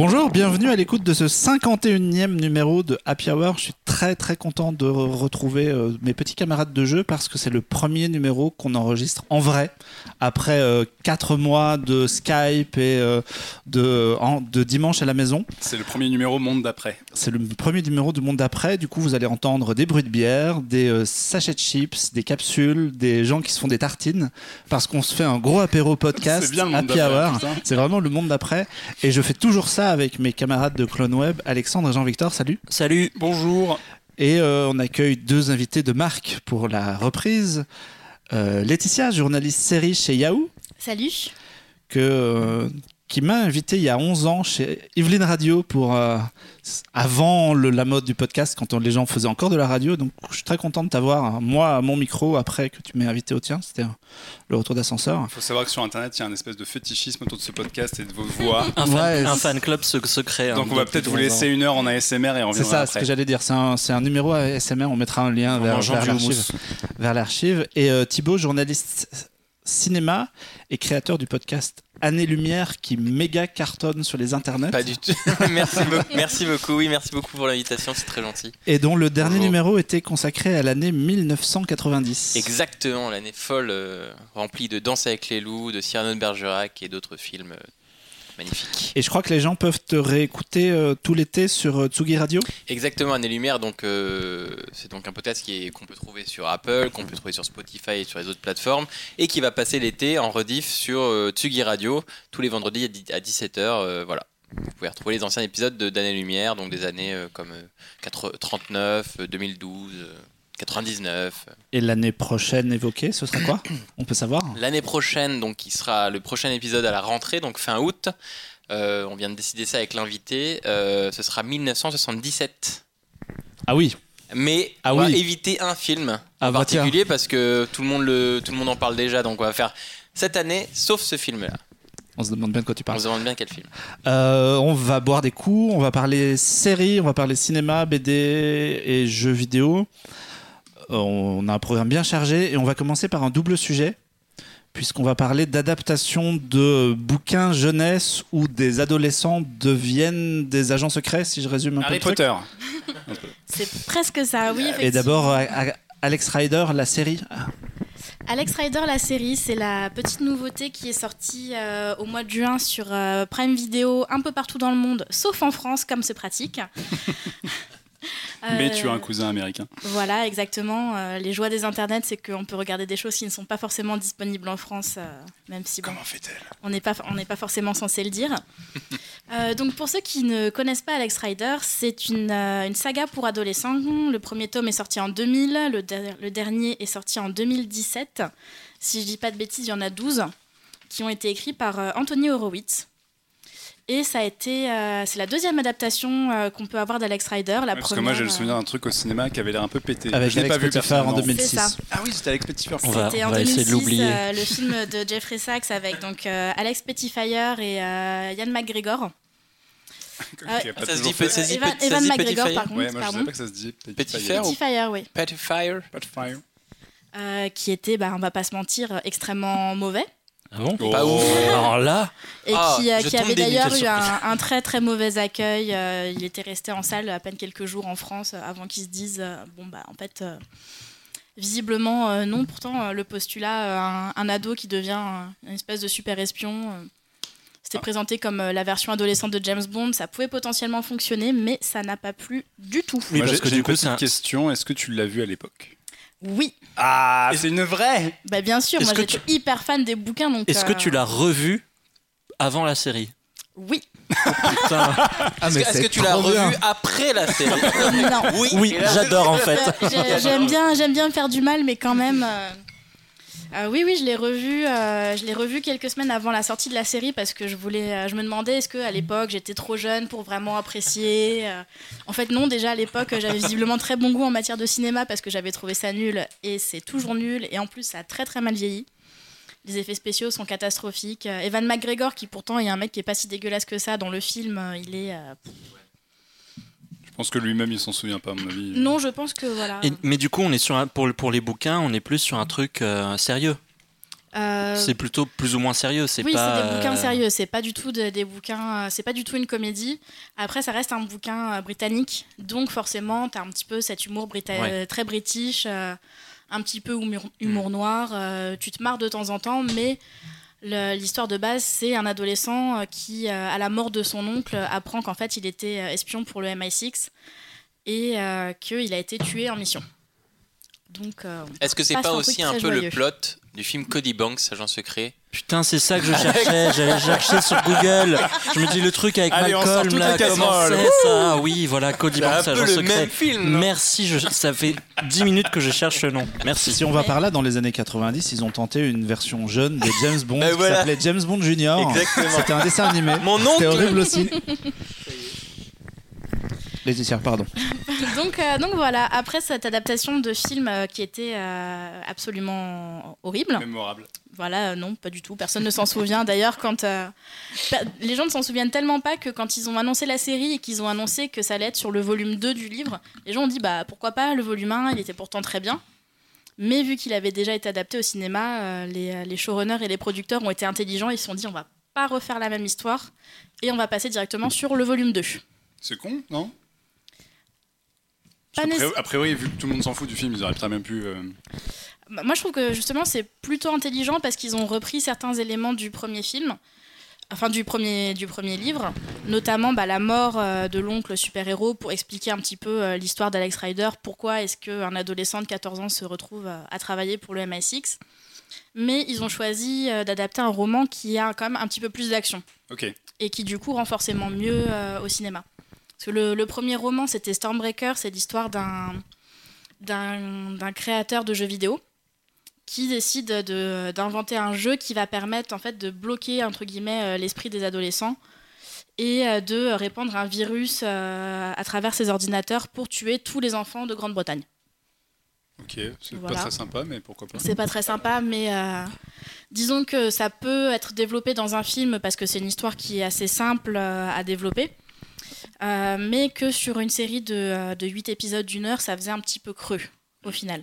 Bonjour, bienvenue à l'écoute de ce 51e numéro de Happy Hour. Très très content de re- retrouver euh, mes petits camarades de jeu parce que c'est le premier numéro qu'on enregistre en vrai après 4 mois de Skype et euh, de, en- de dimanche à la maison. C'est le premier numéro monde d'après. C'est le premier numéro du monde d'après. Du coup, vous allez entendre des bruits de bière, des euh, sachets de chips, des capsules, des gens qui se font des tartines parce qu'on se fait un gros apéro podcast C'est bien le monde Happy d'après, Hour. C'est vraiment le monde d'après. Et je fais toujours ça avec mes camarades de Clone Web, Alexandre et Jean-Victor. Salut. Salut. Bonjour. Et euh, on accueille deux invités de marque pour la reprise. Euh, Laetitia, journaliste série chez Yahoo, Salut. que, euh, qui m'a invité il y a 11 ans chez Yveline Radio pour euh, avant le- la mode du podcast, quand on- les gens faisaient encore de la radio. Donc je suis très content de t'avoir, hein, moi, à mon micro, après que tu m'aies invité au tien. C'était euh, le retour d'ascenseur. Il faut savoir que sur Internet, il y a un espèce de fétichisme autour de ce podcast et de vos voix. Un fan, Ouais, un c'est- fan club se, se crée. hein, Donc on va peut-être vous 11 ans. laisser une heure en ASMR et on C'est ça, ce que j'allais dire. C'est un, numéro ASMR. On mettra un lien En vers, vers l'archive. Et euh, Thibaut, journaliste cinéma et créateur du podcast Année Lumière qui méga cartonne sur les internets Pas du tout. merci, beaucoup, merci beaucoup. Oui, merci beaucoup pour l'invitation. C'est très gentil. et dont le dernier Bonjour. numéro était consacré à l'année 1990. Exactement, l'année folle euh, remplie de Danse avec les loups, de Cyrano de Bergerac et d'autres films euh, magnifiques. Et je crois que les gens peuvent te réécouter euh, tout l'été sur euh, Tsugi Radio. Exactement, Année Lumière. Donc, euh, c'est donc un podcast qui est- qu'on peut trouver sur Apple, qu'on peut trouver sur Spotify et sur les autres plateformes, et qui va passer l'été en rediff sur Tsugi Radio tous les vendredis à dix- à 17h. voilà. Vous pouvez retrouver les anciens épisodes de d'Année Lumière, donc des années comme euh, 4 39, euh, 2012, euh, 99. Et l'année prochaine évoquée, ce sera quoi On peut savoir L'année prochaine, donc, qui sera le prochain épisode à la rentrée, donc fin août. euh, on vient de décider ça avec l'invité. euh, ce sera 1977. Ah oui, Mais Ah on va éviter un film Ah en bah tiens. particulier parce que tout le monde le, tout le monde en parle déjà. Donc on va faire cette année, sauf ce film-là. on se demande bien de quoi tu On parles. se demande bien quel film. Euh, on va boire des coups, on va parler séries, on va parler cinéma, BD et jeux vidéo. Euh, On a un programme bien chargé et on va commencer par un double sujet puisqu'on va parler d'adaptation de bouquins jeunesse où des adolescents deviennent des agents secrets, si je résume un peu Harry. Potter. C'est presque ça, oui. Et effectivement. d'abord euh, Alex Rider, la série. Alex Rider, la série, c'est la petite nouveauté qui est sortie euh, au mois de juin sur euh, Prime Video un peu partout dans le monde, sauf en France, comme c'est pratique. Mais Euh, tu as un cousin américain. Voilà, exactement. Euh, les joies des internets, c'est qu'on peut regarder des choses qui ne sont pas forcément disponibles en France, euh, même si bon, Comment fait-elle? on n'est pas, on n'est pas forcément censé le dire. Euh, donc pour ceux qui ne connaissent pas Alex Rider, c'est une, euh, une saga pour adolescents. Le premier tome est sorti en 2000, le, der- le dernier est sorti en 2017. Si je dis pas de bêtises, il y en a 12 qui ont été écrits par euh, Anthony Horowitz. Et ça a été, euh, c'est la deuxième adaptation euh, qu'on peut avoir d'Alex Rider. La Ouais, Parce que première, moi j'ai le souvenir d'un truc au cinéma qui avait l'air un peu pété. Avec je l'ai Alex pas vu Petitfer en personnellement. 2006. C'est ça. Ah oui, c'était Alex Petitfer. On va- C'était on en va essayer de 2006, l'oublier. euh, le film de Jeffrey Sachs avec donc euh, Alex Petitfire et euh, Ian McGregor. Pas Ça se dit, fait- ça se dit Evan, petit- ça Evan McGregor, Petit par Fire contre, Ouais, moi je pas que ça se dit. Petit Fer ou- Petitfire, oui. Petit Fire. Petitfire. Euh, qui était, bah, on va pas se mentir, extrêmement mauvais. Ah bon Oh. Pas ouf. Alors là, Et Ah, qui, euh, avait d'ailleurs eu un, très très mauvais accueil. Euh, il était resté en salle à peine quelques jours en France euh, avant qu'ils se disent euh, bon bah en fait euh, visiblement euh, non. Pourtant euh, le postulat euh, un, un ado qui devient euh, une espèce de super espion. euh, c'était Ah. présenté comme la version adolescente de James Bond, ça pouvait potentiellement fonctionner, mais ça n'a pas plu du tout. Oui, parce que du coup, c'est question. Est-ce que tu l'as vu à l'époque? Oui, Ah, c'est une vraie bah bien sûr, moi j'étais hyper fan des bouquins. donc. est-ce que euh, tu l'as revu avant la série? Oui, Putain. Ah, Est-ce que, tu l'as bien. revu après la série? Non. Oui. J'adore en fait. J'ai- J'aime bien, j'aime bien me faire du mal, mais quand même. euh, euh, oui, oui, je l'ai revu. euh, je l'ai revu quelques semaines avant la sortie de la série parce que je voulais. euh, je me demandais est-ce que à l'époque j'étais trop jeune pour vraiment apprécier. En fait, non. Déjà à l'époque, j'avais visiblement très bon goût en matière de cinéma parce que j'avais trouvé ça nul et c'est toujours nul et en plus ça a très très mal vieilli. Les effets spéciaux sont catastrophiques. Evan McGregor, qui pourtant est un mec qui est pas si dégueulasse que ça dans le film, il est. pense que lui-même il s'en souvient pas, à mon avis. Non, je pense que voilà. Et- mais du coup, on est sur un, pour, pour les bouquins, on est plus sur un truc euh, sérieux. Euh, C'est plutôt plus ou moins sérieux, c'est oui, pas. c'est des bouquins euh, sérieux. C'est pas du tout de- des bouquins. C'est pas du tout une comédie. Après, ça reste un bouquin euh, britannique, donc forcément, t'as un petit peu cet humour brita- Ouais. très british, euh, un petit peu humour, humour Mm. noir. euh, tu te marres de temps en temps, mais l'histoire de base, c'est un adolescent euh, qui, euh, à la mort de son oncle, apprend qu'en fait, il était euh, espion pour le MI6 et euh, qu'il a été tué en mission. Donc, euh, Est-ce que c'est pas aussi un peu le plot du film Cody Banks, agent secret Putain, c'est ça que je cherchais. J'allais chercher sur Google. Je me dis le truc avec Allez, Malcolm là. Comment c'est ça Oui, voilà, Cody Banks, peu agent le secret. même film. Merci, je- ça fait 10 minutes que je cherche le nom. Merci. Si on va par là, dans les années 90, ils ont tenté une version jeune de James Bond Ben qui voilà. s'appelait James Bond Junior. Exactement. C'était un dessin animé. Mon C'était oncle horrible aussi. Laetitia, pardon. donc, euh, donc voilà, après cette adaptation de film euh, qui était euh, absolument horrible, Mémorable. voilà, euh, non, pas du tout, personne ne s'en souvient. D'ailleurs, quand euh, les gens ne s'en souviennent tellement pas que quand ils ont annoncé la série et qu'ils ont annoncé que ça allait être sur le volume 2 du livre, les gens ont dit bah pourquoi pas, le volume 1, il était pourtant très bien. Mais vu qu'il avait déjà été adapté au cinéma, euh, les, les showrunners et les producteurs ont été intelligents, ils se sont dit on va pas refaire la même histoire et on va passer directement sur le volume 2. C'est con, non? Pas A priori, vu que tout le monde s'en fout du film, ils auraient très bien pu. euh, Bah, Moi, je trouve que justement, c'est plutôt intelligent parce qu'ils ont repris certains éléments du premier film, enfin du premier, du premier livre, notamment bah, la mort euh, de l'oncle super-héros pour expliquer un petit peu euh, l'histoire d'Alex Rider, pourquoi est-ce qu'un adolescent de 14 ans se retrouve à travailler pour le MI6. Mais ils ont choisi d'adapter un roman qui a quand même un petit peu plus d'action Ok. et qui du coup rend forcément mieux au cinéma. Parce que le, le premier roman, c'était Stormbreaker, c'est l'histoire d'un, créateur de jeux vidéo qui décide de, d'inventer un jeu qui va permettre en fait de bloquer entre guillemets euh, l'esprit des adolescents et euh, de répandre un virus euh, à travers ses ordinateurs pour tuer tous les enfants de Grande-Bretagne. Ok, c'est Voilà. pas très sympa, mais pourquoi pas. C'est pas très sympa, mais euh, disons que ça peut être développé dans un film parce que c'est une histoire qui est assez simple à développer. Euh, mais que sur une série de, euh, de 8 épisodes d'une heure, ça faisait un petit peu creux au final.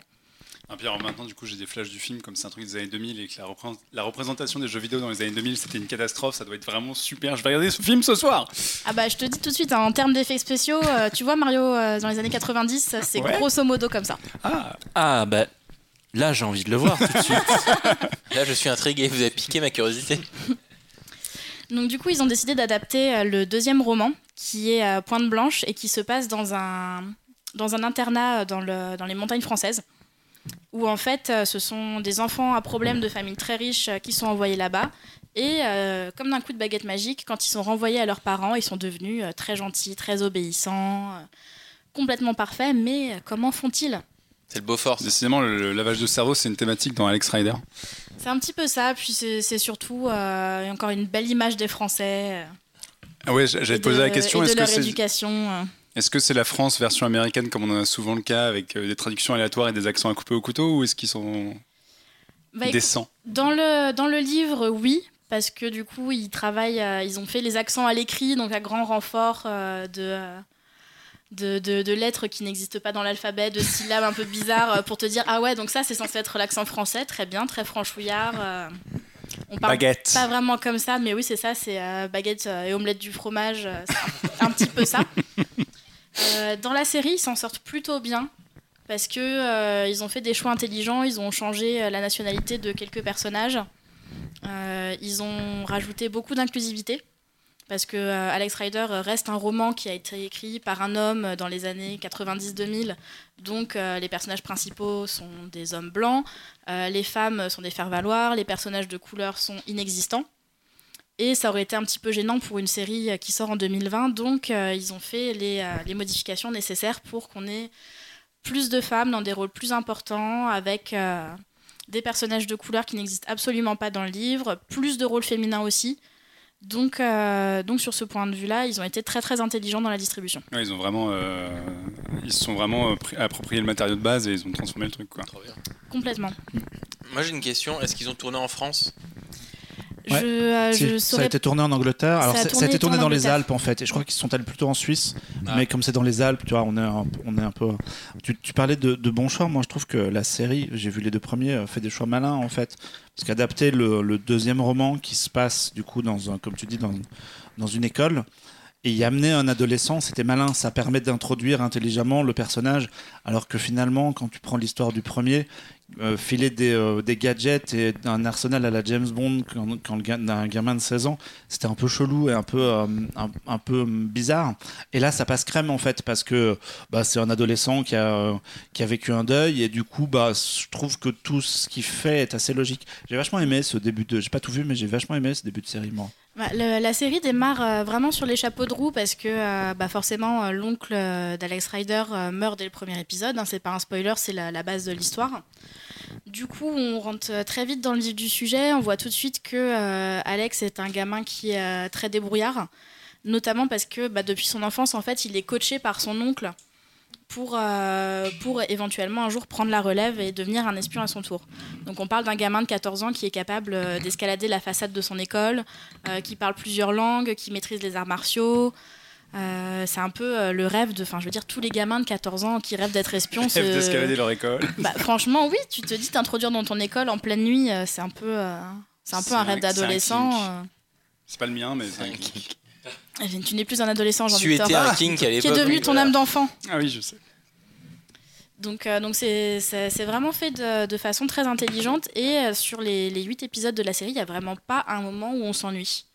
Ah, puis alors maintenant, du coup, j'ai des flashs du film comme c'est un truc des années 2000 et que la, repré- la représentation des jeux vidéo dans les années 2000 c'était une catastrophe. Ça doit être vraiment super. Je vais regarder ce film ce soir. Ah bah je te dis tout de suite, hein, en termes d'effets spéciaux, euh, tu vois Mario euh, dans les années 90, c'est Ouais. grosso modo comme ça. Ah, Ah, bah. Là, j'ai envie de le voir tout de suite. Là, je suis intrigué, vous avez piqué ma curiosité. Donc du coup, ils ont décidé d'adapter euh, le deuxième roman, qui est euh, Pointe Blanche, et qui se passe dans un, dans un internat euh, dans, le, dans les montagnes françaises, où en fait, ce sont des enfants à problème de familles très riches qui sont envoyés là-bas. Et comme d'un coup de baguette magique, quand ils sont renvoyés à leurs parents, ils sont devenus très gentils, très obéissants, complètement parfaits. Mais comment font-ils? C'est le Beaufort. décidément, le, le lavage de cerveau, c'est une thématique dans Alex Rider. C'est un petit peu ça, puis c'est surtout euh, encore une belle image des Français. euh, Ah ouais, j- j'allais et te poser de- la question. et Est-ce de que leur c'est éducation. euh. est -ce c'est la France version américaine comme on en a souvent le cas avec des traductions aléatoires et des accents à couper au couteau ou est-ce qu'ils sont Bah, décents? Dans le, dans le livre, oui, parce que du coup, ils travaillent, euh, ils ont fait les accents à l'écrit, donc à grand renfort euh, de, de, de- de lettres qui n'existent pas dans l'alphabet, de syllabes un peu bizarres, euh, pour te dire Ah ouais, donc ça, c'est censé être l'accent français, très bien, très franchouillard. euh. on parle Baguette. pas vraiment comme ça, mais oui, c'est ça, c'est euh, baguette et omelette du fromage, c'est un, un petit peu ça. Euh, dans la série, ils s'en sortent plutôt bien parce que ils ont fait des choix intelligents, ils ont changé la nationalité de quelques personnages, ils ont rajouté beaucoup d'inclusivité parce que euh, Alex Rider reste un roman qui a été écrit par un homme dans les années 90-2000, donc euh, les personnages principaux sont des hommes blancs, euh, les femmes sont des faire-valoir, les personnages de couleur sont inexistants. Et ça aurait été un petit peu gênant pour une série euh, qui sort en 2020, donc euh, ils ont fait les, euh, modifications nécessaires pour qu'on ait plus de femmes dans des rôles plus importants, avec euh, des personnages de couleur qui n'existent absolument pas dans le livre, plus de rôles féminins aussi. Donc, euh, donc sur ce point de vue-là, ils ont été très très intelligents dans la distribution. Ouais, ils ont vraiment, euh, ils se sont vraiment euh, approprié le matériau de base et ils ont transformé le truc quoi. Trop bien. Complètement. Moi, j'ai une question. Est-ce qu'ils ont tourné en France? Ouais. Je, euh, Si, je ça a été tourné en Angleterre. Alors Ça a ça tourné a été tourné dans les. Alpes en fait. Et je crois qu'ils sont allés plutôt en Suisse. Ah. Mais comme c'est dans les Alpes, tu vois, on est un, on est un peu. Tu, tu parlais de, de bons choix. Moi, je trouve que la série, j'ai vu les deux premiers, euh, fait des choix malins en fait. Parce qu'adapter le, le deuxième roman qui se passe du coup dans un, comme tu dis, dans, dans une école. Et y amener un adolescent, c'était malin. Ça permet d'introduire intelligemment le personnage. Alors que finalement, quand tu prends l'histoire du premier, euh, filer des, euh, des gadgets et un arsenal à la James Bond quand, d'un gamin de 16 ans, c'était un peu chelou et un peu, euh, un, un peu bizarre. Et là, ça passe crème en fait parce que bah, c'est un adolescent qui a, qui a vécu un deuil et du coup, bah, je trouve que tout ce qu'il fait est assez logique. J'ai vachement aimé ce début de. J'ai pas tout vu, mais j'ai vachement aimé ce début de série, moi. Bah, la série démarre euh, vraiment sur les chapeaux de roue parce que euh, bah, forcément euh, l'oncle d'Alex Rider euh, meurt dès le premier épisode. hein, c'est pas un spoiler, c'est la, base de l'histoire. Du coup, on rentre très vite dans le vif du sujet. On voit tout de suite que Alex est un gamin qui est très débrouillard, notamment parce que bah, depuis son enfance, en fait, il est coaché par son oncle pour, euh, pour éventuellement un jour prendre la relève et devenir un espion à son tour. Donc on parle d'un gamin de 14 ans qui est capable euh, d'escalader la façade de son école, euh, qui parle plusieurs langues, qui maîtrise les arts martiaux. Euh, c'est un peu euh, le rêve de, enfin je veux dire tous les gamins de 14 ans qui rêvent d'être espions. Rêve se- d'escalader leur école. Bah, franchement oui, tu te dis t'introduire dans ton école en pleine nuit, euh, c'est un peu, euh, c'est un peu un un- rêve d'adolescent. kink. C'est pas le mien, mais c'est un kink. kink. Eh, tu n'es plus un adolescent, Tu Jean-Victor. étais un king à l'époque. Qui est devenu ton voilà. âme d'enfant. Ah oui, je sais. Donc, euh, donc c'est, c'est, vraiment fait de, de façon très intelligente. Et euh, sur les, les 8 épisodes de la série, il n'y a vraiment pas un moment où on s'ennuie.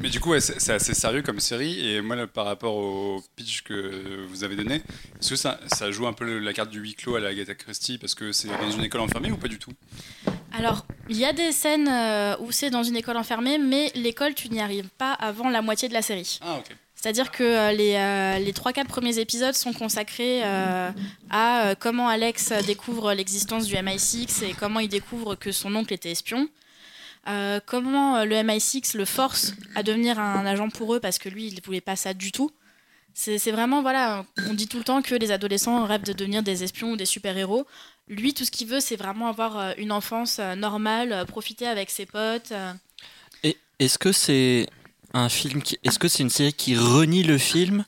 Mais du coup, ouais, c'est c'est assez sérieux comme série. Et moi, là, par rapport au pitch que vous avez donné, est-ce que ça, ça joue un peu la carte du huis clos à la Agatha Christie Parce que c'est dans une école enfermée ou pas du tout? Alors, il y a des scènes euh, où c'est dans une école enfermée, mais l'école, tu n'y arrives pas avant la moitié de la série. Ah, ok. C'est-à-dire que euh, les, euh, les 3-4 premiers épisodes sont consacrés euh, à euh, comment Alex découvre l'existence du MI6 et comment il découvre que son oncle était espion. Comment le MI6 le force à devenir un agent pour eux parce que lui, il ne voulait pas ça du tout. C'est vraiment, voilà, on dit tout le temps que les adolescents rêvent de devenir des espions ou des super-héros. Lui, tout ce qu'il veut, c'est vraiment avoir une enfance normale, profiter avec ses potes. Et est-ce que c'est un film qui... Est-ce que c'est une série qui renie le film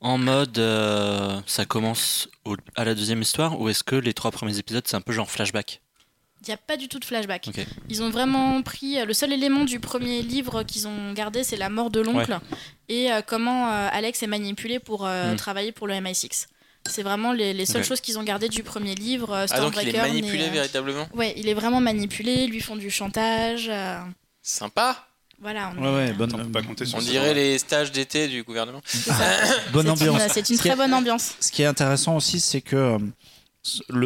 en mode euh, ça commence au- à la deuxième histoire ou est-ce que les trois premiers épisodes c'est un peu genre flashback Il n'y a pas du tout de flashback. Ils ont vraiment pris. euh, Le seul élément du premier livre qu'ils ont gardé, c'est la mort de l'oncle et euh, comment euh, Alex est manipulé pour euh, Mm. travailler pour le MI6. C'est vraiment les, les seules choses qu'ils ont gardées du premier livre. euh, Ah, donc il est manipulé euh, véritablement? Ouais, il est vraiment manipulé, lui font du chantage. euh, Sympa. Voilà, on Ouais, est- ouais, bonne, On peut pas compter sur On ça. dirait les stages d'été du gouvernement. bonne c'est ambiance. une- C'est une très bonne ambiance. Ce qui est intéressant aussi, c'est que euh,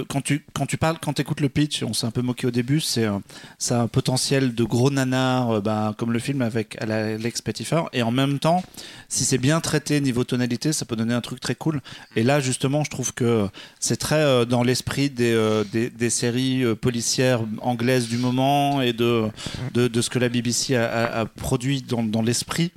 quand tu quand tu parles, quand écoutes le pitch, on s'est un peu moqué au début, c'est ça un potentiel de gros nanar, euh, bah, comme le film avec Alex Pettyfer, et en même temps, si c'est bien traité niveau tonalité, ça peut donner un truc très cool. Et là, justement, je trouve que c'est très euh, dans l'esprit des, euh, des, séries policières anglaises du moment et de de, ce que la BBC a, a- a produit dans, dans l'esprit.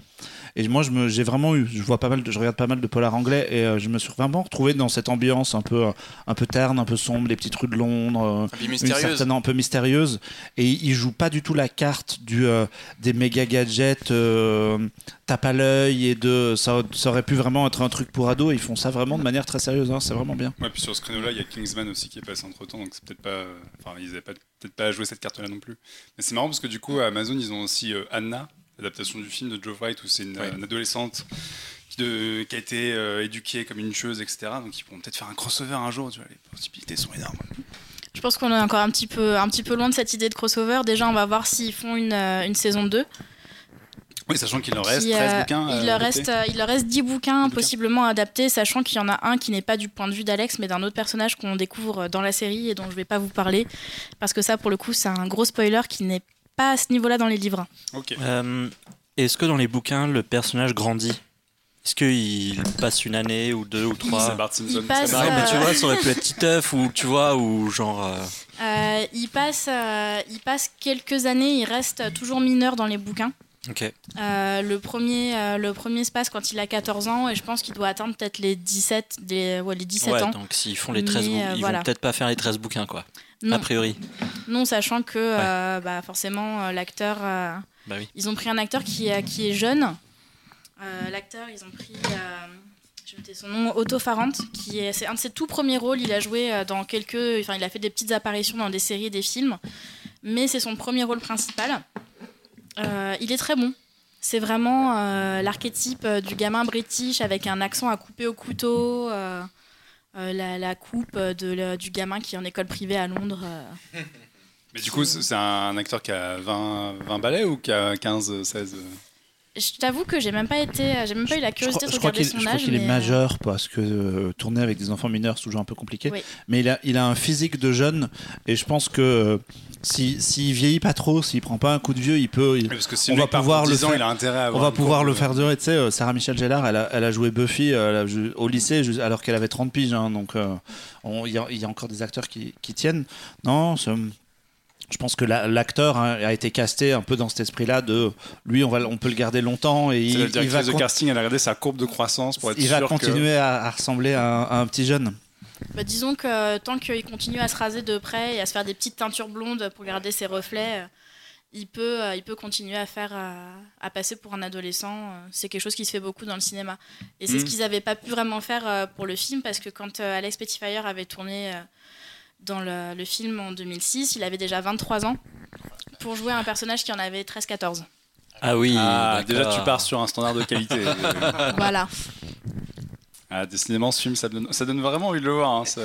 Et moi, je me, j'ai vraiment eu, je vois pas mal, de, je regarde pas mal de polars anglais et euh, je me suis vraiment retrouvé dans cette ambiance un peu, un peu terne, un peu sombre, les petites rues de Londres, euh, Un peu une mystérieuse. certaine un peu mystérieuse. Et ils jouent pas du tout la carte du euh, des méga gadgets, euh, tape à l'œil et de, ça, ça aurait pu vraiment être un truc pour ados. Ils font ça vraiment de manière très sérieuse. hein, c'est vraiment bien. Ouais, puis sur ce créneau-là, il y a Kingsman aussi qui est passé entre temps, donc c'est peut-être pas. Enfin, ils n'avaient pas, peut-être pas joué cette carte-là non plus. Mais c'est marrant parce que du coup, à Amazon, ils ont aussi euh, Anna, l'adaptation du film de Joe Wright, où c'est une, Ouais. une adolescente qui, de- qui a été euh, éduquée comme une tueuse, etc. Donc ils pourront peut-être faire un crossover un jour, tu vois, les possibilités sont énormes. Je pense qu'on est encore un petit, peu, un petit peu loin de cette idée de crossover. Déjà, on va voir s'ils font une, euh, une saison 2. Oui, sachant qu'il en reste Qui, 13 euh, bouquins. il, leur reste, euh, il leur reste 10 bouquins bouquins. possiblement adaptés, sachant qu'il y en a un qui n'est pas du point de vue d'Alex, mais d'un autre personnage qu'on découvre dans la série et dont je ne vais pas vous parler. Parce que ça, pour le coup, c'est un gros spoiler qui n'est pas à ce niveau-là dans les livres. Euh, Est-ce que dans les bouquins le personnage grandit? Est-ce qu'il passe une année ou deux ou C'est trois? Bart Simpson. il passe, c'est mais tu vois, ça aurait pu être Titeuf ou tu vois, ou genre. euh, Euh, il, passe, euh, il passe quelques années, il reste toujours mineur dans les bouquins. Euh, le, premier, euh, le premier se passe quand il a 14 ans et je pense qu'il doit atteindre peut-être les 17, des, ouais, les 17 Ouais, ans. donc s'ils font les 13 Mais, bouquins, euh, ils voilà. vont peut-être pas faire les 13 bouquins, quoi. Non, A priori. non, sachant que euh, bah, forcément l'acteur, Bah oui. ils ont pris un acteur qui, est- qui est jeune. L'acteur, ils ont pris, je vais noter son nom, Otto Farrant, qui est, c'est un de ses tout premiers rôles. Il a joué dans quelques, enfin, il a fait des petites apparitions dans des séries et des films, mais c'est son premier rôle principal. Euh, il est très bon. C'est vraiment euh, l'archétype euh, du gamin british avec un accent à couper au couteau, euh, la, la coupe de, le- du gamin qui est en école privée à Londres. euh. Mais du coup, c'est c'est un acteur qui a 20, 20 balais ou qui a 15, 16 euh Je t'avoue que j'ai même pas été, j'ai même pas eu la Je curiosité crois, de je crois regarder son je crois âge. qu'il est mais, majeur parce que euh, tourner avec des enfants mineurs c'est toujours un peu compliqué. Oui. Mais il a, il a un physique de jeune et je pense que euh, si s'il vieillit pas trop, s'il prend pas un coup de vieux, il peut. il- Parce que si On va pouvoir le 10 ans, faire- il a intérêt à on va pouvoir le faire durer. Tu sais, euh, Sarah Michelle Gellar, elle a, elle a joué Buffy euh, elle a joué au lycée alors qu'elle avait 30 piges. hein, donc euh, il y, a- il y a encore des acteurs qui, qui tiennent. Non, je pense que la- l'acteur hein, a été casté un peu dans cet esprit-là de lui, on, va, on peut le garder longtemps et il, la il directrice va de casting, elle a regardé sa courbe de croissance pour être il va que- continuer à, à ressembler à un, à un petit jeune. Bah, disons que euh, tant qu'il continue à se raser de près et à se faire des petites teintures blondes pour garder ses reflets, euh, il peut, euh, il peut continuer à faire, à passer pour un adolescent. C'est quelque chose qui se fait beaucoup dans le cinéma. Et c'est ce qu'ils n'avaient pas pu vraiment faire pour le film parce que quand Alex Petitfire avait tourné dans le, le film en 2006, il avait déjà 23 ans pour jouer un personnage qui en avait 13-14. Ah oui. Ah, déjà, tu pars sur un standard de qualité. voilà. Ah, décidément, ce film, ça donne, ça donne vraiment envie de le voir. Hein, ça-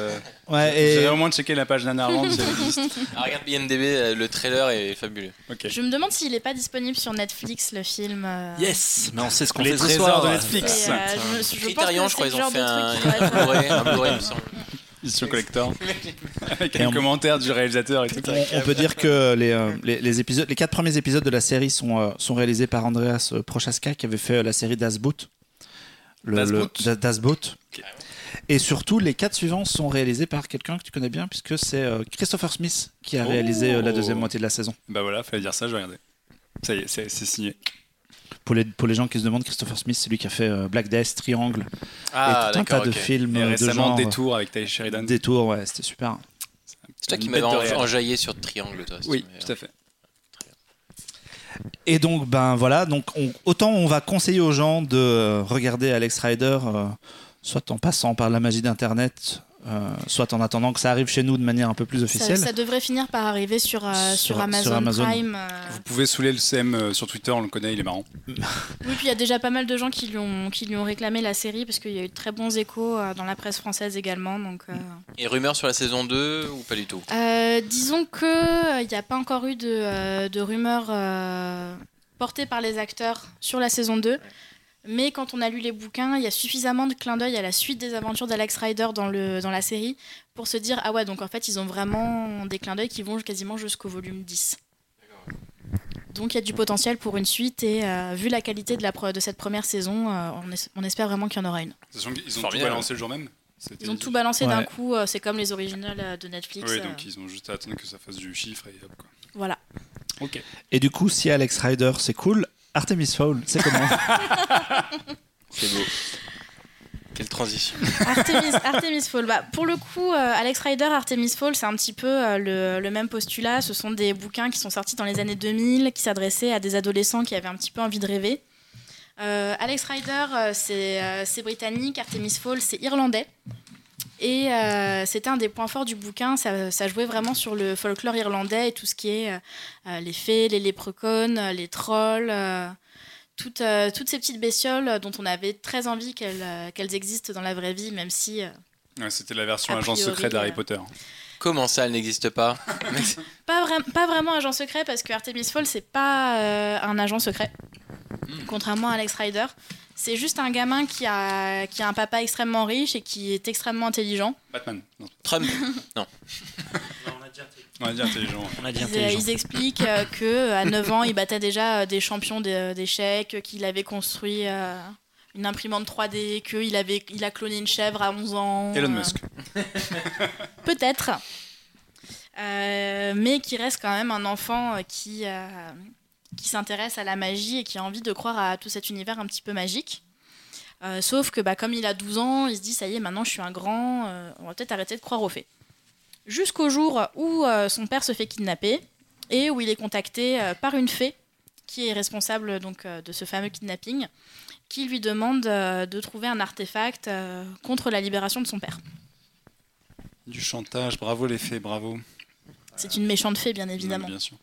Ouais, et au moins checker la page Nanarland si elle existe. Ah, regarde IMDb, euh, le trailer est fabuleux. Je me demande s'il n'est pas disponible sur Netflix, le film. euh, Yes, mais on sait ce qu'on Les fait ce trésors de Netflix. et, euh, je, je pense Criterion, que je crois, ils ont fait un, Blu-ray, un Blu-ray, il me semble. Édition collector. Avec Et un on- commentaire du réalisateur et tout. on, on peut dire que les, euh, les, les épisodes, les quatre premiers épisodes de la série sont, euh, sont réalisés par Andreas euh, Prochaska qui avait fait euh, la série Das Boot. Le- Das le- Boot. Da- Das Boot. Ok. Et surtout, les quatre suivants sont réalisés par quelqu'un que tu connais bien, puisque c'est euh, Christopher Smith qui a Oh. réalisé euh, la deuxième moitié de la saison. Bah voilà, fallait dire ça, je vais regarder. Ça y est, c'est signé. Pour les, pour les gens qui se demandent, Christopher Smith, c'est lui qui a fait euh, Black Death, Triangle, Ah, et tout un tas d'accord, de films Et euh, de récemment, genre. Détour avec Ty Sheridan. Détour, ouais, c'était super. C'est toi qui m'avais enjaillé sur Triangle, toi. Oui, tout à fait. Et donc, ben voilà, donc on- autant on va conseiller aux gens de regarder Alex Rider, euh, soit en passant par la magie d'Internet, euh, soit en attendant que ça arrive chez nous de manière un peu plus officielle. ça devrait finir par arriver sur, euh, Sur- sur, sur Amazon. Prime. euh. Vous pouvez saouler le CM euh, sur Twitter, on le connaît, il est marrant. Oui, puis il y a déjà pas mal de gens qui lui ont, qui lui ont réclamé la série parce qu'il y a eu de très bons échos euh, dans la presse française également. Donc, euh. Et rumeurs sur la saison 2 ou pas du tout? Euh, disons que euh, il n'y a pas encore eu de, euh, de rumeurs euh, portées par les acteurs sur la saison 2. Mais quand on a lu les bouquins, il y a suffisamment de clins d'œil à la suite des aventures d'Alex Rider dans, le, dans la série pour se dire Ah ouais, donc en fait, ils ont vraiment des clins d'œil qui vont quasiment jusqu'au volume 10. Donc il y a du potentiel pour une suite et euh, vu la qualité de, la, pre- de cette première saison, euh, on, es- on espère vraiment qu'il y en aura une. Qu'ils ont tout balancé le jour même. Ils ont tout balancé d'un coup, euh, c'est comme les originales de Netflix. Oui, euh, donc ils ont juste à attendre que ça fasse du chiffre et hop quoi. Voilà. Ok. Et du coup, si Alex Rider c'est cool, Artemis Fowl, c'est comment C'est beau. Quelle transition. Artemis, Artemis Fall. Bah, pour le coup, euh, Alex Rider, Artemis Fall, c'est un petit peu euh, le, le même postulat. Ce sont des bouquins qui sont sortis dans les années 2000, qui s'adressaient à des adolescents qui avaient un petit peu envie de rêver. Euh, Alex Rider, c'est c'est britannique. Artemis Fall, c'est irlandais. Et euh, c'était un des points forts du bouquin. Ça, ça jouait vraiment sur le folklore irlandais et tout ce qui est euh, euh, les fées, les léprechauns, les trolls. euh, toutes, toutes ces petites bestioles dont on avait très envie qu'elles existent dans la vraie vie, même si Ouais, C'était la version agent secret d'Harry Potter. Comment ça, elle n'existe pas pas, vra- pas vraiment agent secret parce que Artemis Fall c'est pas euh, un agent secret, contrairement à Alex Rider. C'est juste un gamin qui a, qui a un papa extrêmement riche et qui est extrêmement intelligent. Batman. Non, Trump on va dire intelligent. On a dit Ils, intelligent. ils expliquent euh, que à 9 ans, il battait déjà euh, des champions d'é- d'échecs, qu'il avait construit euh, une imprimante 3D, qu'il avait, il a cloné une chèvre à 11 ans. Elon euh, Musk. Peut-être. Euh, mais qui reste quand même un enfant euh, qui, euh, qui s'intéresse à la magie et qui a envie de croire à tout cet univers un petit peu magique. Sauf que bah, comme il a 12 ans, il se dit ça y est, maintenant je suis un grand, on va peut-être arrêter de croire aux fées. Jusqu'au jour où son père se fait kidnapper et où il est contacté par une fée qui est responsable donc de ce fameux kidnapping, qui lui demande euh, de trouver un artefact euh, contre la libération de son père. Du chantage, bravo les fées, bravo. C'est une méchante fée, bien évidemment. Bien sûr.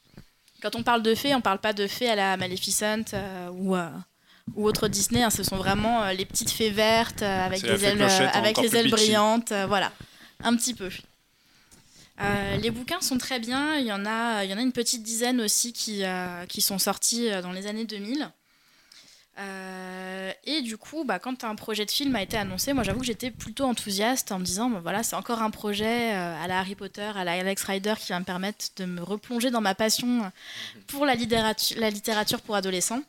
Quand on parle de fées, on parle pas de fées à la Maleficent euh, ou, ou autre Disney. hein. Ce sont vraiment les petites fées vertes avec fée ailes, avec les ailes brillantes. voilà, un petit peu. Euh, les bouquins sont très bien. Il y en a, il y en a une petite dizaine aussi qui, euh, qui sont sortis dans les années 2000. Euh, et du coup, bah, quand un projet de film a été annoncé, moi j'avoue que j'étais plutôt enthousiaste en me disant, bah, voilà, c'est encore un projet euh, à la Harry Potter, à la Alex Rider qui va me permettre de me replonger dans ma passion pour la littérature, pour adolescents.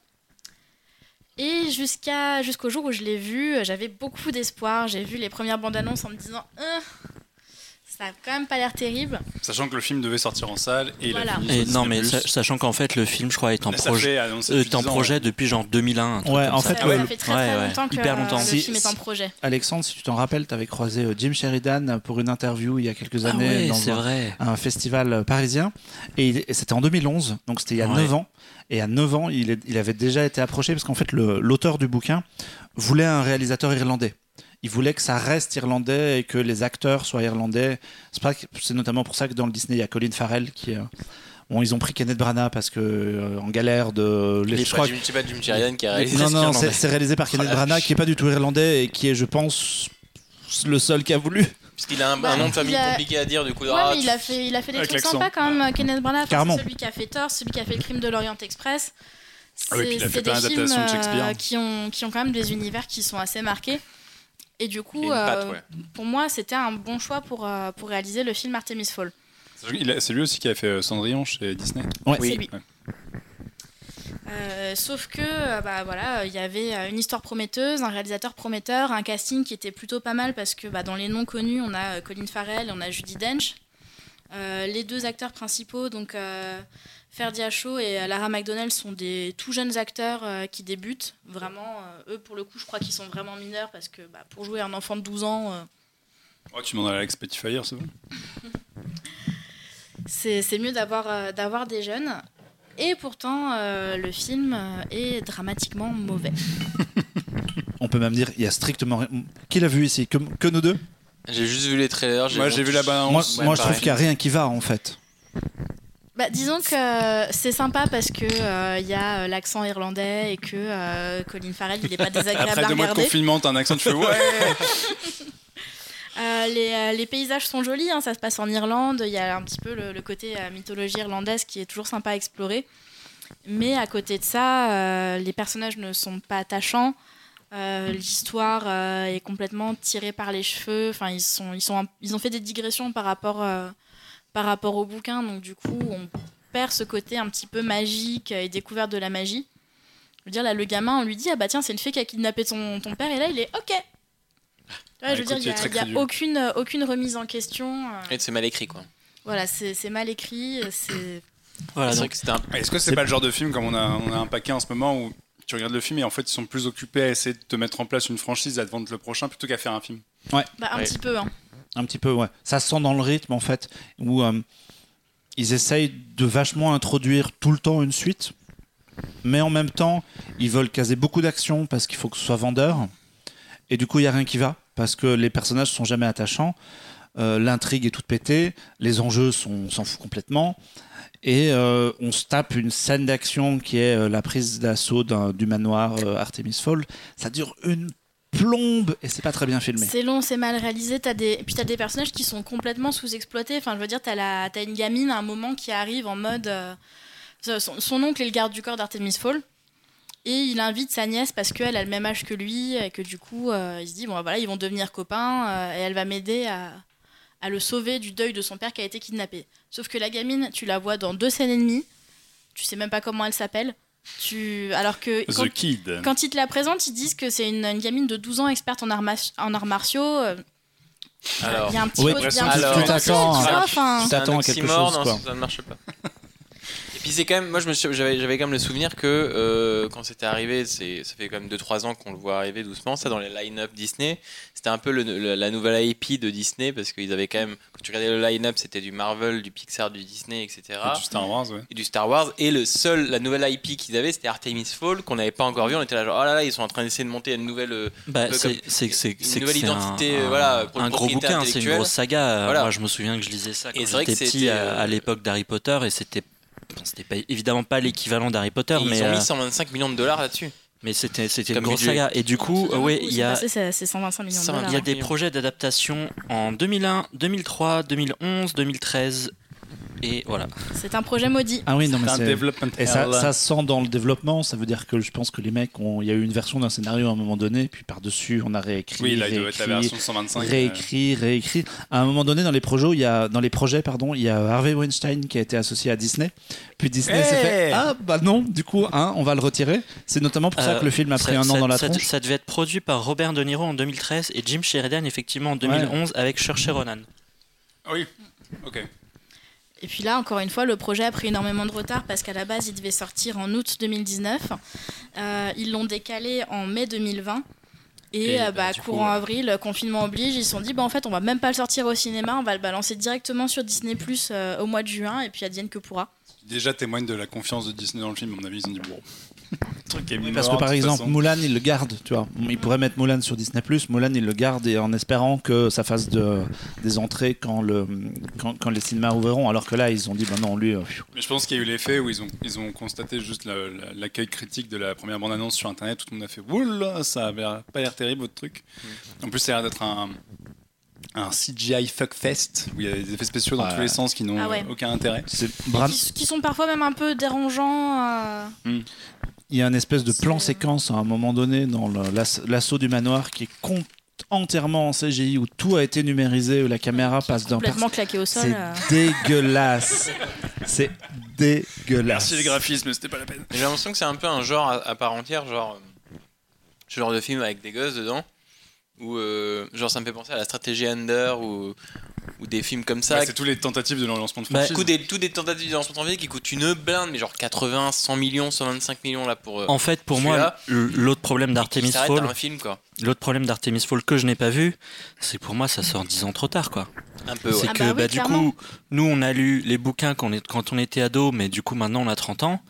Et jusqu'à jusqu'au jour où je l'ai vu, j'avais beaucoup d'espoir. J'ai vu les premières bandes annonces en me disant, Euh, ça a quand même pas l'air terrible. Sachant que le film devait sortir en salle et il Voilà. a fini Et sur non, mais sa- sachant qu'en fait, le film, je crois, est en Ça projet, euh, depuis est en 10 ans, projet depuis genre 2001. un truc Ouais, en ça. fait, Ah ouais, ça fait très ouais, très ouais. longtemps que Hyper euh, longtemps. le Si- film est en si- projet. Alexandre, si tu t'en rappelles, tu avais croisé euh, Jim Sheridan pour une interview il y a quelques Ah années ouais, dans un, vrai. un festival euh, parisien. Et, il- et c'était en 2011, donc c'était il y a Ouais. 9 ans. Et à 9 ans, il, est- il avait déjà été approché parce qu'en fait, le- l'auteur du bouquin voulait un réalisateur irlandais. Il voulait que ça reste irlandais et que les acteurs soient irlandais. C'est pas que- c'est notamment pour ça que dans le Disney, il y a Colin Farrell qui. Bon, ils ont pris Kenneth Branagh parce que euh, en galère de. les- C'est je crois Jim- c'est pas Jim Sheridan qui a non, réalisé non, ce c'est réalisé par Kenneth Branagh, qui est pas du tout irlandais et qui est, je pense, le seul qui a voulu. Puisqu'il a un, Bah, un nom de famille il a- compliqué à dire, du coup. Ouais, ah, mais il a fait, il a fait des trucs sympas quand même, Kenneth Branagh. Enfin, celui qui a fait Thor, celui qui a fait le crime de l'Orient Express. Ah oui, puis il a C'est plein des films d'adaptations de Shakespeare. euh, qui, ont, qui ont quand même des univers qui sont assez marqués. Et du Et coup, patte, euh, ouais. pour moi, c'était un bon choix pour, euh, pour réaliser le film Artemis Fall. C'est lui aussi qui a fait euh, Cendrillon chez Disney. Ouais. C'est lui. Ouais. Euh, sauf que, bah voilà, il y avait une histoire prometteuse, un réalisateur prometteur, un casting qui était plutôt pas mal parce que bah, dans les noms connus, on a Colin Farrell et on a Judy Dench. Euh, les deux acteurs principaux, donc euh, Ferdi Acho et Lara McDonnell, sont des tout jeunes acteurs euh, qui débutent. Vraiment, euh, eux, pour le coup, je crois qu'ils sont vraiment mineurs parce que bah, pour jouer un enfant de 12 ans, euh, Oh, tu demandes à Alex Petitfire, c'est bon c'est mieux d'avoir euh, des jeunes. Et pourtant, euh, le film est dramatiquement mauvais. On peut même dire, il y a strictement rien. Qui l'a vu ici? Que, que nous deux? J'ai juste vu les trailers. Moi, j'ai vu la bande Moi, moi je trouve qu'il n'y a rien qui va en fait. Bah, disons que c'est sympa parce que euh, il y a euh, l'accent irlandais et que euh, Colin Farrell il est pas désagréable Après à deux mois de confinement, t'as un accent, tu fais ouais Euh, les, euh, les paysages sont jolis, hein, ça se passe en Irlande. Il y a un petit peu le, le côté euh, mythologie irlandaise qui est toujours sympa à explorer. Mais à côté de ça, euh, les personnages ne sont pas attachants. Euh, L'histoire euh, est complètement tirée par les cheveux. Enfin, ils sont, ils sont, ils ont fait des digressions par rapport, euh, par rapport au bouquin. Donc du coup, on perd ce côté un petit peu magique et découverte de la magie. Je veux dire, là, le gamin, on lui dit ah bah tiens, c'est une fée qui a kidnappé ton, ton père, et là, il est ok. Ouais, Ah, je veux écoute, dire, il est n'y a, aucune, euh, aucune remise en question. euh, Et c'est mal écrit, quoi. Voilà, c'est c'est mal écrit. euh, C'est Voilà, donc, c'était un. Est-ce que c'est pas le genre de film comme on a, on a un paquet en ce moment où tu regardes le film et en fait ils sont plus occupés à essayer de te mettre en place une franchise, à te vendre le prochain plutôt qu'à faire un film? Bah, un Ouais. petit peu. hein. Un petit peu, ouais. Ça se sent dans le rythme en fait, où euh, ils essayent de vachement introduire tout le temps une suite, mais en même temps, ils veulent caser beaucoup d'action parce qu'il faut que ce soit vendeur. Et du coup, il n'y a rien qui va, parce que les personnages sont jamais attachants, euh, l'intrigue est toute pétée, les enjeux sont, on s'en fout complètement. Et euh, on se tape une scène d'action qui est la prise d'assaut du manoir Artemis Fall. Ça dure une plombe et c'est pas très bien filmé. C'est long, c'est mal réalisé. As des... Puis t'as des personnages qui sont complètement sous-exploités. Enfin, je veux dire, t'as la... as une gamine à un moment qui arrive en mode. euh, Son, son oncle est le garde du corps d'Artemis Fall. Et il invite sa nièce parce qu'elle a le même âge que lui. Et que du coup, euh, il se dit bon, voilà, ils vont devenir copains. euh, et elle va m'aider à... à le sauver du deuil de son père qui a été kidnappé. Sauf que la gamine, tu la vois dans deux scènes et demie. Tu sais même pas comment elle s'appelle. Tu... Alors que. quand- The Kid. quand ils te la présentent, ils disent que c'est une, une gamine de 12 ans experte en arts, ma- en arts martiaux. euh, Alors, Il y a un petit Oui, peu de tu t'attends à quelque chose, non, quoi. ça ne marche pas. Puis c'est quand même, moi j'avais j'avais quand même le souvenir que euh, quand c'était arrivé, c'est ça fait quand même 2-3 ans qu'on le voit arriver doucement, ça dans les line-up Disney. C'était un peu le- le- la nouvelle IP de Disney parce qu'ils avaient quand même, quand tu regardais le line-up, c'était du Marvel, du Pixar, du Disney, etc. Et du Star Wars, ouais. Et du Star Wars. Et le seul, la nouvelle IP qu'ils avaient, c'était Artemis Fall qu'on n'avait pas encore vu. On était là genre, oh là là, ils sont en train d'essayer de monter une nouvelle. euh, Bah, comme une nouvelle identité, un, voilà, pour un gros bouquin, c'est une grosse saga. Voilà. Moi, je me souviens que je lisais ça quand Et c'est vrai j'étais que petit c'était, à, à euh, l'époque d'Harry Potter et c'était c'était pas évidemment pas l'équivalent d'Harry Potter, et mais ils ont euh, mis 125 millions de dollars là-dessus. mais c'était c'était une grosse budget. saga. Et du coup, euh, ouais, il y a C'est c'est 125 millions de Ça va, dollars. il y a des projets d'adaptation en 2001, 2003, 2011, 2013 et voilà. C'est un projet maudit. Ah oui, non, mais C'est Et ça, sent dans le développement, ça veut dire que je pense que les mecs ont. Il y a eu une version d'un scénario à un moment donné, puis par-dessus on a réécrit. Oui, là, il doit être la réécrit, version 125. euh, réécrit, réécrit. À un moment donné, dans les projets, il y a, dans les projets, pardon, il y a Harvey Weinstein qui a été associé à Disney. Puis Disney s'est fait ah bah non, du coup, hein, on va le retirer. C'est notamment pour ça Euh, que le film a pris ça- un an ça- dans la ça, tronche. ça devait être produit par Robert De Niro en 2013 et Jim Sheridan effectivement en 2011 avec Saoirse Ronan. Ah oui, ok. Et puis là, encore une fois, le projet a pris énormément de retard parce qu'à la base, il devait sortir en août 2019. Euh, ils l'ont décalé en mai 2020. Et, Et, euh, bah, bah, coup, courant ouais. avril, confinement oblige, ils se sont dit bah, en fait, on va même pas le sortir au cinéma, on va le balancer directement sur Disney Plus au mois de juin, et puis advienne que pourra. Déjà témoigne de la confiance de Disney dans le film. À mon avis, ils ont dit bon. est Parce que par exemple, façon. Mulan, il le garde, tu vois. Il pourrait mettre Mulan sur Disney+, Mulan, il le garde et en espérant que ça fasse de, des entrées quand, le, quand, quand les cinémas ouvriront. Alors que là, ils ont dit, bah non, lui, euh. Mais je pense qu'il y a eu l'effet où ils ont, ils ont constaté juste la- la- l'accueil critique de la première bande-annonce sur Internet. Tout le monde a fait Oula, ça avait pas l'air terrible votre truc. En plus, ça a l'air d'être un, un CGI fuckfest où il y a des effets spéciaux dans tous les sens qui n'ont Ah ouais. aucun intérêt. Qui, qui sont parfois même un peu dérangeants. euh, il y a une espèce de plan séquence à un moment donné dans l'assaut du manoir qui est con- entièrement en CGI où tout a été numérisé, où la caméra passe d'un complètement claqués au sol. C'est euh. dégueulasse. C'est dégueulasse. Merci les graphismes, c'était pas la peine. J'ai l'impression que c'est un peu un genre à, à part entière, genre euh, ce genre de film avec des gosses dedans, où euh, genre ça me fait penser à la stratégie Under ou, ou des films comme ça. Ouais, c'est tous les tentatives de lancement de Bah, franchise. Coup des, tous des tentatives de lancement de franchise qui coûtent une blinde, mais genre 80, 100 millions, 125 millions là pour. euh, En fait, pour moi, l'autre problème d'Artemis Fall, un film quoi. l'autre problème d'Artemis Fall que je n'ai pas vu, c'est que pour moi ça sort 10 ans trop tard quoi. Un peu. C'est. Ah que bah oui, bah, du clairement. coup, nous on a lu les bouquins quand on, est, quand on était ado, mais du coup maintenant on a 30 ans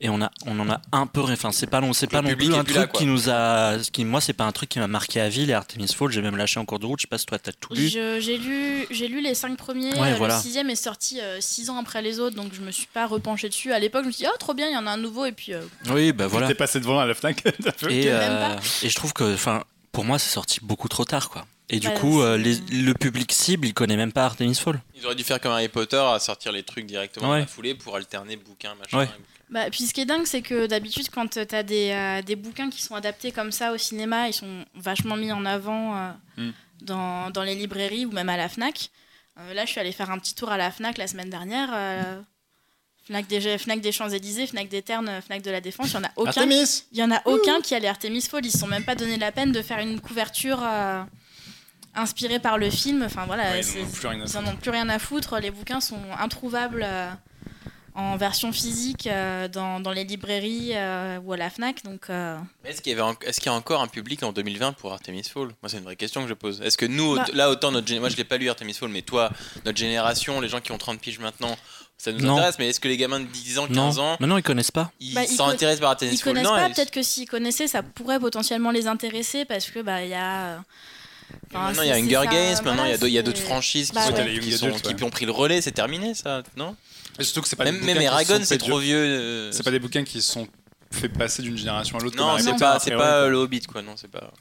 et on a on en a un peu enfin c'est pas non c'est Le pas non public plus un truc là, qui nous a qui moi c'est pas un truc qui m'a marqué à vie les Artemis Fall, j'ai même lâché en cours de route, je sais pas si toi t'as tout lu. J'ai lu, j'ai lu les cinq premiers. Ouais, euh, voilà. Le sixième est sorti euh, six ans après les autres, donc je me suis pas repenché dessus. À l'époque, je me suis dit, oh, trop bien, il y en a un nouveau, et puis euh, Oui, bah voilà. T'es passé devant à la Fnac. Et, euh, et je trouve que, enfin, pour moi, c'est sorti beaucoup trop tard, quoi. Et du Bah, coup, euh, les- le public cible, il connaît même pas Artemis Fall. Ils auraient dû faire comme Harry Potter à sortir les trucs directement dans Ouais. la foulée pour alterner bouquin machin. Ouais. Bah, puis ce qui est dingue, c'est que d'habitude, quand tu as des, euh, des bouquins qui sont adaptés comme ça au cinéma, ils sont vachement mis en avant euh, Mm. dans, dans les librairies ou même à la Fnac. Euh, là, je suis allée faire un petit tour à la Fnac la semaine dernière. Fnac des, Fnac des Champs-Élysées, Fnac des Ternes, Fnac de la Défense, il y en a aucun. Artemis Il y en a aucun qui allait Artemis Fall. Ils se sont même pas donné la peine de faire une couverture inspirée par le film. Enfin voilà, Ouais, ils c'est- en ont plus rien à ils en ont plus rien à foutre. Les bouquins sont introuvables en version physique euh, dans, dans les librairies euh, ou à la Fnac. Donc euh, Est-ce qu'il y, avait en- est-ce qu'il y a encore un public en 2020 pour Artemis Fall Moi, c'est une vraie question que je pose. Est-ce que nous, Bah- là, autant notre gén- moi, je l'ai pas lu Artemis Fall, mais toi, notre génération, les gens qui ont 30 piges maintenant, ça nous Non. intéresse. Mais est-ce que les gamins de 10 ans, Non, 15 ans, non, ils connaissent pas. ils Bah, ils s'intéressent par Artemis ils Fall connaissent Non, pas. ils- Peut-être que s'ils connaissaient, ça pourrait potentiellement les intéresser parce que bah il y a. enfin, Maintenant, il y a Hunger Games, maintenant, il y a voilà, d'autres- il y a d'autres c'est- franchises qui, Bah sont- ouais. Qui sont- ont pris le relais, c'est terminé, ça, non? Et surtout que c'est pas Même, des même Eragon, c'est trop vieux. euh, C'est pas des bouquins qui sont fait passer d'une génération à l'autre. Non, c'est pas, a c'est pas euh, le Hobbit, quoi. Non, c'est pas.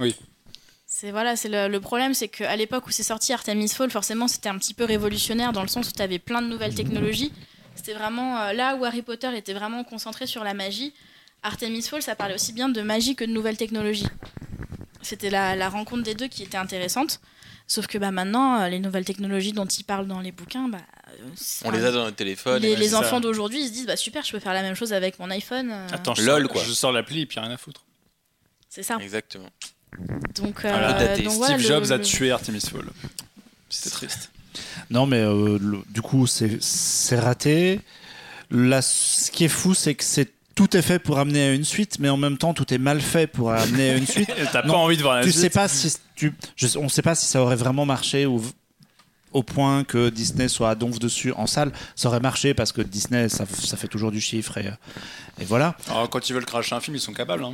C'est voilà, c'est le, le problème, c'est qu'à l'époque où c'est sorti Artemis Fall, forcément c'était un petit peu révolutionnaire dans le sens où tu avais plein de nouvelles technologies. C'était vraiment euh, là où Harry Potter était vraiment concentré sur la magie. Artemis Fall, ça parlait aussi bien de magie que de nouvelles technologies. C'était la, la rencontre des deux qui était intéressante. Sauf que bah, maintenant, euh, les nouvelles technologies dont ils parlent dans les bouquins, bah, On les a dans notre téléphone. les, les enfants d'aujourd'hui ils se disent bah super, je peux faire la même chose avec mon iPhone. euh, Attends, je LOL, sors- quoi. Je sors l'appli et puis rien à foutre. c'est ça. Exactement. Donc, Voilà. euh, donc Steve voilà, le- Jobs a le- tué Artemis Fall. C'était triste. Non, mais euh, le- du coup, c'est c'est raté. Là, ce qui est fou, c'est que c'est tout est fait pour amener à une suite, mais en même temps, tout est mal fait pour amener à une suite. T'as pas Non, envie de voir la tu suite sais pas si tu, je- on sait pas si ça aurait vraiment marché ou au point que Disney soit à donf dessus en salle, ça aurait marché parce que Disney, ça, ça fait toujours du chiffre et, et voilà. Alors, quand ils veulent cracher un film, ils sont capables. Hein.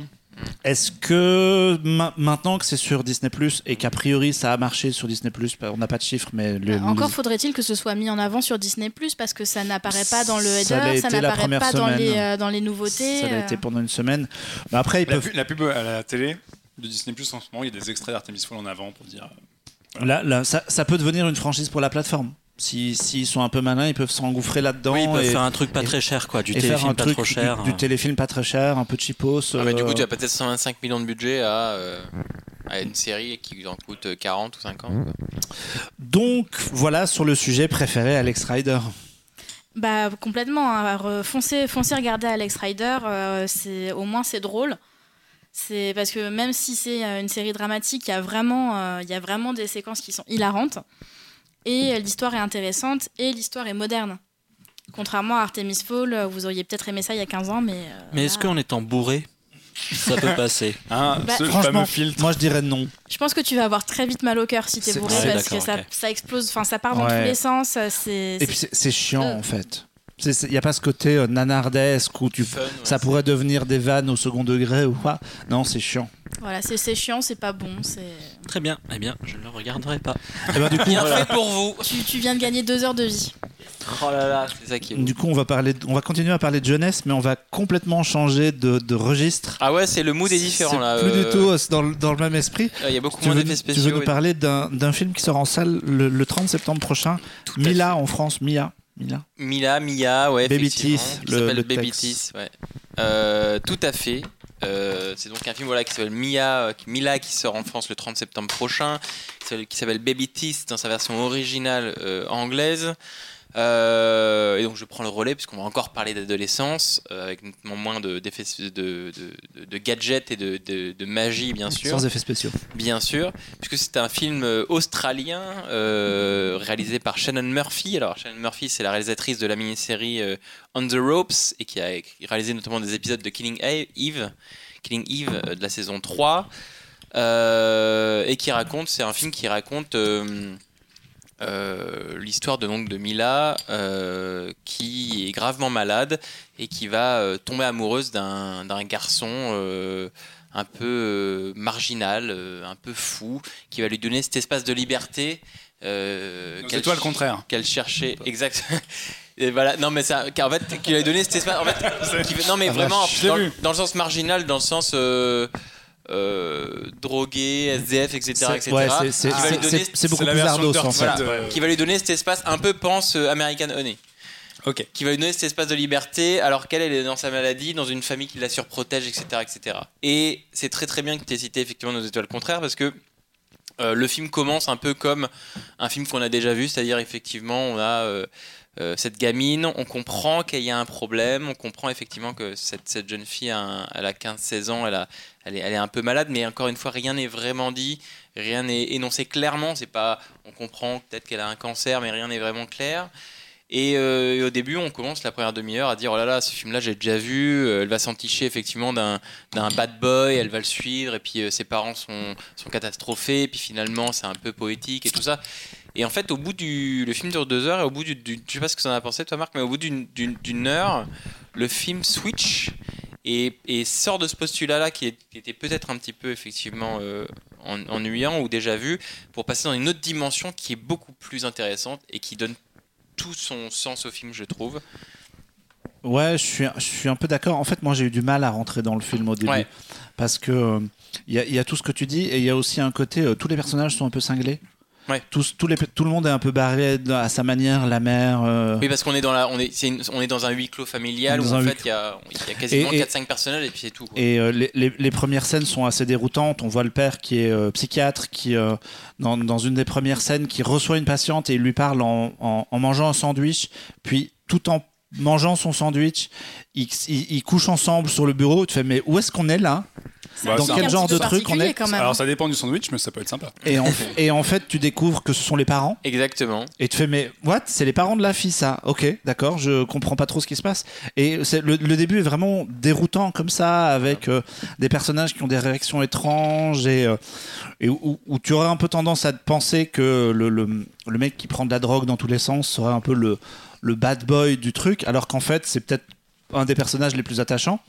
Est-ce que ma- maintenant que c'est sur Disney Plus et qu'a priori ça a marché sur Disney Plus, on n'a pas de chiffres, mais le- Bah, Encore le- faudrait-il que ce soit mis en avant sur Disney Plus parce que ça n'apparaît pas dans le Ça l'a header, ça, la n'apparaît pas dans semaine. les, euh, dans les nouveautés. ça a euh. été pendant une semaine. Mais après, ils La, peuvent. pu- la pub à la télé de Disney Plus en ce moment, il y a des extraits d'Artemis Fowl en avant pour dire. Là, là, ça, ça peut devenir une franchise pour la plateforme. Si- S'ils sont un peu malins, ils peuvent s'engouffrer là-dedans. Oui, ils peuvent et, faire un truc pas et- très cher, quoi. Du téléfilm un pas truc trop cher. Du, téléfilm pas très cher, un peu cheapos. Ah, mais du euh, coup, tu as peut-être 125 millions de budget à, euh, à une série qui en coûte 40 ou 50. quoi. Donc voilà sur le sujet préféré Alex Rider. Bah complètement. hein. Alors, foncez, foncez regarder Alex Rider. euh, c'est au moins c'est drôle. C'est parce que même si c'est euh, une série dramatique, il y a vraiment, euh, il y a vraiment des séquences qui sont hilarantes. Et euh, l'histoire est intéressante et l'histoire est moderne. Contrairement à Artemis Fall, vous auriez peut-être aimé ça il y a 15 ans, mais. euh, Mais est-ce là, qu'en étant bourré, ça peut passer Hein, Bah, ce Franchement, filtre. moi je dirais non. Je pense que tu vas avoir très vite mal au cœur si t'es C'est- bourré Ah, parce que ça, ça explose, enfin ça part dans Ouais. tous les sens. C'est. Et puis c'est c'est chiant Euh. en fait. Il n'y a pas ce côté euh, nanardesque où tu, Fun, ouais, ça pourrait devenir des vannes au second degré ou quoi? Non, c'est chiant. Voilà, c'est c'est chiant, c'est pas bon. C'est. Très bien. Eh bien, je ne le regarderai pas. Et ben, du coup, Bien fait pour vous. Tu, tu viens de gagner deux heures de vie. Oh là là, c'est ça qui est du coup, on va parler, on va continuer à parler de jeunesse, mais on va complètement changer de, de registre. Ah ouais, c'est le mood est différent là. Plus euh, du tout euh, dans, le- dans le même esprit. euh, Il y a beaucoup Tu moins veux, d'effets tu spéciaux. veux nous et- parler d'un d'un film qui sort en salle le, le 30 septembre prochain. Mila en France, Mia. Mila. Mila, Mia, ouais, Baby Teeth, le- le Baby. Teeth, ouais. Euh, tout à fait. Euh, c'est donc un film voilà, qui s'appelle Mia, euh, Mila qui sort en France le 30 septembre prochain, qui s'appelle- qui s'appelle Baby Teeth dans sa version originale euh, anglaise. Euh, et donc je prends le relais puisqu'on va encore parler d'adolescence euh, avec notamment moins de, d'effets- de, de, de- de gadgets et de, magie bien sûr. Sans effets spéciaux. Bien sûr, puisque c'est un film euh, australien euh, réalisé par Shannon Murphy. Alors Shannon Murphy, c'est la réalisatrice de la mini-série On the Ropes et qui a réalisé notamment des épisodes de Killing Eve, Killing Eve de la saison 3, euh, et qui raconte, c'est un film qui raconte euh, l'histoire de donc de Mila euh, qui est gravement malade et qui va euh, tomber amoureuse d'un d'un garçon. un peu marginal, un peu fou, qui va lui donner cet espace de liberté C'est toi le contraire. qu'elle cherchait exact. Et voilà, non mais ça, qu'en fait, qui lui a donné cet espace. En fait, qui fait- non mais vraiment, dans, le sens marginal, dans le sens euh, drogué, SDF, etc., C'est- etc. ouais, c'est- beaucoup plus ardos en fait. Qui va lui donner cet espace un peu pense euh, American Honey Ok. qui va lui donner cet espace de liberté alors qu'elle elle est dans sa maladie, dans une famille qui la surprotège, etc. etc. Et c'est très très bien que tu aies cité effectivement nos étoiles contraires parce que euh, le film commence un peu comme un film qu'on a déjà vu, c'est-à-dire effectivement on a euh, euh, cette gamine, on comprend qu'il y a un problème, on comprend effectivement que cette, cette jeune fille, a un- elle a 15-16 ans, elle, a, elle, est, un peu malade, mais encore une fois, rien n'est vraiment dit, rien n'est énoncé clairement, c'est pas, on comprend peut-être qu'elle a un cancer, mais rien n'est vraiment clair. Et, euh, et au début, on commence la première demi-heure à dire oh là là, ce film-là, j'ai déjà vu. Euh, Elle va s'enticher effectivement d'un bad boy, elle va le suivre, et puis euh, ses parents sont, sont catastrophés, et puis finalement, c'est un peu poétique et tout ça. Et en fait, au bout du. Le film dure deux heures, et au bout du. du- je sais pas ce que tu en as pensé, toi, Marc, mais au bout d'une heure, le film switch et, et sort de ce postulat-là qui, est- qui était peut-être un petit peu effectivement euh, en- ennuyant ou déjà vu, pour passer dans une autre dimension qui est beaucoup plus intéressante et qui donne tout son sens au film, je trouve. Ouais, je suis, je suis un peu d'accord. En fait, moi, j'ai eu du mal à rentrer dans le film au début. Ouais. Parce que euh, il y, a- il y a tout ce que tu dis et il y a aussi un côté, euh, tous les personnages sont un peu cinglés. Ouais. Les, tout le monde est un peu barré à sa manière, la mère. euh, Oui, parce qu'on est dans la, on est, c'est une- on est dans un huis clos familial où en fait il y a, il y a quasiment Et- et- 4-5 personnages et puis c'est tout. quoi. Et euh, les, les- les premières scènes sont assez déroutantes. On voit le père qui est euh, psychiatre, qui dans, dans une des premières scènes, qui reçoit une patiente et il lui parle en, en- en mangeant un sandwich, puis tout en mangeant son sandwich, ils, ils- ils couchent ensemble sur le bureau. Tu fais mais où est-ce qu'on est là Bah, dans quel genre de truc on est. Alors ça dépend du sandwich, mais ça peut être sympa. Et en, et en fait, tu découvres que ce sont les parents. Exactement. Et tu fais, mais what? C'est les parents de la fille, ça Ok, d'accord, je comprends pas trop ce qui se passe. Et le, le début est vraiment déroutant comme ça, avec euh, des personnages qui ont des réactions étranges et, euh, et où, où tu aurais un peu tendance à penser que le, le, le mec qui prend de la drogue dans tous les sens serait un peu le, le bad boy du truc, alors qu'en fait, c'est peut-être un des personnages les plus attachants.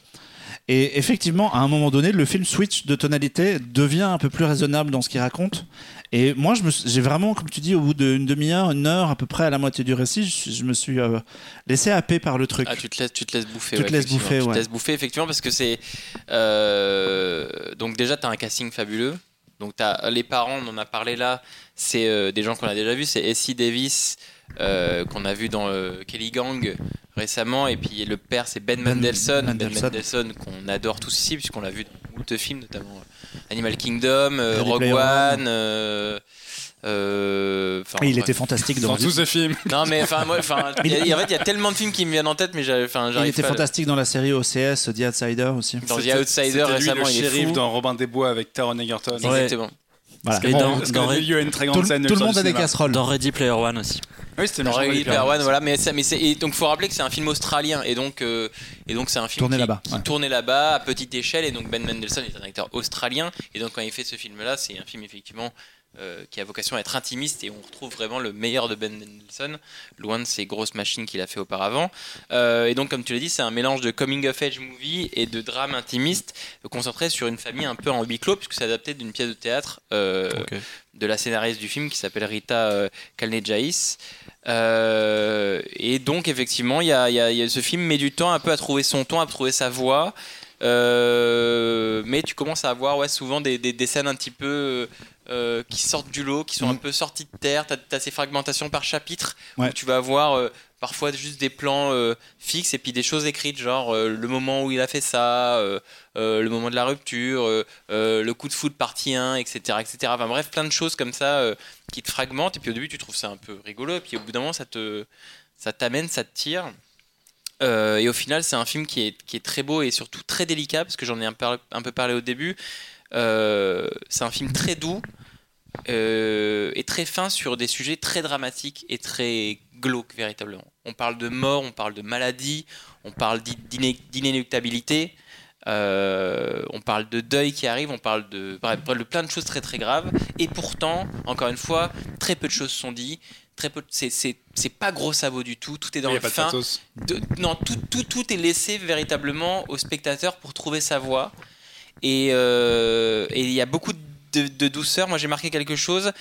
Et effectivement, à un moment donné, le film switch de tonalité, devient un peu plus raisonnable dans ce qu'il raconte. Et moi, j'ai vraiment, comme tu dis, au bout d'une demi-heure, une heure, à peu près à la moitié du récit, je, je me suis euh, laissé happer par le truc. Ah, tu te laisses, tu te laisses bouffer. Tu ouais, te laisses bouffer, Tu te ouais. laisses bouffer, effectivement, parce que c'est. euh, donc, déjà, tu as un casting fabuleux. Donc, as les parents, on en a parlé là, c'est euh, des gens qu'on a déjà vus. C'est Essie Davis, euh, qu'on a vu dans euh, Kelly Gang récemment. Et puis, le père, c'est Ben, Ben Mendelsohn. Ben Mendelsohn. Qu'on adore tous ici, puisqu'on l'a vu dans moult films, notamment euh, Animal Kingdom, euh, Rogue One. Euh, euh, enfin, Et il était fantastique dans, tous ces films. Non, mais enfin, moi, enfin, il y a- en fait, il y a tellement de films qui me viennent en tête, mais j'arrive enfin, il j'arrive était fantastique dans la série OCS, The Outsider aussi. Dans The Outsider récemment, le il est fou. dans Robin des Bois avec Taron Egerton. Exactement. Voilà. Et Bon, dans- tout, grande scène. tout le monde a des casseroles. Dans Ready Player One aussi. Oui, c'était One, voilà, mais, ça, mais c'est, et donc faut rappeler que c'est un film australien et donc euh, et donc c'est un film Tourné qui, là-bas, qui ouais. là-bas à petite échelle et donc Ben Mendelsohn est un acteur australien et donc quand il fait ce film-là, c'est un film effectivement euh, qui a vocation à être intimiste et on retrouve vraiment le meilleur de Ben Mendelsohn, loin de ces grosses machines qu'il a fait auparavant. Euh, et donc comme tu l'as dit, c'est un mélange de coming of age movie et de drame intimiste concentré sur une famille un peu en huis clos puisque c'est adapté d'une pièce de théâtre. euh. De la scénariste du film qui s'appelle Rita euh, Kalnejais. Euh, et donc effectivement, il y a, il y a- il y a- ce film met du temps un peu à trouver son ton, à trouver sa voix. Euh, mais tu commences à avoir ouais, souvent des, des- des scènes un petit peu euh, qui sortent du lot, qui sont un Mhm. peu sorties de terre. Tu as, ces fragmentations par chapitre Ouais. où tu vas avoir euh, parfois juste des plans euh, fixes et puis des choses écrites, genre euh, le moment où il a fait ça, euh, le moment de la rupture, le coup de foot partie 1, etc., etc. Bref, plein de choses comme ça qui te fragmentent. Et puis au début, tu trouves ça un peu rigolo. Et puis au bout d'un moment, ça te, ça t'amène, ça te tire. Et au final, c'est un film qui est, qui est très beau et surtout très délicat, parce que j'en ai un, un peu parlé au début. C'est un film très doux euh, et très fin sur des sujets très dramatiques et très glauques, véritablement. On parle de mort, on parle de maladie, on parle d'i- d'iné- d'inéluctabilité. euh, on parle de deuil qui arrive, on parle de, bref, de plein de choses très très graves. Et pourtant, encore une fois, très peu de choses sont dites. Très peu, c'est, pas gros sabot du tout. Tout est dans le fin de- non, tout, tout, tout est laissé véritablement au spectateur pour trouver sa voix. Et euh, et il y a beaucoup de, de douceur. Moi, j'ai marqué quelque chose.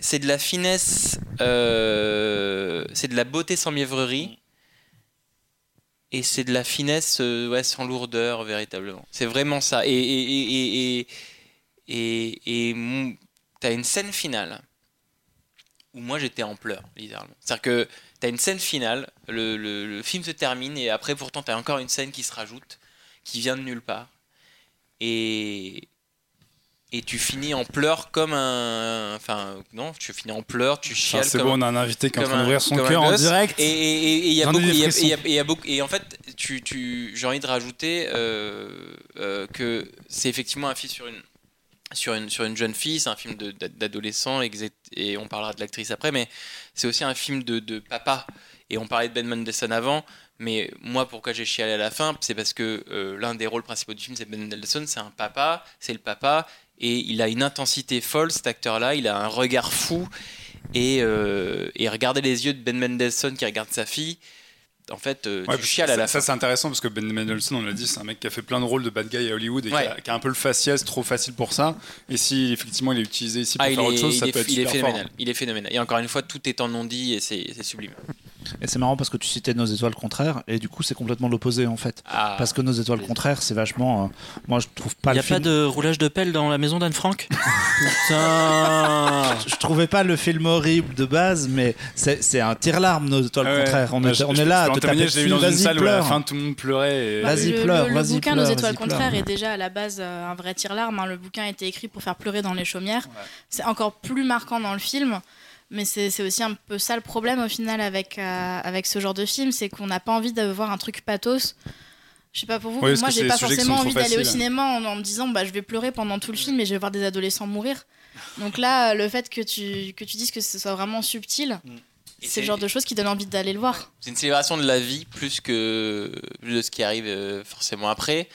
C'est de la finesse, euh, c'est de la beauté sans mièvrerie. Et c'est de la finesse euh, sans lourdeur, véritablement. C'est vraiment ça. Et, et, et, et, t'as une scène finale où moi j'étais en pleurs, littéralement. C'est-à-dire que t'as une scène finale, le, le- le film se termine, et après pourtant t'as encore une scène qui se rajoute, qui vient de nulle part. Et, et tu finis en pleurs comme un. Enfin, non, tu finis en pleurs, tu Ah, chiales C'est comme bon, on a un invité qui est en train d'ouvrir son cœur en direct. Et- il y a beaucoup- et en fait, tu, tu, j'ai envie de rajouter euh, euh, que c'est effectivement un film sur une, sur une, sur une jeune fille, c'est un film d'adolescent, et on parlera de l'actrice après, mais c'est aussi un film de, de papa. Et on parlait de Ben Mendelsohn avant, mais moi, pourquoi j'ai chialé à la fin C'est parce que euh, l'un des rôles principaux du film, c'est Ben Mendelsohn, c'est un papa, c'est le papa, et il a une intensité folle, cet acteur-là, il a un regard fou, et, euh, et regarder les yeux de Ben Mendelsohn qui regarde sa fille, en fait, euh, Ouais, tu chiales à la ça, c'est intéressant parce que Ben Mendelsohn, on l'a dit, c'est un mec qui a fait plein de rôles de bad guy à Hollywood et Ouais. qui, a, qui a un peu le faciès trop facile pour ça. Et si effectivement il est utilisé ici pour Ah, faire est, autre chose, ça est- peut être il est super fort. phénoménal. Il est phénoménal. Et encore une fois, tout est en non-dit et c'est sublime. Et c'est marrant parce que tu citais nos étoiles contraires, et du coup, c'est complètement l'opposé en fait. Ah. Parce que nos étoiles contraires, c'est vachement. euh, moi, je trouve pas Il n'y le a film. pas de roulage de pelle dans la maison d'Anne Frank? Putain Je trouvais pas le film horrible de base, mais c'est c'est un tire-larme, nos étoiles Ah ouais. contraires. On Bah, est, je- on je- est là te taper dessus, vas-y, pleure. fin tout le monde pleurait. Et... Vas-y, le, pleure, le- le vas-y, bouquin pleure, Nos étoiles vas-y, pleure. contraires est déjà à la base euh, un vrai tire-larme. hein. Le bouquin a été écrit pour faire pleurer dans les chaumières. C'est encore plus marquant dans le film. Mais c'est aussi un peu ça le problème au final avec, euh, avec ce genre de film, c'est qu'on n'a pas envie de voir un truc pathos. Je sais pas pour vous, moi j'ai pas forcément envie d'aller au cinéma en, en me disant bah je vais pleurer pendant tout le film et je vais voir des adolescents mourir. Donc là, le fait que tu, que tu dises que ce soit vraiment subtil, Et c'est le genre de choses qui donne envie d'aller le voir. C'est une célébration de la vie plus que de ce qui arrive euh, forcément après.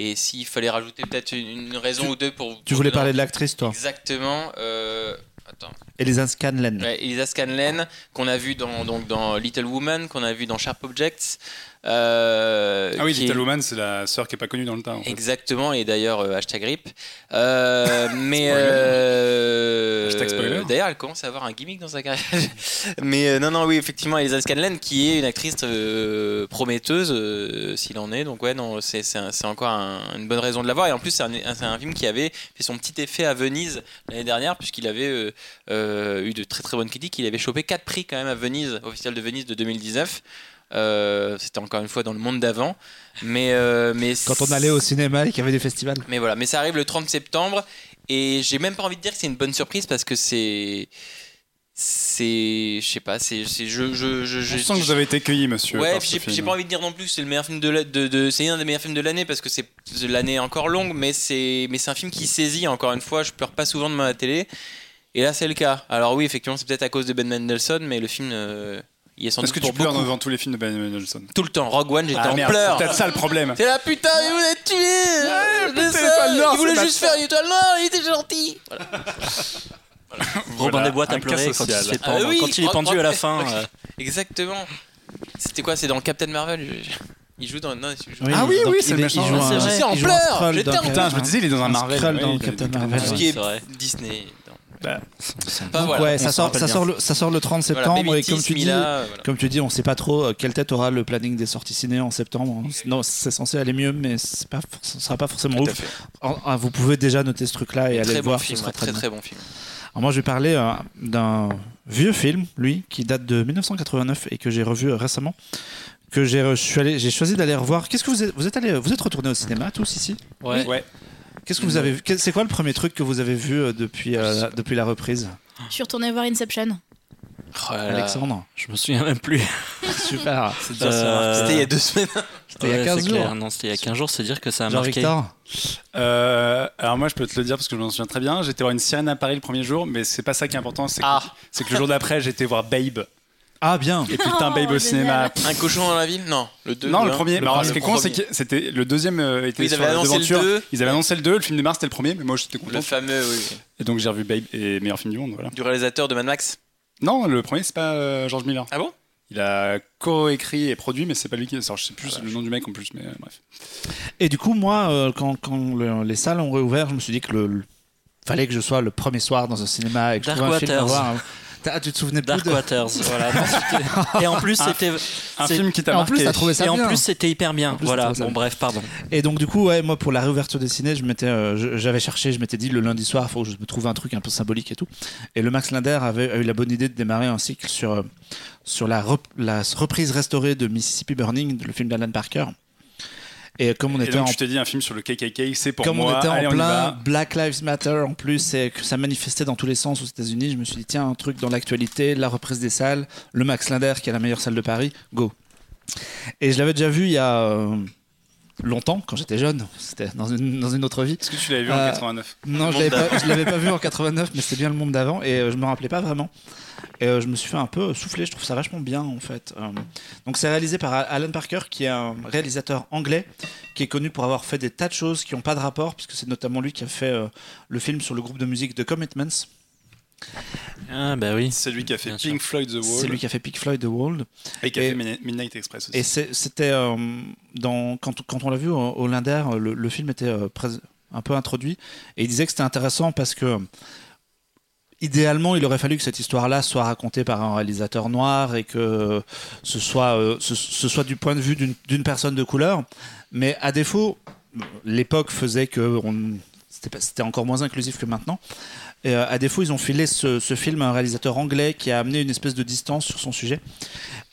Et s'il fallait rajouter peut-être une, une raison ou deux pour. Tu voulais parler de l'actrice, toi Exactement. euh, Attends. Elisa Scanlon. Ouais, Elisa Scanlon, qu'on a vu dans, donc, dans Little Woman, qu'on a vu dans Sharp Objects. Euh, Ah oui, Little Woman, c'est la sœur qui est pas connue dans le tas. en fait. Exactement, et d'ailleurs, euh, hashtag RIP. Euh, mais. Euh. D'ailleurs, elle commence à avoir un gimmick dans sa carrière. mais euh, non, non, oui, effectivement, Elisa Scanlon, qui est une actrice prometteuse, s'il en est. Donc, ouais, non, c'est encore un- une bonne raison de la voir. Et en plus, c'est un, un- film qui avait fait son petit effet à Venise l'année dernière, puisqu'il avait eu de très très bonnes critiques. Il avait chopé 4 prix quand même à Venise, au Festival de Venise de 2019. Euh, C'était encore une fois dans le monde d'avant. Mais, euh, mais Quand on allait au cinéma et qu'il y avait des festivals. mais voilà, mais ça arrive le 30 septembre et j'ai même pas envie de dire que c'est une bonne surprise parce que c'est c'est je sais pas, c'est je je je, je Je sens que vous avez été cueilli, monsieur. Ouais, j'ai pas envie de dire non plus c'est le meilleur film de, la- de, de- c'est un des meilleurs films de l'année parce que c'est l'année encore longue mais c'est mais c'est un film qui saisit encore une fois, je pleure pas souvent devant la télé et là c'est le cas. Alors oui, effectivement, c'est peut-être à cause de Ben Mendelsohn mais le film euh, il est sans Est-ce doute que tu pour pleures beaucoup. devant tous les films de Ben Mendelsohn tout le temps Rogue One, j'étais Ah en merde, pleurs. c'est peut-être ça le problème. C'est la putain, il voulait te tuer euh, putain, l'étoile noire, Il voulait c'est juste faire une étoile noire, il était gentil Voilà. Robin Voilà, des Bois, t'as un cas pleuré quand il, se fait Ah pendre. oui, quand il est pendu à la fin. Euh, Exactement. C'était quoi C'est dans Captain Marvel je- je- Il joue dans. Non, il joue- Ah oui, donc oui, c'est il le est- méchant. il joue Ah, c'est un- vrai. il C'est en joue un pleurs. Skrull J'étais dans en Captain- Putain, je me disais, il est dans un un Marvel. Skrull ouais, dans il est- Captain est- Marvel. Tout ce Ouais, qui est c'est vrai. Disney. Bah, voilà, ouais, on ça sort, ça, sort le, ça sort le 30 Voilà, septembre et comme tu dis, Mila, voilà. comme tu dis, on sait pas trop euh, quelle tête aura le planning des sorties ciné en septembre. Non, c'est censé aller mieux, mais c'est pas, for- ce sera pas forcément ouf. En- ah, Vous pouvez déjà noter ce truc-là et aller Très le bon voir. film, ce sera ouais, très bien. très bon film. Alors moi, je vais parler euh, d'un vieux film, lui, qui date de 1989 et que j'ai revu euh, récemment. Que j'ai, re- je suis allé, j'ai choisi d'aller revoir. Qu'est-ce que vous êtes, vous êtes allé, vous êtes retourné au cinéma tous ici? Ouais. Ouais. Qu'est-ce que vous avez vu? C'est quoi le premier truc que vous avez vu euh, depuis euh, la- depuis la reprise, Je suis retournée voir Inception. Oh là là. Alexandre? Je me souviens même plus. Super. Euh, C'était il y a deux semaines. C'était il y a ouais, 15 c'est jours. clair. Non, c'était il y a 15 jours, c'est dire que ça a marqué. Victor. Euh, alors moi je peux te le dire parce que je m'en souviens très bien. J'étais voir une sirène à Paris le premier jour, mais c'est pas ça qui est important. C'est que, Ah. c'est que le jour d'après j'étais voir Babe. Ah bien. Et putain Oh, Babe au génial. cinéma. Un cochon dans la ville Non, le 2. non le premier. Mais alors, ce qui est con c'est que c'était le deuxième euh, était ils sur avaient la annoncé le devanture. 2. Ils avaient annoncé le 2, le film de Mars c'était le premier, mais moi j'étais content. Le fameux, oui. Et donc j'ai revu Babe et meilleur film du monde. Voilà. Du réalisateur de Mad Max. Non le premier c'est pas euh, George Miller. Ah bon? Il a co-écrit et produit, mais c'est pas lui qui. Alors, je sais plus le nom du mec en plus, mais euh, bref. Et du coup, moi, euh, quand, quand le- les salles ont réouvert, je me suis dit que le, le- fallait que je sois le premier soir dans un cinéma et que je Dark trouve un film à Waters. voir. Ah, tu te souvenais plus Dark de... Waters, voilà. non, et en plus, c'était. Un film qui t'a Et en marqué. plus, t'as trouvé ça Et en plus, c'était hyper bien. plus, Voilà. Bon, bref, pardon. Et donc, du coup, ouais, moi, pour la réouverture des ciné, je m'étais, euh, j'avais cherché, je m'étais dit le lundi soir, il faut que je me trouve un truc un peu symbolique et tout. Et le Max Linder avait eu la bonne idée de démarrer un cycle sur, euh, sur la, rep- la reprise restaurée de Mississippi Burning, le film d'Alan Parker. Et comme on Et était donc en tu t'es dit un film sur le KKK, c'est pour comme moi. on était Allez, en on y plein. Black Lives Matter en plus et que ça manifestait dans tous les sens aux États-Unis, je me suis dit tiens un truc dans l'actualité, la reprise des salles, le Max Linder qui est la meilleure salle de Paris, go. Et je l'avais déjà vu il y a euh, longtemps quand j'étais jeune, c'était dans une, dans une autre vie. Est-ce que tu l'avais vu Euh, en 89 Non, je monde l'avais pas, vu en 89, mais c'était bien le monde d'avant et euh, je me rappelais pas vraiment. Et euh, je me suis fait un peu souffler, je trouve ça vachement bien en fait. Euh, donc c'est réalisé par Alan Parker qui est un réalisateur anglais qui est connu pour avoir fait des tas de choses qui n'ont pas de rapport, puisque c'est notamment lui qui a fait euh, le film sur le groupe de musique The Commitments. Ah, bah oui. C'est lui qui a fait Bien sûr. Pink Floyd The Wall C'est lui qui a fait Pink Floyd The Wall. et qui a et- fait Midnight- Express aussi. Et c'était euh, dans quand, quand on l'a vu au, Linder, le, le film était euh, un peu introduit et il disait que c'était intéressant parce que idéalement, il aurait fallu que cette histoire-là soit racontée par un réalisateur noir et que ce soit euh, ce, ce soit du point de vue d'une personne de couleur. Mais à défaut, l'époque faisait que c'était encore moins inclusif que maintenant. Et euh, à défaut, ils ont filé ce, ce film à un réalisateur anglais qui a amené une espèce de distance sur son sujet.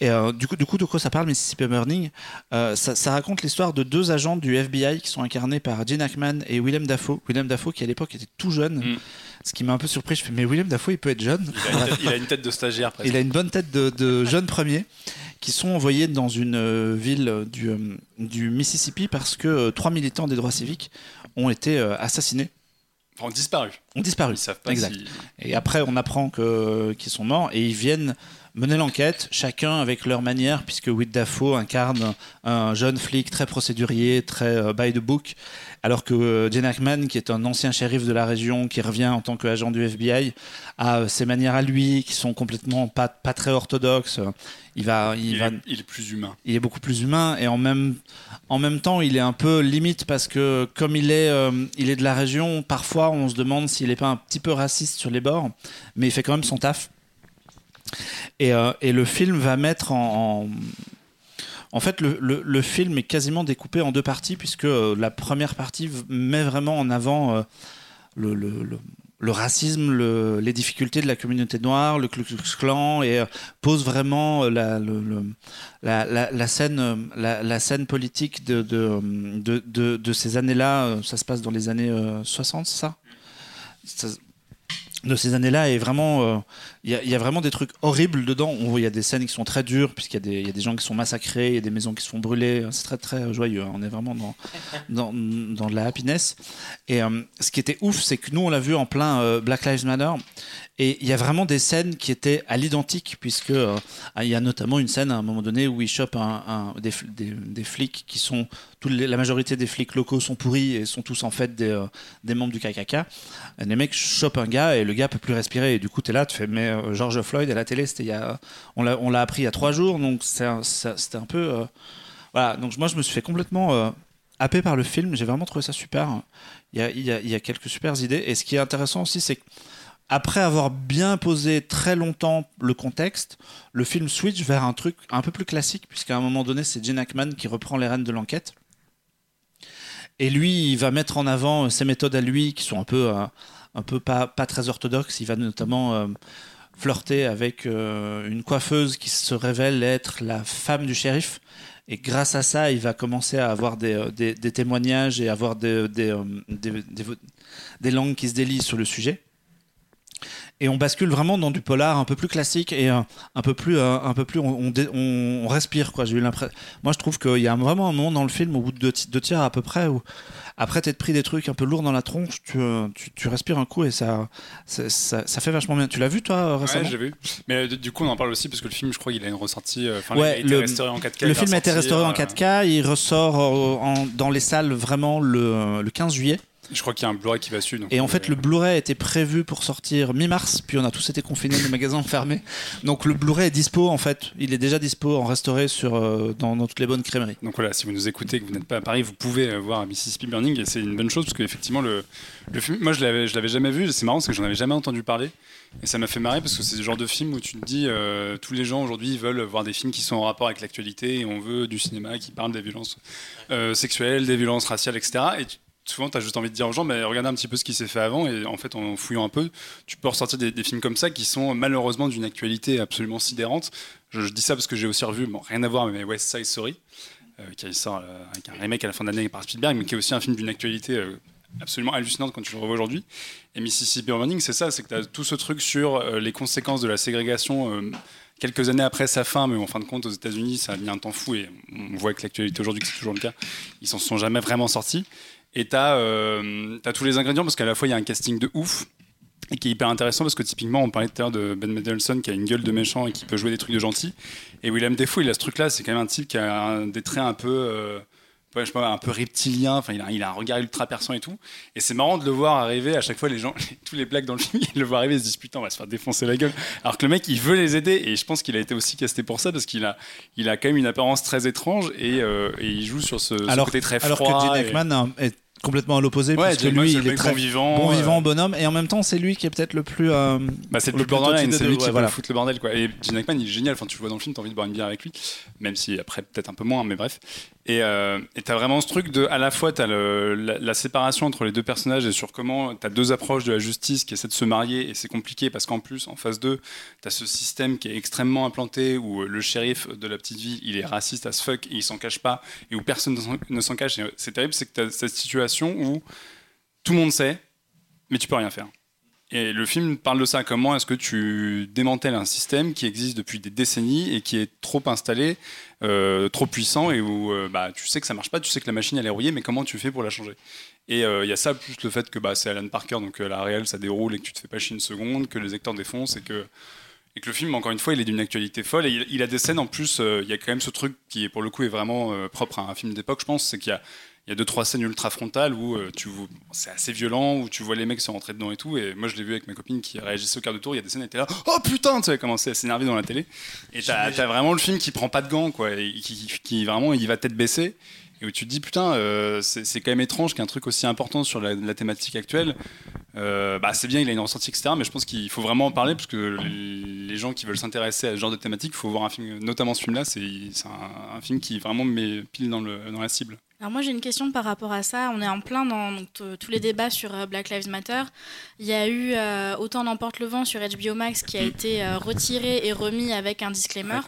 Et euh, du, coup, du coup, de quoi ça parle, Mississippi Burning? Euh, ça, ça raconte l'histoire de deux agents du FBI qui sont incarnés par Gene Hackman et Willem Dafoe. Willem Dafoe qui à l'époque était tout jeune, Mm. ce qui m'a un peu surpris. Je fais, mais Willem Dafoe, il peut être jeune. Il a, une tête, il a une tête de stagiaire presque. Il a une bonne tête de, de jeune premier qui sont envoyés dans une ville du, du Mississippi parce que trois militants des droits civiques ont été assassinés, Enfin, disparu. ont disparu. Ils savent pas Exact. si- Et après, on apprend que- qu'ils sont morts et ils viennent mener l'enquête, chacun avec leur manière, puisque Whit Dafoe incarne un jeune flic très procédurier, très euh, by the book, alors que euh, Gene Hackman, qui est un ancien shérif de la région, qui revient en tant qu'agent du FBI, a euh, ses manières à lui, qui sont complètement pas, pas très orthodoxes. Il va, il Il, va est, il est plus humain. il est beaucoup plus humain et en même, en même temps il est un peu limite parce que comme il est, euh, il est de la région, parfois on se demande s'il n'est pas un petit peu raciste sur les bords, mais il fait quand même son taf. Et, euh, et le film va mettre en... en- en fait, le, film est quasiment découpé en deux parties, puisque euh, la première partie met vraiment en avant euh, le, racisme, le- les difficultés de la communauté noire, le Ku Klux Klan, et euh, pose vraiment la, scène, politique de, ces années-là. Ça se passe dans les années euh, 60, c'est ça, Ça- de ces années-là est vraiment euh, il y, a- vraiment des trucs horribles dedans. Il y a des scènes qui sont très dures puisqu'il y y a des gens qui sont massacrés il y a des maisons qui se font brûler. C'est très très joyeux hein. on est vraiment dans dans, dans de la happiness. Et euh, ce qui était ouf c'est que nous on l'a vu en plein euh, Black Lives Matter et il y a vraiment des scènes qui étaient à l'identique puisque euh, y a notamment une scène à un moment donné où ils chopent des, fl- des, des flics qui sont tous les- la majorité des flics locaux sont pourris et sont tous en fait des, euh, membres du KKK et les mecs chopent un gars et le gars peut plus respirer. Et du coup tu es là tu fais mais euh, George Floyd à la télé y a on l'a appris il y a trois jours donc c'était un peu voilà. Donc moi je me suis fait complètement happé par le film. J'ai vraiment trouvé ça super. Il y a, y a- il y a quelques super idées. Et ce qui est intéressant aussi c'est que après avoir bien posé très longtemps le contexte, le film switch vers un truc un peu plus classique, puisqu'à un moment donné, c'est Gene Hackman qui reprend les rênes de l'enquête. Et lui, il va mettre en avant ses méthodes à lui, qui sont un peu, euh, un peu pas, pas très orthodoxes. Il va notamment euh, flirter avec euh, une coiffeuse qui se révèle être la femme du shérif. Et grâce à ça, il va commencer à avoir des, euh, des, témoignages et avoir euh, des- des langues qui se délient sur le sujet. Et on bascule vraiment dans du polar un peu plus classique et euh, un peu plus, euh, un peu plus, on, respire quoi. J'ai eu l'impression. Moi, je trouve qu'il y a vraiment un moment dans le film, au bout de deux, ti- deux tiers à peu près, où après t'être pris des trucs un peu lourds dans la tronche, tu, euh, tu, tu respires un coup et ça, ça, ça, ça fait vachement bien. Tu l'as vu toi récemment Ouais, j'ai vu. Mais du coup, on en parle aussi parce que le film, je crois qu'il a une ressortie. Enfin, Ouais, il a été le- restauré en 4K. Le il film a été restauré en euh, 4K, il ressort en- dans les salles vraiment le, le 15 juillet. Je crois qu'il y a un Blu-ray qui va suivre. donc, Et en euh, fait, le Blu-ray était prévu pour sortir mi-mars, puis on a tous été confinés, les magasins ont fermé. Donc le Blu-ray est dispo en fait, il est déjà dispo en restauré sur, euh, dans, dans toutes les bonnes crèmeries. Donc voilà, si vous nous écoutez, que vous n'êtes pas à Paris, vous pouvez euh, voir Mississippi Burning et c'est une bonne chose parce qu'effectivement, le, le film, moi je l'avais, je l'avais jamais vu, c'est marrant parce que j'en avais jamais entendu parler et ça m'a fait marrer parce que c'est le genre de film où tu te dis, euh, tous les gens aujourd'hui veulent voir des films qui sont en rapport avec l'actualité et on veut du cinéma qui parle des violences euh, sexuelles, des violences raciales, etc. Et tu- souvent, tu as juste envie de dire aux gens, mais regardez un petit peu ce qui s'est fait avant et en fait, en fouillant un peu, tu peux ressortir des, films comme ça qui sont malheureusement d'une actualité absolument sidérante. Je, dis ça parce que j'ai aussi revu, bon, rien à voir, mais West Side Story euh, qui sort euh, avec un remake à la fin d'année par Spielberg, mais qui est aussi un film d'une actualité euh, absolument hallucinante quand tu le revois aujourd'hui. Et Mississippi Burning, c'est ça, c'est que tu as tout ce truc sur les conséquences de la ségrégation quelques années après sa fin, mais en fin de compte, aux États-Unis, ça a mis un temps fou, et on voit avec l'actualité aujourd'hui que c'est toujours le cas, ils s'en sont jamais vraiment sortis. Et tu as, tous les ingrédients, parce qu'à la fois, il y a un casting de ouf, et qui est hyper intéressant parce que typiquement on parlait tout à l'heure de Ben Mendelsohn qui a une gueule de méchant et qui peut jouer des trucs de gentil. Et William Defoe il a ce truc là c'est quand même un type qui a un- des traits un peu euh, je sais pas, un peu reptilien. Enfin il a, il a un regard ultra perçant et tout. Et c'est marrant de le voir arriver à chaque fois les gens tous les blagues dans le film ils le voient arriver ils se disent putain on va se faire défoncer la gueule. Alors que le mec il veut les aider. Et je pense qu'il a été aussi casté pour ça parce qu'il a il a quand même une apparence très étrange et, euh, et il joue sur ce, ce Alors, côté très alors froid que Gene et- Hackman hein, est complètement à l'opposé, ouais, parce que lui il est très bon vivant bon euh, vivant, bonhomme, et en même temps c'est lui qui est peut-être le plus... euh, Bah, c'est le Le plus borderline, c'est lui qui va voilà. foutre le bordel. Quoi. Et Gene Hackman, il est génial. Enfin, tu le vois dans le film, t'as envie de boire une bière avec lui, même si après, peut-être un peu moins, mais bref. Et euh, et t'as vraiment ce truc de, à la fois, le- la, séparation entre les deux personnages et sur comment t'as deux approches de la justice qui essaient de se marier, et c'est compliqué parce qu'en plus, en phase 2, t'as ce système qui est extrêmement implanté où euh, le shérif de la petite ville, il est raciste as fuck et il s'en cache pas, et où personne ne s'en- cache. Et c'est terrible, c'est que t'as cette situation où tout le monde sait, mais tu peux rien faire. Et le film parle de ça. Comment est-ce que tu démantèles un système qui existe depuis des décennies et qui est trop installé, euh, trop puissant et où euh, bah, tu sais que ça marche pas, tu sais que la machine elle est rouillée, mais comment tu fais pour la changer? Et euh, il y a ça plus le fait que bah, c'est Alan Parker, donc la réelle ça déroule et que tu te fais pas chier une seconde, que les acteurs défoncent et que et que le film, encore une fois, il est d'une actualité folle. Et il, a des scènes en plus, il y a quand même ce truc qui, pour le coup, est vraiment propre à un film d'époque, je pense, c'est qu'il y a, il y a deux, trois scènes ultra frontales où euh, tu c'est assez violent, où tu vois les mecs se rentrer dedans et tout. Et moi, je l'ai vu avec ma copine qui réagissait au quart de tour. Il y a des scènes, elle était là, oh putain, tu sais, commencer à s'énerver dans la télé. Et t'as as vraiment le film qui prend pas de gants, quoi, et qui, qui vraiment, il va tête baissée. Et où tu te dis, putain, euh, c'est quand même étrange qu'un truc aussi important sur la, la thématique actuelle, euh, bah, c'est bien, il a une ressortie, etc. Mais je pense qu'il faut vraiment en parler parce que les gens qui veulent s'intéresser à ce genre de thématique, il faut voir un film, notamment ce film-là, c'est c'est un, un film qui vraiment met pile dans, le, dans la cible. Alors moi j'ai une question par rapport à ça. On est en plein dans donc, tous les débats sur euh, Black Lives Matter. Il y a eu euh, Autant n'emporte le vent sur HBO Max qui a été euh, retiré et remis avec un disclaimer.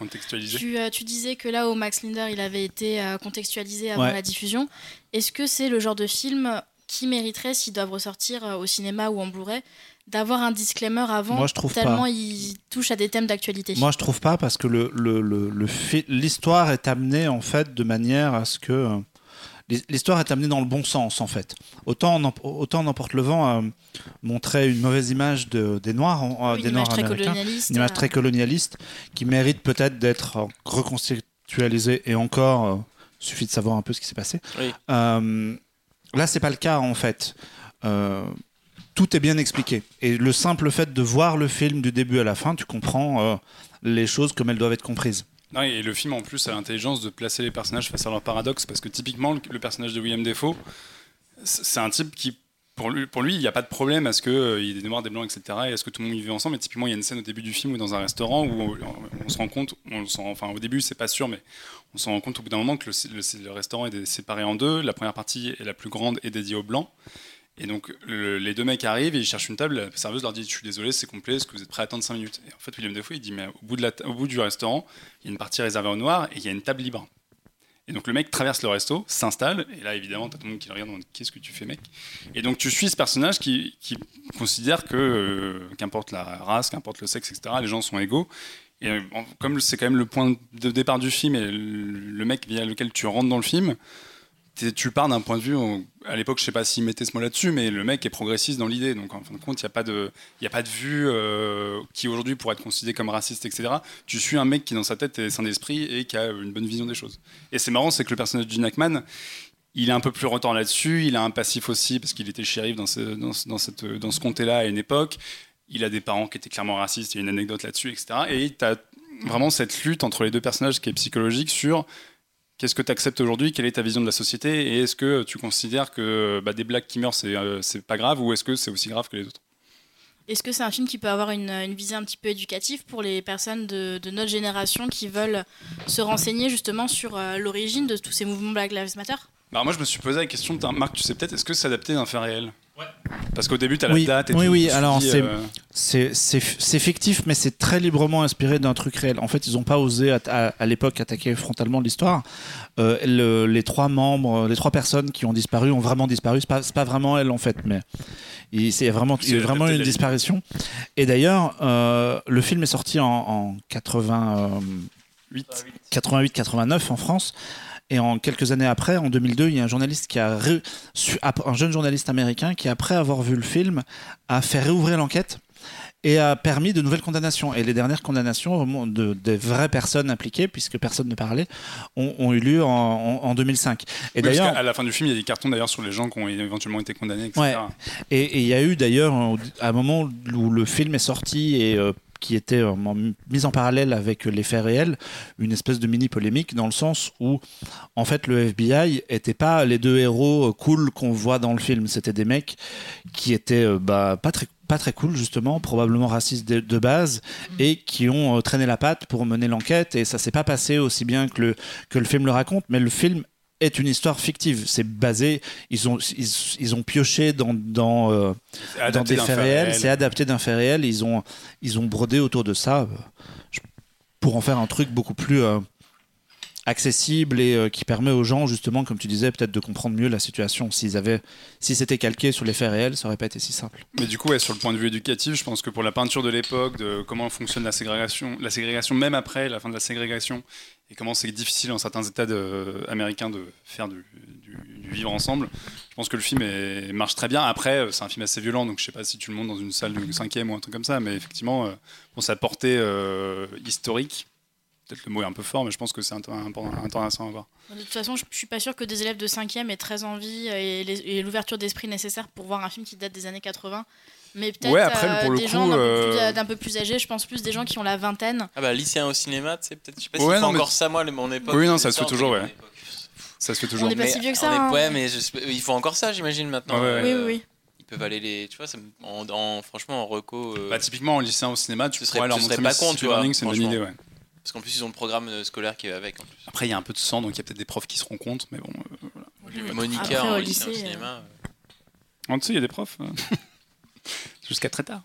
Tu, euh, tu disais que là, au Max Linder, il avait été euh, contextualisé avant Ouais. la diffusion. Est-ce que c'est le genre de film qui mériterait, s'ils doivent ressortir euh, au cinéma ou en Blu-ray, d'avoir un disclaimer avant Moi, je trouve tellement pas. il touche à des thèmes d'actualité? Moi, je trouve pas parce que le, le, le, le fi- l'histoire est amenée en fait de manière à ce que euh, l'histoire est amenée dans le bon sens en fait. Autant n'em- autant n'emporte le vent euh, montrait une mauvaise image de, des noirs, en- euh, Oui, des une noirs image très américains, colonialiste. une image euh, très colonialiste qui mérite peut-être d'être euh, reconceptualisée et encore euh, suffit de savoir un peu ce qui s'est passé. Oui. Euh, là, c'est pas le cas en fait. Euh, tout est bien expliqué. Et le simple fait de voir le film du début à la fin, tu comprends euh, les choses comme elles doivent être comprises. Non, et le film en plus a l'intelligence de placer les personnages face à leur paradoxe parce que typiquement le, personnage de William Defoe, c'est un type qui pour lui, pour lui, il n'y a pas de problème à ce qu'il y ait des noirs, des blancs, etc. Et à ce que tout le monde vive ensemble. Et typiquement, il y a une scène au début du film où dans un restaurant où on, on se rend compte, enfin au début c'est pas sûr, mais on se rend compte au bout d'un moment que le- le restaurant est séparé en deux. La première partie est la plus grande et dédiée aux blancs. Et donc le- les deux mecs arrivent et ils cherchent une table. La serveuse leur dit Je suis désolé, c'est complet, est-ce que vous êtes prêts à attendre 5 minutes? Et en fait, William Defoe il dit Mais au bout, de au bout du restaurant, il y a une partie réservée aux noirs et il y a une table libre. Et donc le mec traverse le resto, s'installe, et là évidemment, t'as tout le monde qui le regarde Qu'est-ce que tu fais, mec? Et donc tu suis ce personnage qui, qui considère que, euh, qu'importe la race, qu'importe le sexe, etc., les gens sont égaux. Et comme c'est quand même le point de départ du film et le, mec via lequel tu rentres dans le film, tu pars d'un point de vue, à l'époque je sais pas s'il mettait ce mot là-dessus, mais le mec est progressiste dans l'idée, donc en fin de compte il n'y a, pas de- a pas de vue euh, qui aujourd'hui pourrait être considérée comme raciste, etc. Tu suis un mec qui dans sa tête est sain d'esprit et qui a une bonne vision des choses. Et c'est marrant, c'est que le personnage de Gene Hackman, il est un peu plus retard là-dessus, il a un passif aussi parce qu'il était shérif dans ce, dans cette, dans ce comté-là à une époque, il a des parents qui étaient clairement racistes, il y a une anecdote là-dessus, etc. Et tu as vraiment cette lutte entre les deux personnages qui est psychologique sur qu'est-ce que tu acceptes aujourd'hui, quelle est ta vision de la société, et est-ce que tu considères que bah, des blacks qui meurent, c'est euh, pas grave, ou est-ce que c'est aussi grave que les autres? Est-ce que c'est un film qui peut avoir une, une visée un petit peu éducative pour les personnes de, de notre génération qui veulent se renseigner justement sur euh, l'origine de tous ces mouvements Black Lives Matter? Alors moi je me suis posé la question, Marc, tu sais peut-être, est-ce que c'est adapté d'un fait réel? Parce qu'au début, tu as Oui, la date et oui, oui, alors c'est- euh, fictif, mais c'est très librement inspiré d'un truc réel. En fait, ils n'ont pas osé à, à l'époque attaquer frontalement l'histoire. Euh, le- les trois membres, les trois personnes qui ont disparu ont vraiment disparu. Pas, c'est pas vraiment elles en fait, mais il c'est vraiment, il y a vraiment une disparition. Et d'ailleurs, euh, le film est sorti en, en 88, 88-89 en France. Et en quelques années après, en 2002, il y a un journaliste qui a ré- un jeune journaliste américain qui, après avoir vu le film, a fait réouvrir l'enquête et a permis de nouvelles condamnations. Et les dernières condamnations de, des vraies personnes impliquées, puisque personne ne parlait, ont, ont eu lieu en, en- en 2005. Et oui, parce d'ailleurs, qu'à la fin du film, il y a des cartons d'ailleurs sur les gens qui ont éventuellement été condamnés, etc. Ouais. et et il y a eu d'ailleurs un un moment où le film est sorti et euh, qui était euh, en- parallèle avec les faits réels, une espèce de mini polémique dans le sens où en fait le FBI était pas les deux héros euh, cool qu'on voit dans le film, c'était des mecs qui étaient euh, bah, pas très pas très cool justement, probablement racistes de, de base et qui ont euh, traîné la patte pour mener l'enquête. Et ça s'est pas passé aussi bien que le que le film le raconte, mais le film est une histoire fictive. C'est basé, ils ont, ils, ils ont pioché dans, dans, euh, dans des faits fait réels, réel. c'est adapté d'un fait réel, ils ont, ils ont brodé autour de ça euh, pour en faire un truc beaucoup plus euh, accessible et euh, qui permet aux gens justement, comme tu disais, peut-être de comprendre mieux la situation. S'ils avaient, si c'était calqué sur les faits réels, ça aurait pas été si simple. Mais du coup, ouais, sur le point de vue éducatif, je pense que pour la peinture de l'époque, de comment fonctionne la ségrégation, la ségrégation même après la fin de la ségrégation, et comment c'est difficile dans certains États de- américains de faire du, vivre ensemble, je pense que le film marche très bien. Après, euh, c'est un film assez violent, donc je sais pas si tu le montres dans une salle du cinquième ou un truc comme ça, mais effectivement, euh, pour sa portée euh, historique, peut-être le mot est un peu fort, mais je pense que c'est int- int- intéressant à voir. De toute façon, je, je suis pas sûre que des élèves de 5e aient très envie et l'ouverture d'esprit nécessaire pour voir un film qui date des années 80. Mais peut-être Ouais, après, euh, pour le des coup, gens d'un peu, plus- euh, d'un peu plus âgés, je pense plus des gens qui ont la vingtaine. Ah bah lycéen au cinéma, tu sais, peut-être. Je sais pas si Ouais, c'est non, mais- encore ça, moi, mon époque. Oui, non, ça se fait toujours, ouais. Ça se fait toujours. On est pas Mais- si vieux que ça, est- hein. Ouais, mais je- ils font encore ça, j'imagine maintenant. Ah ouais. Oui, oui, oui. Ils peuvent aller les. Tu vois, ça en, en- franchement, en reco. euh, Bah, typiquement, en lycéen au cinéma, tu Ce serait- pourrais leur serait montrer pas con, tu vois, c'est une bonne idée, ouais. parce qu'en plus, ils ont le programme euh, scolaire qui est avec. En plus. Après, il y a un peu de sang, donc il y a peut-être des profs qui se rencontrent, mais bon. euh, Monica au en lycée, lycéen au cinéma. euh, En dessous, il y a des profs. Jusqu'à très tard.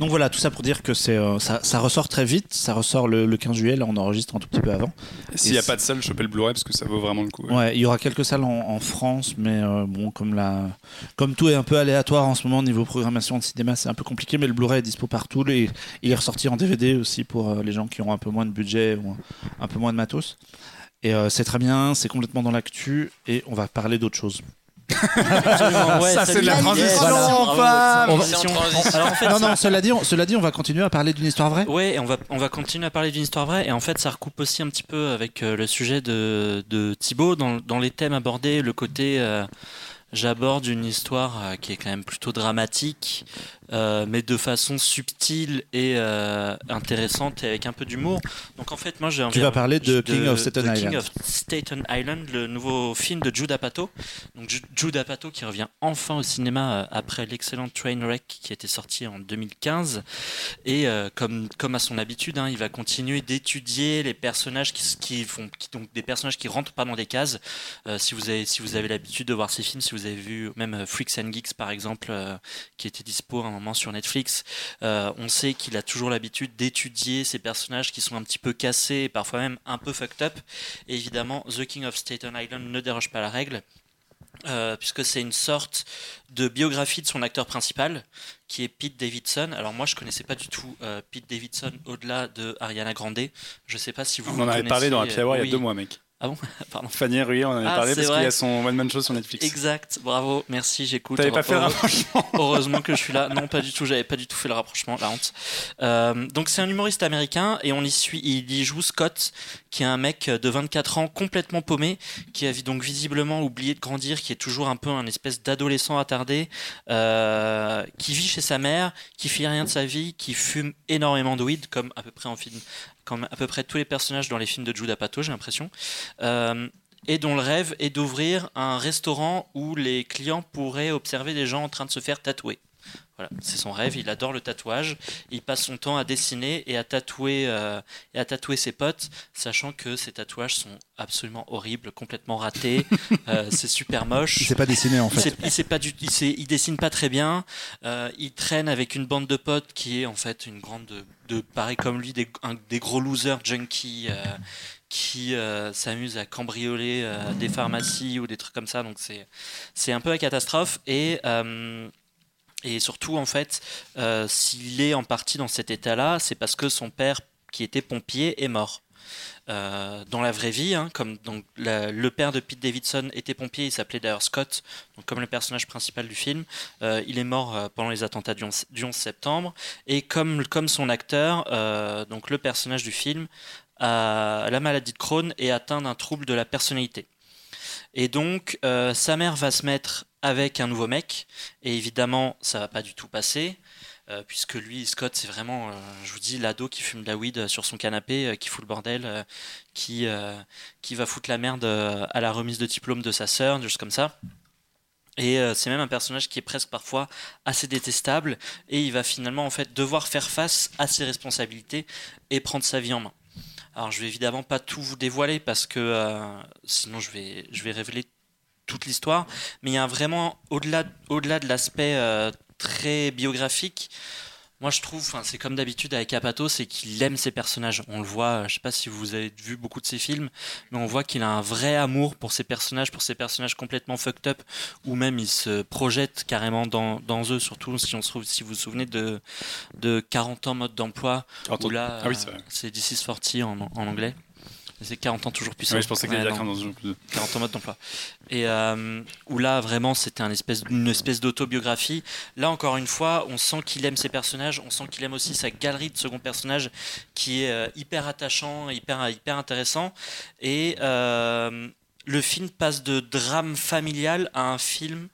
Donc voilà, tout ça pour dire que c'est, euh, ça, ça ressort très vite. Ça ressort le, le 15 juillet. Là, on enregistre un tout petit peu avant. S'il n'y a pas de salle, chopez le Blu-ray parce que ça vaut vraiment le coup. ouais. Ouais, il y aura quelques salles en, en France, mais euh, bon, comme la, comme tout est un peu aléatoire en ce moment niveau programmation de cinéma, c'est un peu compliqué. Mais le Blu-ray est dispo partout. Et il est ressorti en DVD aussi pour euh, les gens qui ont un peu moins de budget ou un peu moins de matos. Et euh, c'est très bien, c'est complètement dans l'actu et on va parler d'autre chose. Ouais, Ça, c'est de la transition, Voilà. va-. Alors en fait, non, ça- non, cela dit, on, cela dit, on va continuer à parler d'une histoire vraie. Ouais, et on va, on va continuer à parler d'une histoire vraie. Et en fait, ça recoupe aussi un petit peu avec euh, le sujet de, de Thibaut dans, dans les thèmes abordés, le côté. euh, J'aborde une histoire euh, qui est quand même plutôt dramatique, euh, mais de façon subtile et euh, intéressante et avec un peu d'humour. Donc en fait, moi j'ai envie Tu vas parler de King of Staten Island. King of Staten Island, le nouveau film de Jude Apatow. Donc Ju- Jude Apatow qui revient enfin au cinéma euh, après l'excellent Trainwreck qui était sorti en 2015. Et euh, comme, comme à son habitude, hein, il va continuer d'étudier les personnages qui, qui font, qui, donc des personnages qui rentrent pas dans des cases. Si vous avez, si vous avez l'habitude de voir ces films, si vous avez vu même Freaks and Geeks par exemple, qui était dispo à un moment sur Netflix, euh, on sait qu'il a toujours l'habitude d'étudier ces personnages qui sont un petit peu cassés, et parfois même un peu fucked up. Et évidemment, The King of Staten Island ne déroge pas à la règle. euh, puisque c'est une sorte de biographie de son acteur principal, qui est Pete Davidson. Alors moi, je connaissais pas du tout euh, Pete Davidson au-delà de Ariana Grande. Je sais pas si vous. On en avait parlé dans Happy Hour il y a deux mois, mec. Ah bon Pardon. Fanny Ruyer, on en avait Ah, parlé parce qu'il y a son One Man Show sur Netflix. Exact, bravo, merci, j'écoute. T'avais pas fait le rapprochement Heureusement que je suis là. Non, pas du tout. J'avais pas du tout fait le rapprochement. La honte. Euh, donc c'est un humoriste américain et on y suit. Il y joue Scott, qui est un mec de 24 ans complètement paumé, qui a donc visiblement oublié de grandir, qui est toujours un peu un espèce d'adolescent attardé, euh, qui vit chez sa mère, qui fait rien de sa vie, qui fume énormément de weed, comme à peu près en film, comme à peu près tous les personnages dans les films de Jude Apatow, j'ai l'impression. Euh, et dont le rêve est d'ouvrir un restaurant où les clients pourraient observer des gens en train de se faire tatouer. Voilà, c'est son rêve, il adore le tatouage, il passe son temps à dessiner et à tatouer, euh, et à tatouer ses potes, sachant que ces tatouages sont absolument horribles, complètement ratés, euh, c'est super moche. Il s'est pas dessiné en Il fait. sait, il sait pas du, il, sait- il dessine pas très bien. euh, il traîne avec une bande de potes qui est en fait une grande de, de pareil comme lui des, un- des gros losers junkies qui euh, s'amusent à cambrioler euh, des pharmacies ou des trucs comme ça. Donc c'est c'est un peu la catastrophe et euh, et surtout en fait euh, s'il est en partie dans cet état-là, c'est parce que son père qui était pompier est mort. Euh, dans la vraie vie, hein, comme le père de Pete Davidson était pompier, il s'appelait d'ailleurs Scott, comme le personnage principal du film. Euh, il est mort pendant les attentats du 11, du 11 septembre, et comme, son acteur, donc le personnage du film, a la maladie de Crohn et atteint d'un trouble de la personnalité. Et donc, euh, sa mère va se mettre avec un nouveau mec, et évidemment, ça va pas du tout passer. euh, puisque lui, Scott, c'est vraiment, euh, je vous dis, l'ado qui fume de la weed sur son canapé, qui fout le bordel, qui, qui va foutre la merde à la remise de diplôme de sa sœur, choses comme ça. Et c'est même un personnage qui est presque parfois assez détestable, et il va finalement en fait devoir faire face à ses responsabilités et prendre sa vie en main. Alors je vais évidemment pas tout vous dévoiler parce que euh, sinon je vais, je vais révéler toute l'histoire, mais il y a vraiment au-delà au-delà de l'aspect euh, très biographique, Moi, je trouve, c'est comme d'habitude avec Apato, c'est qu'il aime ses personnages. On le voit, je sais pas si vous avez vu beaucoup de ses films, mais on voit qu'il a un vrai amour pour ses personnages, pour ses personnages complètement fucked up, ou même il se projette carrément dans, dans eux, surtout si on se trouve, si vous vous souvenez de, de 40 ans mode d'emploi, où là, Ah oui, euh, c'est This is 40 en, en anglais. C'est 40 ans toujours puissant. Ouais, je pensais qu'il dire non. 40 ans plus. 40 ans mode d'emploi. Et euh, où là, vraiment, c'était un espèce, une espèce d'autobiographie. Là, encore une fois, on sent qu'il aime ses personnages, on sent qu'il aime aussi sa galerie de second personnage qui est euh, hyper attachant, hyper, hyper intéressant. Et euh, le film passe de drame familial à un film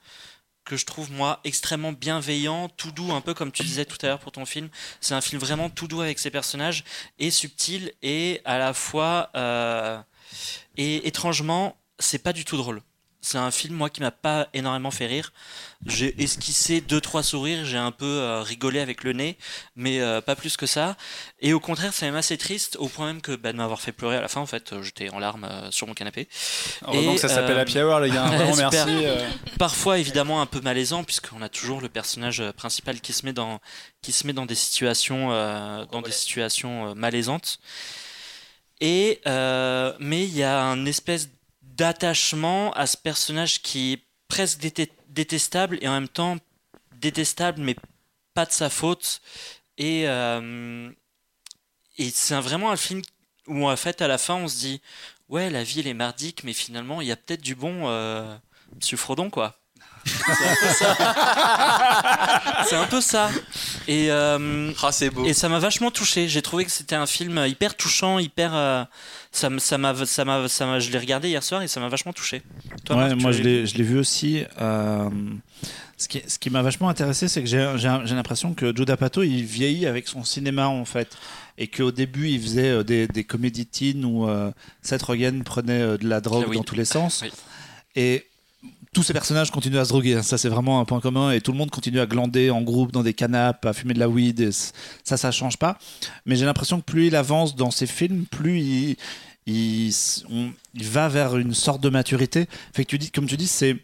que je trouve moi extrêmement bienveillant, tout doux, un peu comme tu disais tout à l'heure pour ton film. C'est un film vraiment tout doux avec ses personnages et subtil et à la fois euh, et étrangement, c'est pas du tout drôle. C'est un film moi qui m'a pas énormément fait rire. J'ai esquissé deux trois sourires, j'ai un peu euh, rigolé avec le nez, mais euh, pas plus que ça. Et au contraire, c'est même assez triste au point même que bah, de m'avoir fait pleurer à la fin. En fait, euh, j'étais en larmes euh, sur mon canapé. Heureusement Et, que ça s'appelle euh, Happy Hour, les gars. Vraiment, merci. euh. Parfois évidemment un peu malaisant puisqu'on a toujours le personnage principal qui se met dans qui se met dans des situations euh, dans des situations euh, malaisantes. Et euh, mais il y a un espèce d'attachement à ce personnage qui est presque déte- détestable et en même temps détestable mais pas de sa faute. Et euh, et c'est vraiment un film où en fait à la fin on se dit ouais la vie elle est mardique mais finalement il y a peut-être du bon euh, Monsieur Frodon quoi c'est un peu ça c'est un peu ça et euh, Ah, c'est beau. et ça m'a vachement touché. J'ai trouvé que c'était un film hyper touchant, hyper. euh, ça m'a, ça m'a, ça m'a, je l'ai regardé hier soir et ça m'a vachement touché. Toi, Ouais, Marc, moi je l'ai, je l'ai vu aussi. euh, ce qui, ce qui m'a vachement intéressé, c'est que j'ai, j'ai, j'ai l'impression que Joe D'Apato il vieillit avec son cinéma en fait. Et qu'au début il faisait des, des comédies teen où euh, Seth Rogen prenait euh, de la drogue Ah oui. dans tous les sens. Oui. Et tous ces personnages continuent à se droguer. hein. Ça, c'est vraiment un point commun. Et tout le monde continue à glander en groupe dans des canapes, à fumer de la weed. Et ça, ça change pas. Mais j'ai l'impression que plus il avance dans ses films, plus il, il, s- on- il va vers une sorte de maturité. Fait que tu dis, comme tu dis, c'est.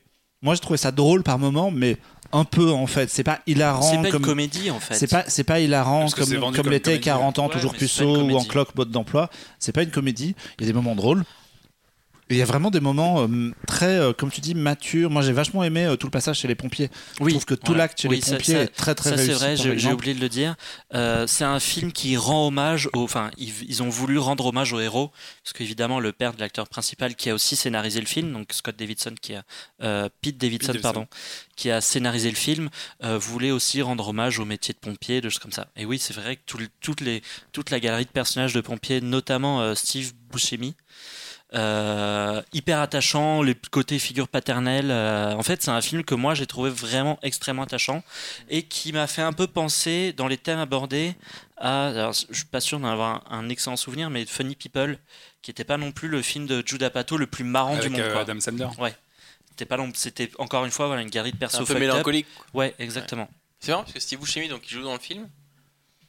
Moi, je trouvais ça drôle par moment, mais un peu en fait. C'est pas hilarant C'est pas comme. une comédie en fait. C'est pas, c'est pas hilarant comme, comme comme l'était comédie, 40 ans, ouais. toujours puceau ou en cloque mode d'emploi. C'est pas une comédie. Il y a des moments drôles. Il y a vraiment des moments euh, très, euh, comme tu dis, matures. Moi, j'ai vachement aimé euh, tout le passage chez les pompiers. Oui, je trouve que tout voilà. l'acte chez Oui, les pompiers ça- est très très Ça réussi. c'est vrai, j'ai, oublié de le dire. Euh, c'est un film qui rend hommage au, enfin, ils, ils ont voulu rendre hommage au héros, parce qu'évidemment le père de l'acteur principal qui a aussi scénarisé le film, donc Scott Davidson qui a, euh, Pete Davidson, pardon, qui a scénarisé le film, euh, voulait aussi rendre hommage au métier de pompier, de choses comme ça. Et oui, c'est vrai que tout le- toutes les, toute la galerie de personnages de pompiers, notamment euh, Steve Buscemi. Euh, hyper attachant, les côtés figure paternelle. euh, en fait, c'est un film que moi j'ai trouvé vraiment extrêmement attachant et qui m'a fait un peu penser dans les thèmes abordés à. Alors, je suis pas sûr d'en avoir un, un excellent souvenir, mais Funny People, qui était pas non plus le film de Judah Pato le plus marrant Avec du monde. euh, quoi. Adam Sandler. C'était pas c'était encore une fois voilà une galerie de C'est persos un peu fucked up. mélancolique. Ouais, exactement. C'est marrant parce que Steve Buscemi, donc, il joue dans le film.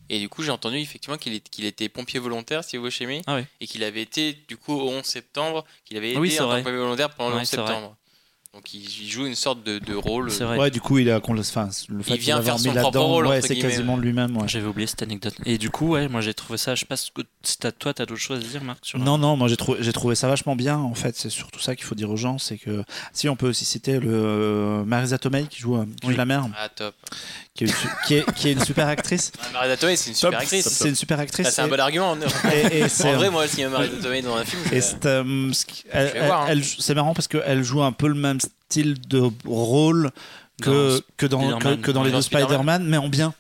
Et du coup, j'ai entendu effectivement qu'il était pompier volontaire, Steve Buscemi. Ah ouais. Et qu'il avait été, du coup, au 11 septembre, qu'il avait été Oui, c'est en tant vrai. que pompier volontaire pendant le Ouais, 11 c'est vrai. septembre. Donc, il, joue une sorte de, de rôle. C'est vrai. Ouais, du coup, il a, qu'on le- enfin, le fait Il vient faire mis son propre là-dedans, rôle, ouais, c'est quasiment lui-même. ouais. J'avais oublié cette anecdote. Et du coup, ouais, moi j'ai trouvé ça. Je sais pas si t'as- toi, t'as d'autres choses à dire, Marc sur Non, non, moi j'ai trouvé, j'ai trouvé ça vachement bien. En fait, c'est surtout ça qu'il faut dire aux gens, c'est que si on peut aussi citer le euh, Marisa Tomei qui joue, euh, qui joue Oui. la mère, Ah, top. Qui est, une su- qui est, qui est une super actrice. Ah, Marisa Tomei, c'est une super Top. actrice. C'est une super actrice. C'est un bon argument. en et- et c'est- en vrai, moi, s'il y a Marisa Tomei dans un film, je- Et c'est, euh, ce qui- elle- vais voir, hein. elle- elle- c'est marrant parce qu'elle joue un peu le même style de rôle que, Dans que dans, que, Spider-Man. que dans les Dans deux Spider-Man. Mais en bien.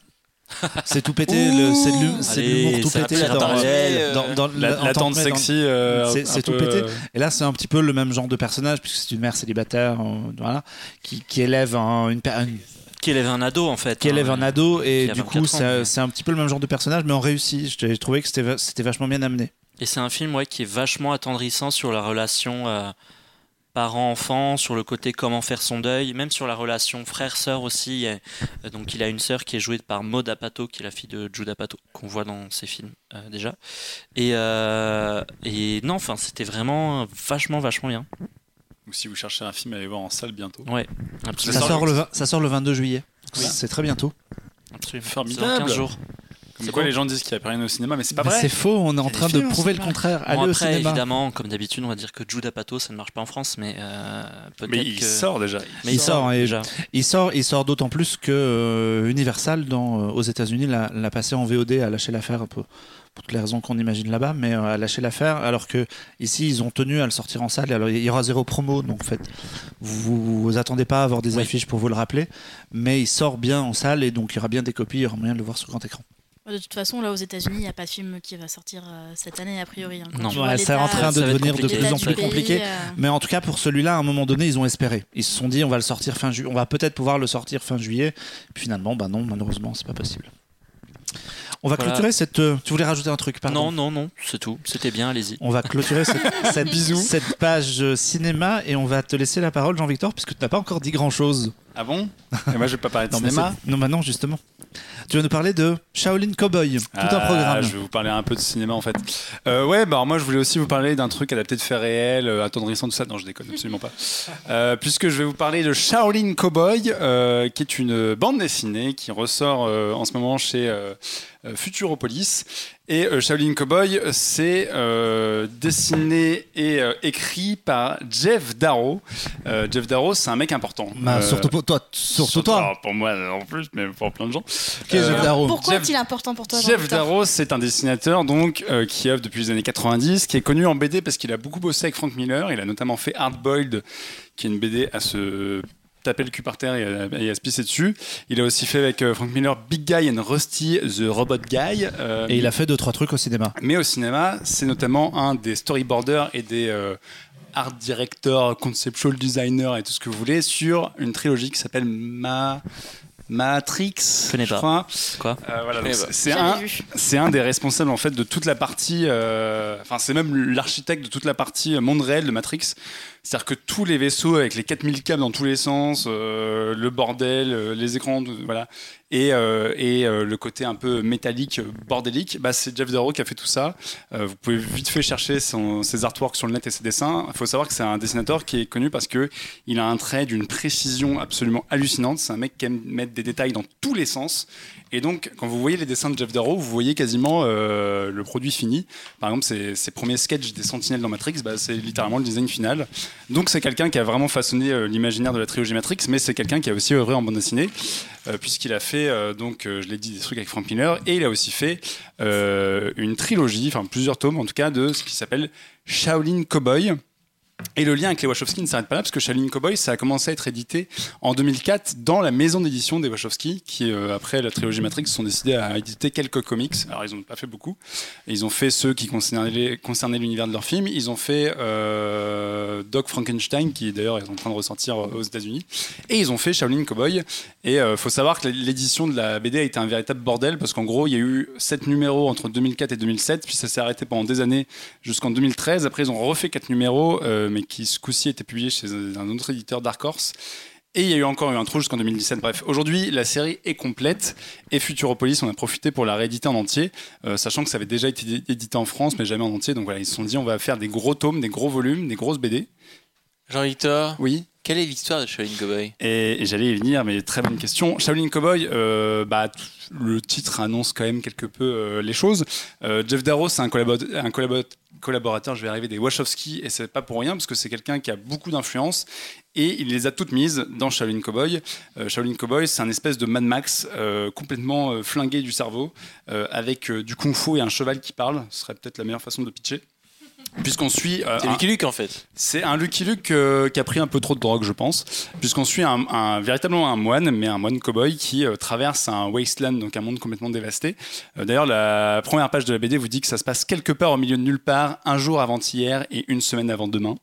C'est tout pété, c'est de l'humour tout pété dans, euh, dans, dans, La, en la tant tante que- dans- sexy. euh, C'est- tout pété. euh, Et là, c'est un petit peu le même genre de personnage, puisque c'est une mère célibataire, euh, voilà, qui, qui élève un, une, une- Qui élève un ado en fait. qui élève hein. un ado, et du 24 coup, c'est un petit peu le même genre de personnage, mais en réussi. J'ai trouvé que c'était va- c'était vachement bien amené. Et c'est un film ouais, qui est vachement attendrissant sur la relation euh, parent-enfant, sur le côté comment faire son deuil, même sur la relation frère-sœur aussi. Euh, donc il a une sœur qui est jouée par Maud Apato, qui est la fille de Jude Apatow, qu'on voit dans ses films euh, déjà. Et, euh, et non, enfin c'était vraiment vachement, vachement bien. Ou si vous cherchez un film, allez voir en salle bientôt. Ouais, Ça absolument. sort le- ça sort le 22 juillet. Oui. C'est très bientôt. Absolument. Formidable. C'est dans 15 jours. Comme C'est quoi bon. les gens disent qu'il n'y a plus rien au cinéma, mais c'est pas Mais vrai. c'est faux, on est en train de films au prouver le contraire. Bon, Allez au après, cinéma. évidemment, comme d'habitude, on va dire que Jude Apatow, ça ne marche pas en France, mais euh, peut-être Mais il que... sort déjà. Mais Il sort, et- déjà. Il sort, il sort d'autant plus que euh, Universal dans, euh, aux États-Unis l'a l'a passé en VOD, a lâché l'affaire un peu pour toutes les raisons qu'on imagine là-bas, mais euh, a lâché l'affaire. Alors que ici, ils ont tenu à le sortir en salle. Alors, il y aura zéro promo, donc en fait, vous, vous attendez pas à avoir des Oui. affiches pour vous le rappeler, mais il sort bien en salle et donc il y aura bien des copies, il y aura moyen de le voir sur grand écran. De toute façon, là aux États-Unis, il n'y a pas de film qui va sortir euh, cette année, a priori. hein. Non. Ouais, c'est en train de devenir de plus en plus compliqué. euh, Mais en tout cas, pour celui-là, à un moment donné, ils ont espéré. Ils se sont dit, on va le sortir fin juillet. On va peut-être pouvoir le sortir fin juillet. Puis finalement, bah non, malheureusement, c'est pas possible. On va Voilà. clôturer cette. euh, Tu voulais rajouter un truc, pardon Non, non, non, c'est tout. C'était bien, allez-y. On va clôturer cette, cette, cette page euh, cinéma et on va te laisser la parole, Jean-Victor, puisque tu n'as pas encore dit grand-chose. Ah bon? Et moi, je vais pas parler de Non, cinéma. non, bah non, justement. Tu vas nous parler de Shaolin Cowboy, tout un Ah, programme. Je vais vous parler un peu de cinéma en fait. Euh, ouais, bah alors moi je voulais aussi vous parler d'un truc adapté de faits réels, euh, attendrissant, tout ça. Non, je déconne absolument pas. Euh, puisque je vais vous parler de Shaolin Cowboy, euh, qui est une bande dessinée qui ressort euh, en ce moment chez Futuropolis. Et euh, Shaolin Cowboy, c'est euh, dessiné et euh, écrit par Jeff Darrow. Euh, Jeff Darrow, c'est un mec important. Bah, Euh, surtout pour toi. Surtout surtout- toi. alors, pour moi en plus, mais pour plein de gens. Qui est Euh, Jeff Darrow Pourquoi Jeff- est-il important pour toi Jeff Darrow, c'est un dessinateur donc euh, qui œuvre depuis les années 90, qui est connu en BD parce qu'il a beaucoup bossé avec Frank Miller. Il a notamment fait Hard Boiled, qui est une BD à se taper le cul par terre et à, et à se pisser dessus. Il a aussi fait avec euh, Frank Miller Big Guy and Rusty the Robot Guy. euh, Et il a fait deux, trois trucs au cinéma. mais au cinéma, c'est notamment un des storyboarders et des euh, art directors, conceptual designers et tout ce que vous voulez sur une trilogie qui s'appelle Ma... Matrix, Je connais je pas. crois. Quoi Euh, voilà, Eh c'est- bah. c'est un, vu. c'est un des responsables en fait de toute la partie. euh, Enfin, c'est même l'architecte de toute la partie euh, monde réel de Matrix. C'est-à-dire que tous les vaisseaux avec les 4000 câbles dans tous les sens, euh, le bordel, euh, les écrans, voilà, et, euh, et le côté un peu métallique, bordélique, bah, c'est Jeff Darrow qui a fait tout ça. Vous pouvez vite fait chercher ses artworks sur le net et ses dessins. Il faut savoir que c'est un dessinateur qui est connu parce que il a un trait d'une précision absolument hallucinante. C'est un mec qui aime mettre des détails dans tous les sens. Et donc, quand vous voyez les dessins de Jeff Darrow, vous voyez quasiment euh, le produit fini. Par exemple, ses, premiers sketchs des Sentinelles dans Matrix, bah, c'est littéralement le design final. Donc, c'est quelqu'un qui a vraiment façonné euh, l'imaginaire de la trilogie Matrix, mais c'est quelqu'un qui a aussi œuvré en bande dessinée, euh, puisqu'il a fait, donc, je l'ai dit, des trucs avec Frank Miller, et il a aussi fait une trilogie, enfin plusieurs tomes en tout cas, de ce qui s'appelle Shaolin Cowboy. Et le lien avec les Wachowski ne s'arrête pas là, parce que Shaolin Cowboy, ça a commencé à être édité en 2004 dans la maison d'édition des Wachowski, qui, euh, après la trilogie Matrix, sont décidés à éditer quelques comics. Alors, ils n'ont pas fait beaucoup. Ils ont fait ceux qui concernaient, l'univers de leur film. Ils ont fait euh, Doc Frankenstein, qui d'ailleurs est en train de ressortir aux États-Unis. Et ils ont fait Shaolin Cowboy. Et il faut savoir que l'édition de la BD a été un véritable bordel, parce qu'en gros, il y a eu 7 numéros entre 2004 et 2007, puis ça s'est arrêté pendant des années jusqu'en 2013. Après, ils ont refait 4 numéros, euh, mais qui ce coup-ci étaient publiés chez un autre éditeur Dark Horse. Et il y a eu encore eu un trou jusqu'en 2017. Bref, aujourd'hui, la série est complète. Et Futuropolis, on a profité pour la rééditer en entier, euh, sachant que ça avait déjà été édité en France, mais jamais en entier. Donc voilà, ils se sont dit, on va faire des gros tomes, des gros volumes, des grosses BD. Jean-Victor, Oui. quelle est l'histoire de Shaolin Cowboy? Et, et j'allais y venir, mais très bonne question. Shaolin Cowboy, euh, bah, le titre annonce quand même quelque peu euh, les choses. Euh, Jeff Darrow, c'est un, collabo- un collabo- collaborateur, je vais arriver, des Wachowski, et c'est pas pour rien, parce que c'est quelqu'un qui a beaucoup d'influence, et il les a toutes mises dans Shaolin Cowboy. Shaolin Cowboy, c'est un espèce de Mad Max complètement flingué du cerveau, avec du kung-fu et un cheval qui parle. Ce serait peut-être la meilleure façon de pitcher. Puisqu'on suit. euh, C'est un- Lucky Luke en fait. c'est un Lucky Luke euh, qui a pris un peu trop de drogue, je pense, puisqu'on suit un, un- véritablement un moine, mais un moine cowboy qui euh, traverse un wasteland, donc un monde complètement dévasté. Euh, D'ailleurs, la première page de la BD vous dit que ça se passe quelque part au milieu de nulle part, un jour avant-hier et une semaine avant demain.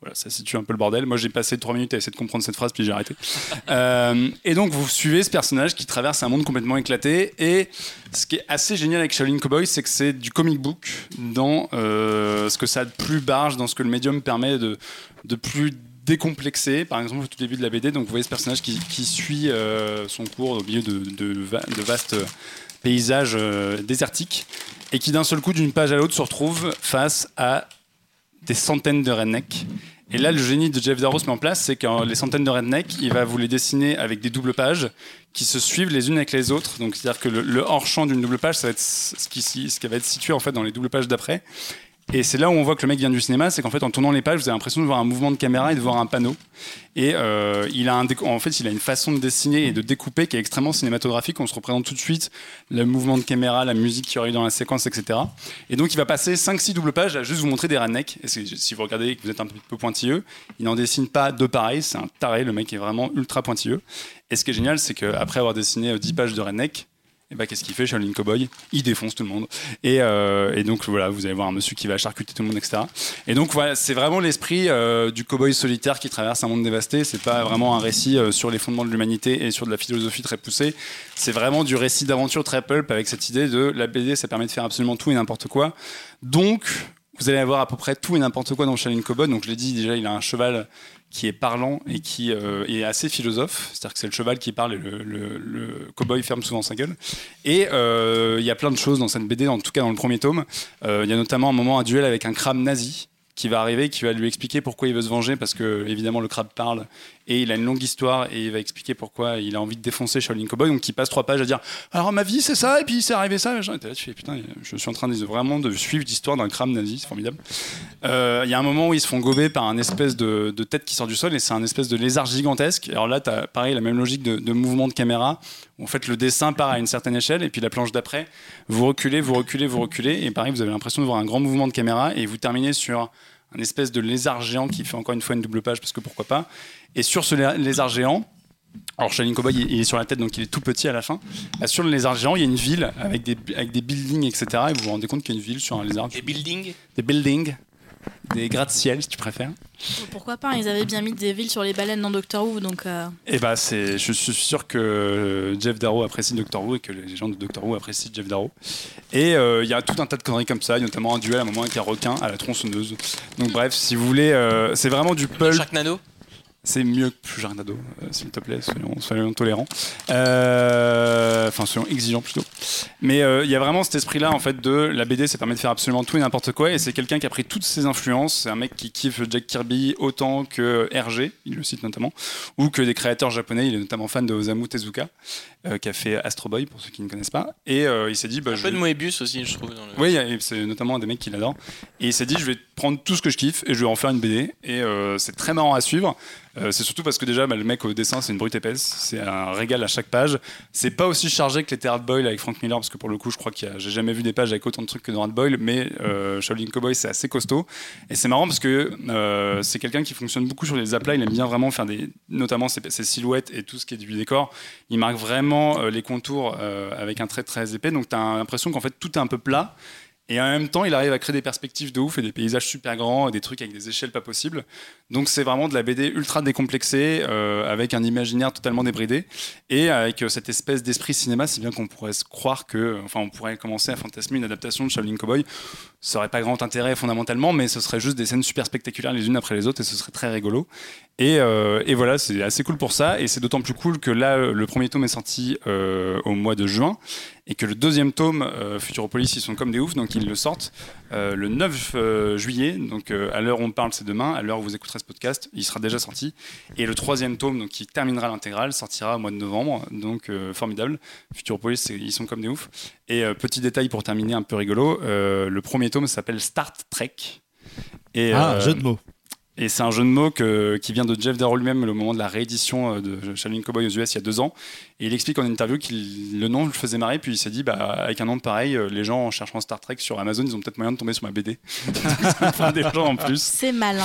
Voilà, ça situe un peu le bordel. Moi, j'ai passé trois minutes à essayer de comprendre cette phrase, puis j'ai arrêté. Euh, et donc, vous suivez ce personnage qui traverse un monde complètement éclaté. Et ce qui est assez génial avec Shaolin Cowboy, c'est que c'est du comic book dans euh, ce que ça a de plus barge, dans ce que le médium permet de, de plus décomplexé. Par exemple, au tout début de la BD, donc vous voyez ce personnage qui, suit euh, son cours au milieu de, de va- de vastes paysages désertiques et qui d'un seul coup, d'une page à l'autre, se retrouve face à des centaines de rednecks Et là, le génie de Jeff Darrow se met en place, c'est que les centaines de rednecks, il va vous les dessiner avec des doubles pages qui se suivent les unes avec les autres. Donc, c'est-à-dire que le, le hors-champ d'une double page, ça va être ce qui, ce qui va être situé en fait dans les doubles pages d'après. Et c'est là où on voit que le mec vient du cinéma, c'est qu'en fait, en tournant les pages, vous avez l'impression de voir un mouvement de caméra et de voir un panneau. Et euh, il a un en fait, il a une façon de dessiner et de découper qui est extrêmement cinématographique. On se représente tout de suite le mouvement de caméra, la musique qui aurait eu dans la séquence, etc. Et donc, il va passer 5-6 doubles pages à juste vous montrer des rednecks. Et si vous regardez que vous êtes un peu pointilleux, il n'en dessine pas deux pareils. C'est un taré. Le mec est vraiment ultra pointilleux. Et ce qui est génial, c'est qu'après avoir dessiné euh, 10 pages de redneck, et bah, qu'est-ce qu'il fait, Shaolin Cowboy? Il défonce tout le monde. Et, euh, et donc voilà, vous allez voir un monsieur qui va charcuter tout le monde, etc. Et donc voilà, c'est vraiment l'esprit euh, du cowboy solitaire qui traverse un monde dévasté. C'est pas vraiment un récit euh, sur les fondements de l'humanité et sur de la philosophie très poussée. C'est vraiment du récit d'aventure très pulp avec cette idée de la BD, ça permet de faire absolument tout et n'importe quoi. Donc vous allez avoir à peu près tout et n'importe quoi dans Shaolin Cowboy. Donc je l'ai dit déjà, il a un cheval qui est parlant et qui euh, est assez philosophe. C'est-à-dire que c'est le cheval qui parle et le, le, cowboy ferme souvent sa gueule. Et euh, il y a plein de choses dans cette BD, en tout cas dans le premier tome. Euh, Il y a notamment un moment, un duel avec un crabe nazi qui va arriver, qui va lui expliquer pourquoi il veut se venger, parce que évidemment le crabe parle et il a une longue histoire et il va expliquer pourquoi il a envie de défoncer Shaolin Cowboy. Donc il passe trois pages à dire alors ma vie c'est ça et puis c'est arrivé ça. Et là, tu fais putain, je suis en train de vraiment de suivre l'histoire d'un crabe nazi, c'est formidable. Euh, Il y a un moment où ils se font gober par un espèce de, tête qui sort du sol et c'est un espèce de lézard gigantesque. Alors là, tu pareil la même logique de, de mouvement de caméra. En fait, le dessin part à une certaine échelle et puis la planche d'après, vous reculez, vous reculez, vous reculez et pareil, vous avez l'impression de voir un grand mouvement de caméra et vous terminez sur un espèce de lézard géant qui fait encore une fois une double page parce que pourquoi pas. Et sur ce lé- lézard géant, alors Shaolin Cowboy il est sur la tête donc il est tout petit à la fin. Là, sur le lézard géant, il y a une ville avec des, avec des buildings, etc. Et vous vous rendez compte qu'il y a une ville sur un lézard. Les buildings? Des buildings, des gratte-ciel si tu préfères. Pourquoi pas Ils avaient bien mis des villes sur les baleines dans Doctor Who, donc euh, Et bah c'est, je suis sûr que euh, Jeff Darrow apprécie Doctor Who et que les gens de Doctor Who apprécient Jeff Darrow. Et euh, il y a tout un tas de conneries comme ça, il y a notamment un duel à un moment avec un requin à la tronçonneuse. Donc bref, si vous voulez, euh, c'est vraiment du pulp. Sharknado? C'est mieux que plus Jarnado, euh, s'il te plaît, soyons, soyons tolérants. Euh, Enfin, soyons exigeants plutôt. Mais euh, il y a vraiment cet esprit-là, en fait, de la BD, ça permet de faire absolument tout et n'importe quoi. Et c'est quelqu'un qui a pris toutes ses influences. C'est un mec qui kiffe Jack Kirby autant que Hergé, il le cite notamment, ou que des créateurs japonais. Il est notamment fan de Osamu Tezuka, euh, qui a fait Astro Boy, pour ceux qui ne connaissent pas. Et euh, il s'est dit, bah, Un je peu de Moebius aussi, je trouve. Dans le... oui, c'est notamment un des mecs qui l'adore. Et il s'est dit, je vais prendre tout ce que je kiffe et je vais en faire une BD. Et euh, c'est très marrant à suivre. Euh, c'est surtout parce que déjà, bah, le mec au dessin, c'est une brute épaisse. C'est un régal à chaque page. C'est pas aussi chargé que les Hard Boyle avec Frank Miller, parce que pour le coup, je crois que j'ai jamais vu des pages avec autant de trucs que dans Hard Boyle. Mais Shaolin Cowboy, c'est assez costaud. Et c'est marrant parce que c'est quelqu'un qui fonctionne beaucoup sur les aplats. Il aime bien vraiment faire des, notamment ses, ses silhouettes et tout ce qui est du décor. Il marque vraiment euh, les contours euh, avec un trait très épais. Donc, tu as l'impression qu'en fait, tout est un peu plat. Et en même temps, il arrive à créer des perspectives de ouf et des paysages super grands et des trucs avec des échelles pas possibles. Donc c'est vraiment de la BD ultra décomplexée, euh, avec un imaginaire totalement débridé et avec euh, cette espèce d'esprit cinéma, si bien qu'on pourrait se croire que, enfin, on pourrait commencer à fantasmer une adaptation de Shaolin Cowboy. Ça aurait pas grand intérêt fondamentalement, mais ce serait juste des scènes super spectaculaires les unes après les autres et ce serait très rigolo. Et, euh, voilà, c'est assez cool pour ça. Et c'est d'autant plus cool que là, le premier tome est sorti euh, au mois de juin et que le deuxième tome, euh, Futuropolis, ils sont comme des oufs, donc ils le sortent euh, le 9 euh, juillet. Donc à l'heure où on parle, c'est demain. À l'heure où vous écouterez ce podcast, il sera déjà sorti. Et le troisième tome, donc qui terminera l'intégrale, sortira au mois de novembre. Donc formidable. Futuropolis, ils sont comme des oufs. Et petit détail pour terminer, un peu rigolo, le premier tome s'appelle Start Trek. Et, Ah, jeu de mots. Et c'est un jeu de mots que- qui vient de Jeff Darrow lui-même au moment de la réédition euh, de Shaolin Cowboy aux US il y a deux ans. Et il explique en interview que le nom le faisait marrer, puis il s'est dit, bah, avec un nom pareil, euh, les gens en cherchant Star Trek sur Amazon, ils ont peut-être moyen de tomber sur ma BD. Des gens en plus. c'est malin.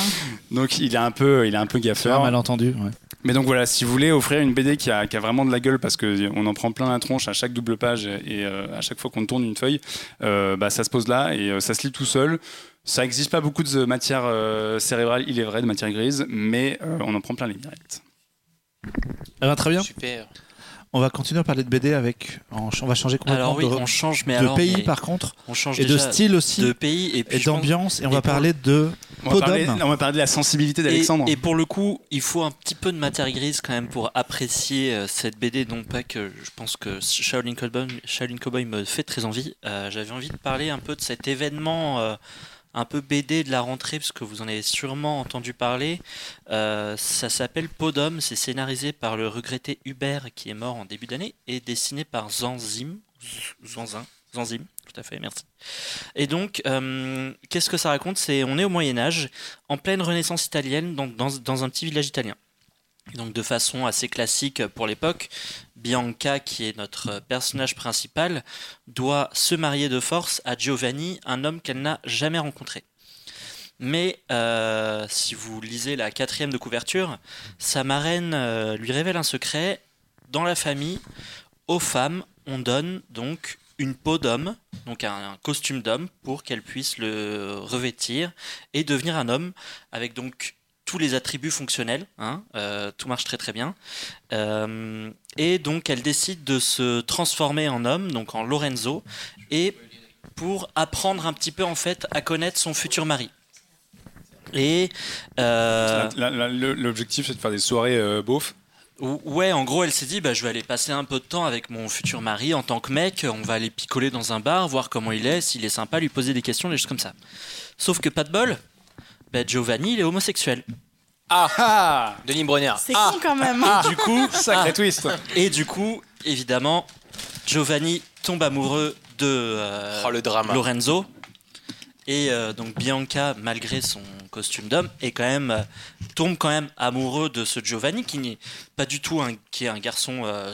Donc il est un peu, il est un peu C'est un gaffeur. malentendu. ouais. Mais donc voilà, si vous voulez offrir une BD qui a, qui a vraiment de la gueule parce qu'on en prend plein la tronche à chaque double page et euh, à chaque fois qu'on tourne une feuille, euh, bah, ça se pose là et euh, ça se lit tout seul. Ça n'existe pas beaucoup de matière euh, cérébrale, il est vrai, de matière grise, mais euh, on en prend plein les mirettes. Eh ben, très bien. Super. On va continuer à parler de BD avec. On va changer complètement Alors oui, de, on change, mais de alors pays mais par contre on change et de style aussi de pays et d'ambiance et on va parler de On va, parler, on va parler de la sensibilité Et, d'Alexandre. et pour le coup, il faut un petit peu de matière grise quand même pour apprécier euh, cette BD. Non pas que je pense que Shaolin Cowboy, Shaolin Cowboy me fait très envie. Euh, J'avais envie de parler un peu de cet événement euh, un peu BD de la rentrée, parce que vous en avez sûrement entendu parler. Euh, ça s'appelle Podom, c'est scénarisé par le regretté Hubert qui est mort en début d'année et dessiné par Zanzim. Zanzin, Zanzim, tout à fait, merci. Et donc, euh, qu'est-ce que ça raconte? C'est on est au Moyen Âge, en pleine Renaissance italienne, donc dans, dans un petit village italien. Donc de façon assez classique pour l'époque, Bianca, qui est notre personnage principal, doit se marier de force à Giovanni, un homme qu'elle n'a jamais rencontré. Mais euh, si vous lisez la quatrième de couverture, sa marraine euh, lui révèle un secret. Dans la famille, aux femmes, on donne donc une peau d'homme, donc un, un costume d'homme, pour qu'elle puisse le revêtir et devenir un homme, avec donc tous les attributs fonctionnels. hein, euh, tout marche très très bien. Euh, et donc elle décide de se transformer en homme, donc en Lorenzo, et pour apprendre un petit peu en fait à connaître son futur mari. Et euh, L'objectif, c'est de faire des soirées beaufs. ou- ouais, en gros, elle s'est dit, bah, je vais aller passer un peu de temps avec mon futur mari en tant que mec. On va aller picoler dans un bar, voir comment il est, s'il est sympa, lui poser des questions, des choses comme ça. Sauf que pas de bol, bah, Giovanni, il est homosexuel. Ah Denis Brognard. C'est Ah con quand même. Du coup, Sacré twist Et du coup, évidemment, Giovanni tombe amoureux de euh, Oh, le drama. Lorenzo. Et euh, donc Bianca, malgré son costume d'homme, est quand même euh, tombe quand même amoureux de ce Giovanni qui n'est pas du tout un qui est un garçon euh,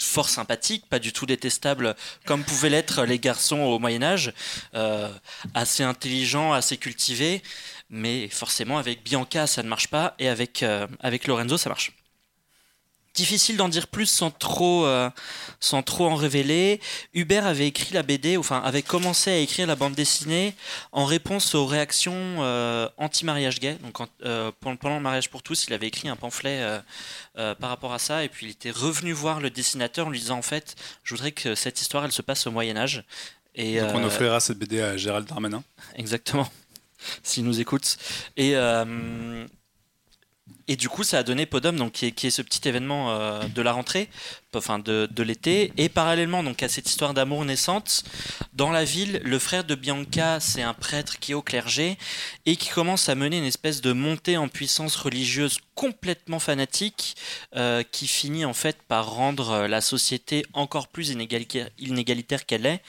fort sympathique, pas du tout détestable comme pouvaient l'être les garçons au Moyen Âge, euh, assez intelligent, assez cultivé, mais forcément avec Bianca ça ne marche pas et avec euh, avec Lorenzo ça marche. Difficile d'en dire plus sans trop, euh, sans trop en révéler. Hubert avait écrit la BD, enfin avait commencé à écrire la bande dessinée en réponse aux réactions euh, anti-mariage gay. Donc en- euh, pendant, le mariage pour tous, il avait écrit un pamphlet par rapport à ça, et puis il était revenu voir le dessinateur en lui disant en fait, je voudrais que cette histoire elle se passe au Moyen Âge. Et, Donc on offrira cette BD à Gérald Darmanin. Exactement. S'il nous écoute. Et, euh, et du coup, ça a donné Podum, donc, qui, est, ce petit événement euh, de la rentrée, enfin de, l'été. Et parallèlement donc, à cette histoire d'amour naissante, dans la ville, le frère de Bianca, c'est un prêtre qui est au clergé et qui commence à mener une espèce de montée en puissance religieuse complètement fanatique euh, qui finit en fait par rendre euh, la société encore plus inégalitaire, qu'elle est.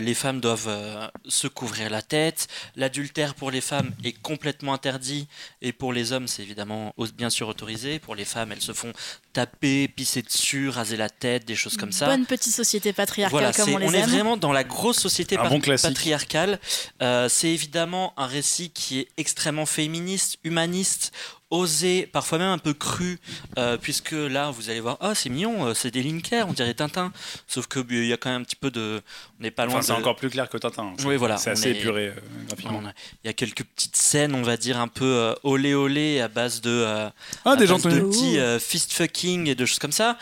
Les femmes doivent se couvrir la tête. L'adultère pour les femmes est complètement interdit et pour les hommes, c'est évidemment bien sûr autorisé. Pour les femmes, elles se font taper, pisser dessus, raser la tête, des choses comme ça. Bonne petite société patriarcale Voilà, comme on les est aime. vraiment dans la grosse société bon patriarcale. Euh, c'est évidemment un récit qui est extrêmement féministe, humaniste, osé, parfois même un peu cru, euh, puisque là, vous allez voir, oh, c'est mignon, euh, c'est des lignes claires, on dirait Tintin. Sauf que euh, il y a quand même un petit peu de, on n'est pas loin. Enfin, c'est de- encore plus clair que Tintin. Oui, voilà, C'est assez est- épuré euh, graphiquement. on a- Il y a quelques petites scènes, on va dire un peu euh, olé olé à base de, euh, Ah, à des gens de petits euh, fist fucking et de choses comme ça.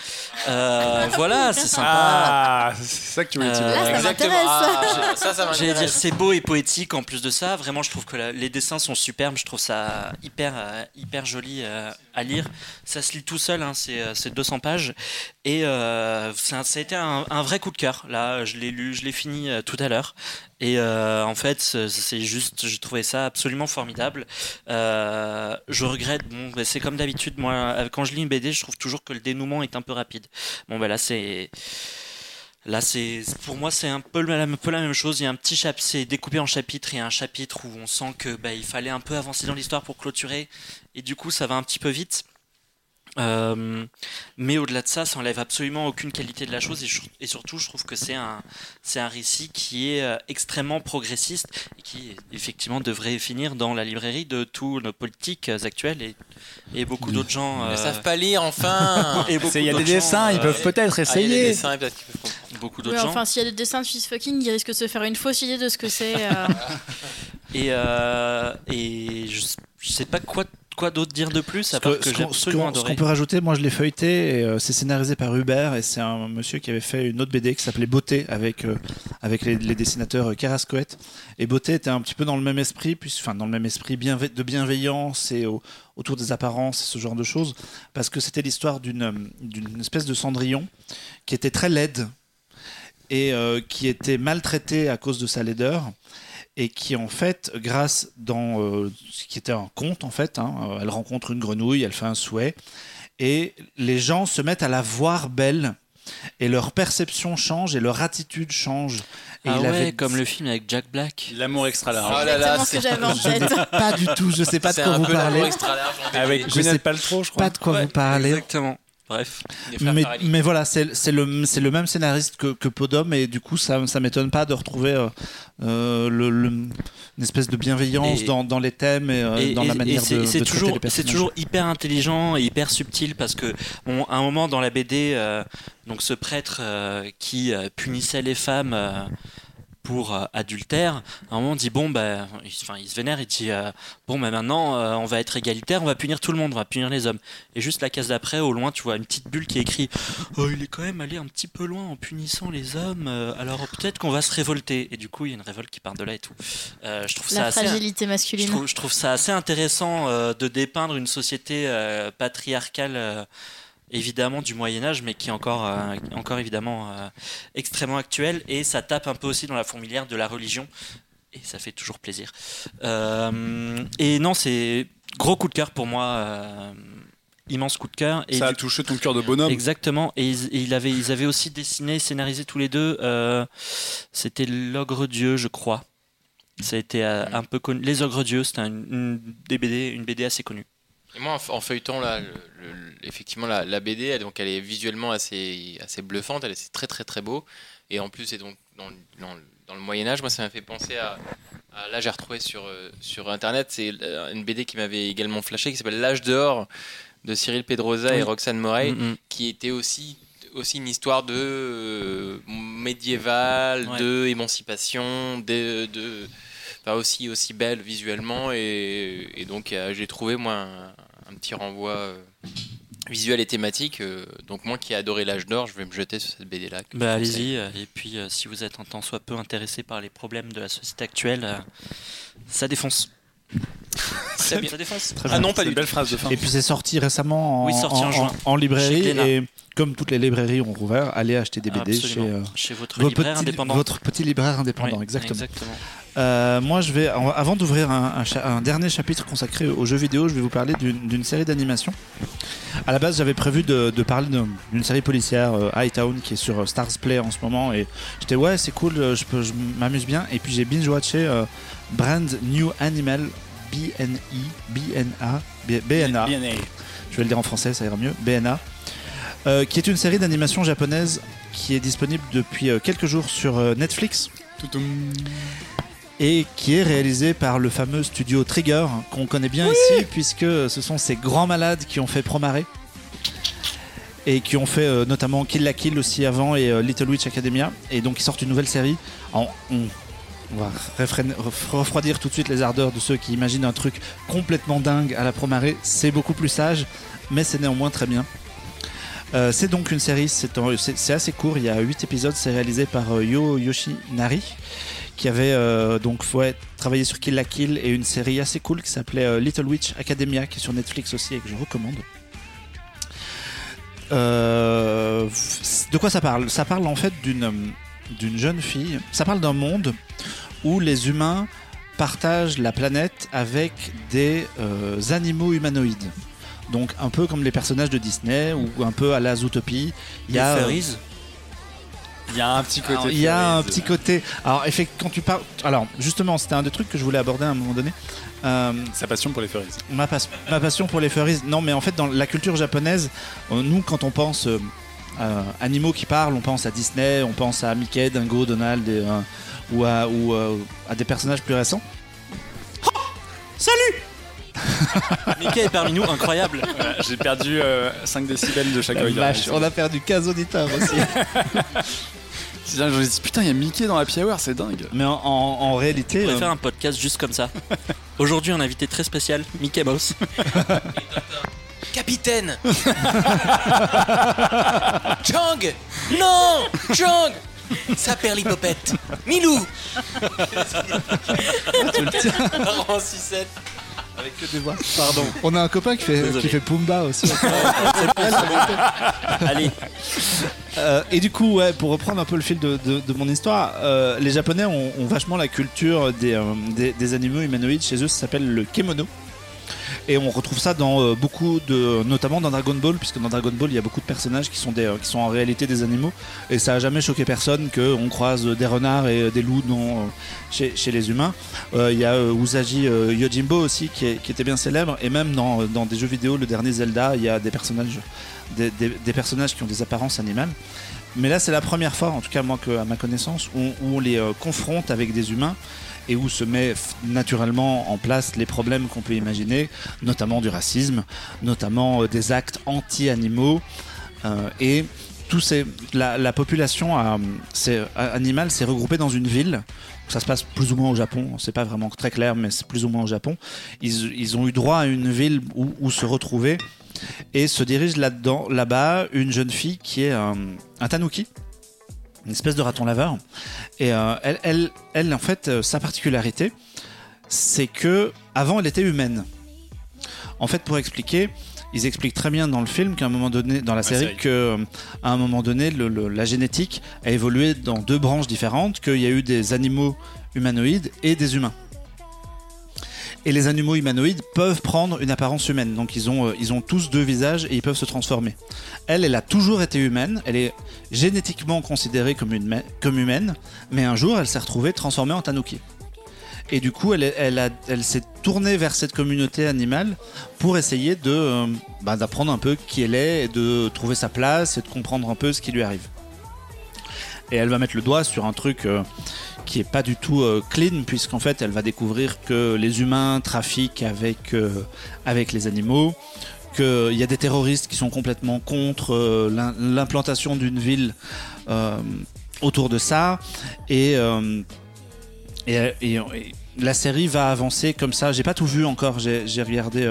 Euh, voilà, c'est sympa. Ah, c'est ça que tu voulais dire. Euh, Là, ça Exactement. m'intéresse. Ah, ça, ça J'allais dire c'est beau et poétique en plus de ça. Vraiment, je trouve que la- les dessins sont superbes. Je trouve ça hyper euh, joli euh, à lire. Ça se lit tout seul. Hein, c'est euh, c'est 200 pages et euh, ça a été un, vrai coup de cœur. Là, je l'ai lu, je l'ai fini euh, tout à l'heure. Et euh, en fait, c'est juste, j'ai trouvé ça absolument formidable. Euh, je regrette, bon, c'est comme d'habitude, moi, euh, quand je lis une BD, je trouve toujours que le dénouement est un peu rapide. Bon, bah là, c'est. Là, c'est pour moi, c'est un peu, la, même chose. Il y a un petit chapitre, c'est découpé en chapitres. Il y a un chapitre où on sent que bah, il fallait un peu avancer dans l'histoire pour clôturer, et du coup, ça va un petit peu vite. Euh, mais au-delà de ça, ça enlève absolument aucune qualité de la chose et, surtout, je trouve que c'est un, c'est un récit qui est euh, extrêmement progressiste et qui effectivement devrait finir dans la librairie de tous nos politiques euh, actuels et, et beaucoup d'autres gens. Ils euh, savent pas lire, enfin. beaucoup Il y a des dessins, ils peuvent peut-être Ah, essayer. beaucoup d'autres gens. enfin, s'il y a des dessins de fist fucking, il risque de se faire une fausse idée de ce que c'est. euh. Et, euh, et je, je sais pas quoi, quoi d'autre dire de plus, à part que- que ce j'ai ce absolument qu'on ce qu'on peut rajouter, moi je l'ai feuilleté, et, euh, c'est scénarisé par Hubert et c'est un monsieur qui avait fait une autre BD qui s'appelait Beauté avec, euh, avec les, les dessinateurs euh, Carrascoët. Et Beauté était un petit peu dans le même esprit, puis, enfin dans le même esprit bienve- de bienveillance et au- autour des apparences et ce genre de choses, parce que c'était l'histoire d'une euh, d'une espèce de cendrillon qui était très laide et euh, qui était maltraitée à cause de sa laideur. Et qui en fait, grâce dans euh, ce qui était un conte en fait, hein, euh, elle rencontre une grenouille, elle fait un souhait, et les gens se mettent à la voir belle, et leur perception change et leur attitude change. Et ah il ouais, avait comme le film avec Jack Black. L'amour extra large. Oh là là, ce que c'est j'avais en tête. pas du tout, je sais pas de quoi vous parlez, extra large en Avec. Je sais Gwyneth Paltrow, je crois. pas de quoi Ouais, vous parlez. Exactement. Bref. Mais, voilà, c'est c'est le, c'est le même scénariste que, que Podom et du coup, ça ça m'étonne pas de retrouver euh, euh, le, le- une espèce de bienveillance Et- dans, dans les thèmes et, euh, Et- dans et- la manière c'est- de, c'est de traiter toujours, les c'est personnages. toujours hyper intelligent et hyper subtil parce que bon, à un moment dans la BD, euh, donc ce prêtre euh, qui euh, punissait les femmes euh, pour euh, adultère, à un moment dit bon bah, il, il se vénère, il dit euh, bon bah maintenant euh, on va être égalitaire, on va punir tout le monde, on va punir les hommes. Et juste la case d'après, au loin, tu vois une petite bulle qui écrit oh il est quand même allé un petit peu loin en punissant les hommes, euh, alors peut-être qu'on va se révolter. Et du coup il y a une révolte qui part de là et tout. Euh, je trouve ça La assez fragilité je masculine. trouve, je trouve ça assez intéressant euh, de dépeindre une société patriarcale, évidemment du Moyen Âge, mais qui est encore, euh, encore évidemment euh, extrêmement actuelle. Et ça tape un peu aussi dans la fourmilière de la religion. Et ça fait toujours plaisir. Euh, et non, c'est gros coup de cœur pour moi. immense coup de cœur. Et Ça a du- touché ton cœur de bonhomme. Exactement. Et ils, et avait, ils avaient aussi dessiné, scénarisé tous les deux. euh, c'était l'ogre Dieu, je crois. Ça a été euh, un peu connu. Les ogres Dieux, c'était une, une des BD, une BD assez connue. Et moi, en, feuilletant là, le- le- effectivement la, la BD, elle, donc elle est visuellement assez, assez bluffante, elle est très très très beau. Et en plus, c'est donc dans, le- dans le- dans le Moyen Âge, moi ça m'a fait penser à, à- là j'ai retrouvé sur euh, sur internet, c'est euh, une BD qui m'avait également flashé qui s'appelle L'âge d'or de Cyril Pedrosa et Oui. Roxane Moret, Mm, mm. qui était aussi aussi une histoire de euh, médiévale, Ouais. de émancipation, de, de enfin, aussi aussi belle visuellement et, et donc euh, j'ai trouvé moi un, un petit renvoi euh, visuel et thématique. euh, donc moi qui ai adoré l'âge d'or, je vais me jeter sur cette BD là. Bah, allez-y. Et puis, euh, si vous êtes un tant soit peu intéressé par les problèmes de la société actuelle, euh, ça défonce. Très bien. Ça défonce. Très Ah bien. non, pas une belle phrase de fin. Et puis c'est sorti récemment en, Oui, sorti en juin. en librairie et comme toutes les librairies ont rouvert, allez acheter des BD chez euh, votre libraire petits- indépendant. votre petit libraire indépendant, Oui, exactement. exactement. Euh, moi, je vais, avant d'ouvrir un, un cha- un dernier chapitre consacré aux jeux vidéo, je vais vous parler d'une série d'animation. À la base, j'avais prévu de, de parler d'un- d'une série policière, euh, Hightown, qui est sur euh, Stars Play en ce moment. Et j'étais, ouais, c'est cool, euh, je, peux- je m'amuse bien. Et puis j'ai binge-watché euh, Brand New Animal, BNI, BNA, B- BNA. Je vais le dire en français, ça ira mieux. BNA. qui est une série d'animation japonaise qui est disponible depuis quelques jours sur Netflix Toutoum. Et qui est réalisé par le fameux studio Trigger qu'on connaît bien ici puisque ce sont ces grands malades qui ont fait Promare et qui ont fait euh, notamment Kill la Kill aussi avant et euh, Little Witch Academia. Et donc ils sortent une nouvelle série en, on, on va refroidir tout de suite les ardeurs de ceux qui imaginent un truc complètement dingue à la Promare c'est beaucoup plus sage mais c'est néanmoins très bien. Euh, c'est donc une série, c'est assez court, il y a 8 épisodes, c'est réalisé par Yo Yoshinari, qui avait euh, donc ouais, travaillé sur Kill la Kill et une série assez cool qui s'appelait euh, Little Witch Academia, qui est sur Netflix aussi et que je recommande. Euh, de quoi ça parle? Ça parle en fait d'une d'une jeune fille, ça parle d'un monde où les humains partagent la planète avec des euh, animaux humanoïdes. Donc un peu comme les personnages de Disney ou un peu à la Zootopie. Il y a, Les Furries, Il y a un petit côté. alors, il y a un petit côté. Alors, effectivement, quand tu parles. Alors, justement, c'était un des trucs que je voulais aborder à un moment donné. Euh, Sa passion pour les furries. ma, pas- ma passion pour les furries. Non, mais en fait, dans la culture japonaise, euh, nous, quand on pense euh, à animaux qui parlent, on pense à Disney, on pense à Mickey, Dingo, Donald, et, euh, ou, à, ou euh, à des personnages plus récents. Mickey est parmi nous, incroyable. Voilà, J'ai perdu euh, 5 décibels de chaque vache, on a perdu 15 auditeurs aussi. C'est dingue, je me dis putain, il y a Mickey dans la Hour, c'est dingue. mais en, en- en réalité. On pourrait euh, faire un podcast juste comme ça. Aujourd'hui, un invité très spécial, Mickey Mouse. Capitaine Chang Non Chang Ça perd l'hypopète Milou En 6-7 Avec que des voix. Pardon. On a un copain qui fait, Désolé. qui fait Pumba aussi. Allez, Euh, et du coup, ouais, pour reprendre un peu le fil de, de- de mon histoire, euh, les Japonais ont, ont vachement la culture des, euh, des, des animaux humanoïdes. Chez eux, ça s'appelle le kemono. Et on retrouve ça dans euh, beaucoup de, notamment dans Dragon Ball, puisque dans Dragon Ball, il y a beaucoup de personnages qui sont, des, euh, qui sont en réalité des animaux. Et ça a jamais choqué personne qu'on croise des renards et des loups dans, euh, chez, les humains. Il y a Usagi Yojimbo aussi, qui, était bien célèbre. Et même dans, dans des jeux vidéo, le dernier Zelda, il y a des personnages, des, personnages qui ont des apparences animales. Mais là, c'est la première fois, en tout cas moi, que, à ma connaissance, où, on les confronte avec des humains et où se met naturellement en place les problèmes qu'on peut imaginer, notamment du racisme, notamment euh, des actes anti-animaux euh, et tout ces, la, la population a- animale s'est regroupée dans une ville. Ça se passe plus ou moins au Japon, c'est pas vraiment très clair, mais c'est plus ou moins au Japon. Ils, ont eu droit à une ville où, se retrouver et se dirige là-dedans, là-bas, une jeune fille qui est un tanuki, une espèce de raton laveur. Et euh, elle, elle, elle, en fait, euh, sa particularité, c'est que avant, elle était humaine. En fait, pour expliquer, ils expliquent très bien dans le film qu'à un moment donné, dans la série, que euh, à un moment donné, le- le- la génétique a évolué dans deux branches différentes, qu'il y a eu des animaux humanoïdes et des humains. Et les animaux humanoïdes peuvent prendre une apparence humaine. Donc ils ont, euh, ils ont tous deux visages et ils peuvent se transformer. Elle, elle a toujours été humaine. Elle est génétiquement considérée comme, humaine. Mais un jour, elle s'est retrouvée transformée en tanuki. Et du coup, elle, elle, elle s'est tournée vers cette communauté animale pour essayer de, euh, bah, d'apprendre un peu qui elle est et de trouver sa place et de comprendre un peu ce qui lui arrive. Et elle va mettre le doigt sur un truc euh, qui est pas du tout euh, clean, puisqu'en fait, elle va découvrir que les humains trafiquent avec, euh, avec les animaux, qu'il y a des terroristes qui sont complètement contre euh, l'im- l'implantation d'une ville euh, autour de ça. Et, et, et- la série va avancer comme ça. J'ai pas tout vu encore, j'ai regardé,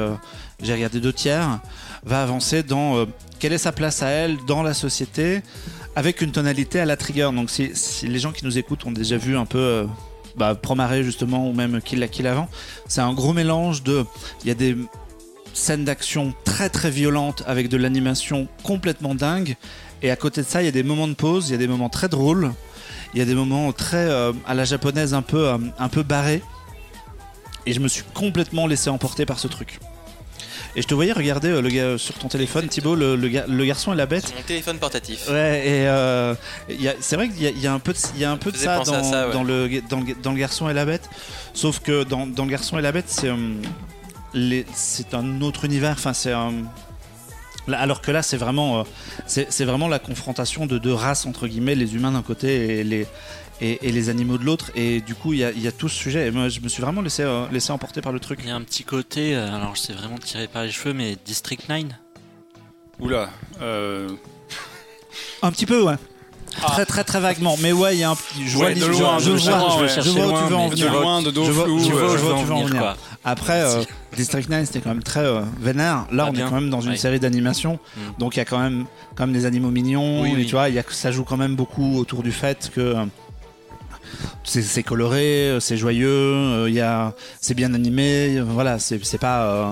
j'ai regardé deux tiers. Va avancer dans quelle est sa place à elle dans la société avec une tonalité à la trigger. Donc si, les gens qui nous écoutent ont déjà vu un peu euh, bah, Promaré justement ou même Kill la Kill avant, c'est un gros mélange de... Il y a des scènes d'action très très violentes avec de l'animation complètement dingue. Et à côté de ça, il y a des moments de pause, il y a des moments très drôles, il y a des moments très euh, à la japonaise un peu, euh, un peu barrés. Et je me suis complètement laissé emporter par ce truc. Et je te voyais regarder euh, le gars sur ton téléphone, Thibaut, le, le, ga- le garçon et la bête. Sur mon téléphone portatif. Ouais, et euh, il y a- c'est vrai qu'il y, a- il y a un peu de, il y a un peu de faisait ça, penser dans, à ça, ouais. dans le, dans, le, dans le garçon et la bête. Sauf que dans, dans le garçon et la bête, c'est hum, les- c'est un autre univers. Enfin, c'est un. là- alors que là, c'est vraiment, euh, c'est c'est vraiment la confrontation de deux races entre guillemets, les humains d'un côté et les et, et les animaux de l'autre. Et du coup, il y a, il y a tout ce sujet. Et moi, je me suis vraiment laissé euh, laissé emporter par le truc. il y a un petit côté, euh, alors je sais vraiment tiré par les cheveux, mais District 9 Oula. Euh... Un petit peu, ouais. Ah. Très très très vaguement. Mais ouais, il y a un petit. Je vois, Ouais, de je- loin, je de vois, loin, je je vois où loin, tu veux en De venir. loin, de dos Je vois- flou. je vois- je vois où tu veux en venir. quoi. Après, euh, District 9, c'était quand même très euh, vénère. Là, Ah, on bien. est quand même dans une Ouais. série d'animation. Mm. Donc, il y a quand même, quand même des animaux mignons. Oui, et oui. Tu vois, il y a, ça joue quand même beaucoup autour du fait que euh, c'est c'est coloré, euh, c'est joyeux, euh, il y a, c'est bien animé. Voilà, c'est c'est pas. euh,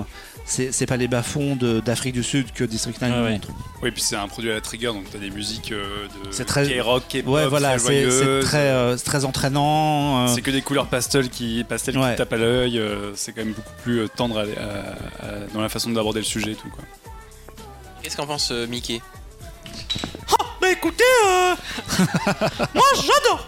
c'est c'est pas les bas-fonds de- d'Afrique du Sud que District 9 Ouais, ouais. montre. Oui, puis c'est un produit à la trigger, donc t'as des musiques euh, de C'est très- K-rock, K-pop, Ouais, voilà, très c'est très, euh, très entraînant. euh, C'est que des couleurs pastel qui, pastel Ouais. qui tapent à l'œil. euh, c'est quand même beaucoup plus tendre à- à- à- dans la façon d'aborder le sujet et tout. Quoi. Qu'est-ce qu'en pense euh, Mickey? Bah écoutez, euh, moi j'adore.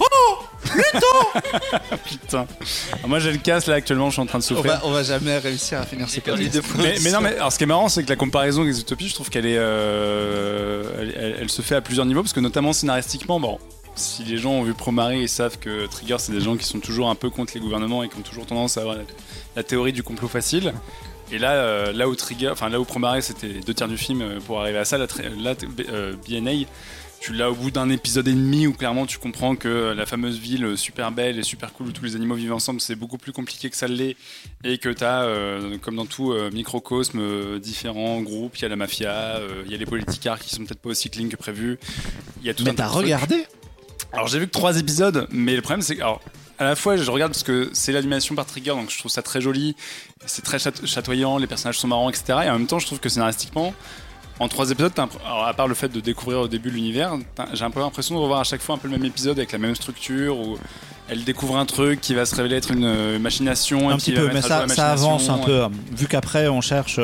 Putain. Alors moi j'ai le casse là actuellement, je suis en train de On souffrir. va, on va jamais réussir à finir ce perdu podcast. deux Mais, mais non, mais alors ce qui est marrant, c'est que la comparaison avec les utopies, je trouve qu'elle est, euh, elle, elle- elle se fait à plusieurs niveaux, parce que notamment scénaristiquement, bon, si les gens ont vu Promare, ils savent que Trigger, c'est des gens qui sont toujours un peu contre les gouvernements et qui ont toujours tendance à avoir la, la théorie du complot facile. Et là, euh, là où Trigger, enfin là où Promare, c'était les deux tiers du film euh, pour arriver à ça, là, tri- là euh, BNA, tu l'as au bout d'un épisode et demi où clairement tu comprends que la fameuse ville euh, super belle et super cool où tous les animaux vivent ensemble, c'est beaucoup plus compliqué que ça l'est et que tu as, comme dans tout euh, microcosme, euh, différents groupes. Il y a la mafia, euh, il y a les politicards qui sont peut-être pas aussi clean que prévu. Il y a tout Mais tas regardé? Alors j'ai vu que trois épisodes, mais le problème c'est que. alors, à la fois, je regarde parce que c'est l'animation par Trigger, donc je trouve ça très joli, c'est très chat- chatoyant, les personnages sont marrants, etc. Et en même temps, je trouve que scénaristiquement, en trois épisodes, t'as un- alors, à part le fait de découvrir au début l'univers, j'ai un peu l'impression de revoir à chaque fois un peu le même épisode avec la même structure où elle découvre un truc qui va se révéler être une euh, machination. un petit peu, mais ça, avance un peu. Vu qu'après, on cherche.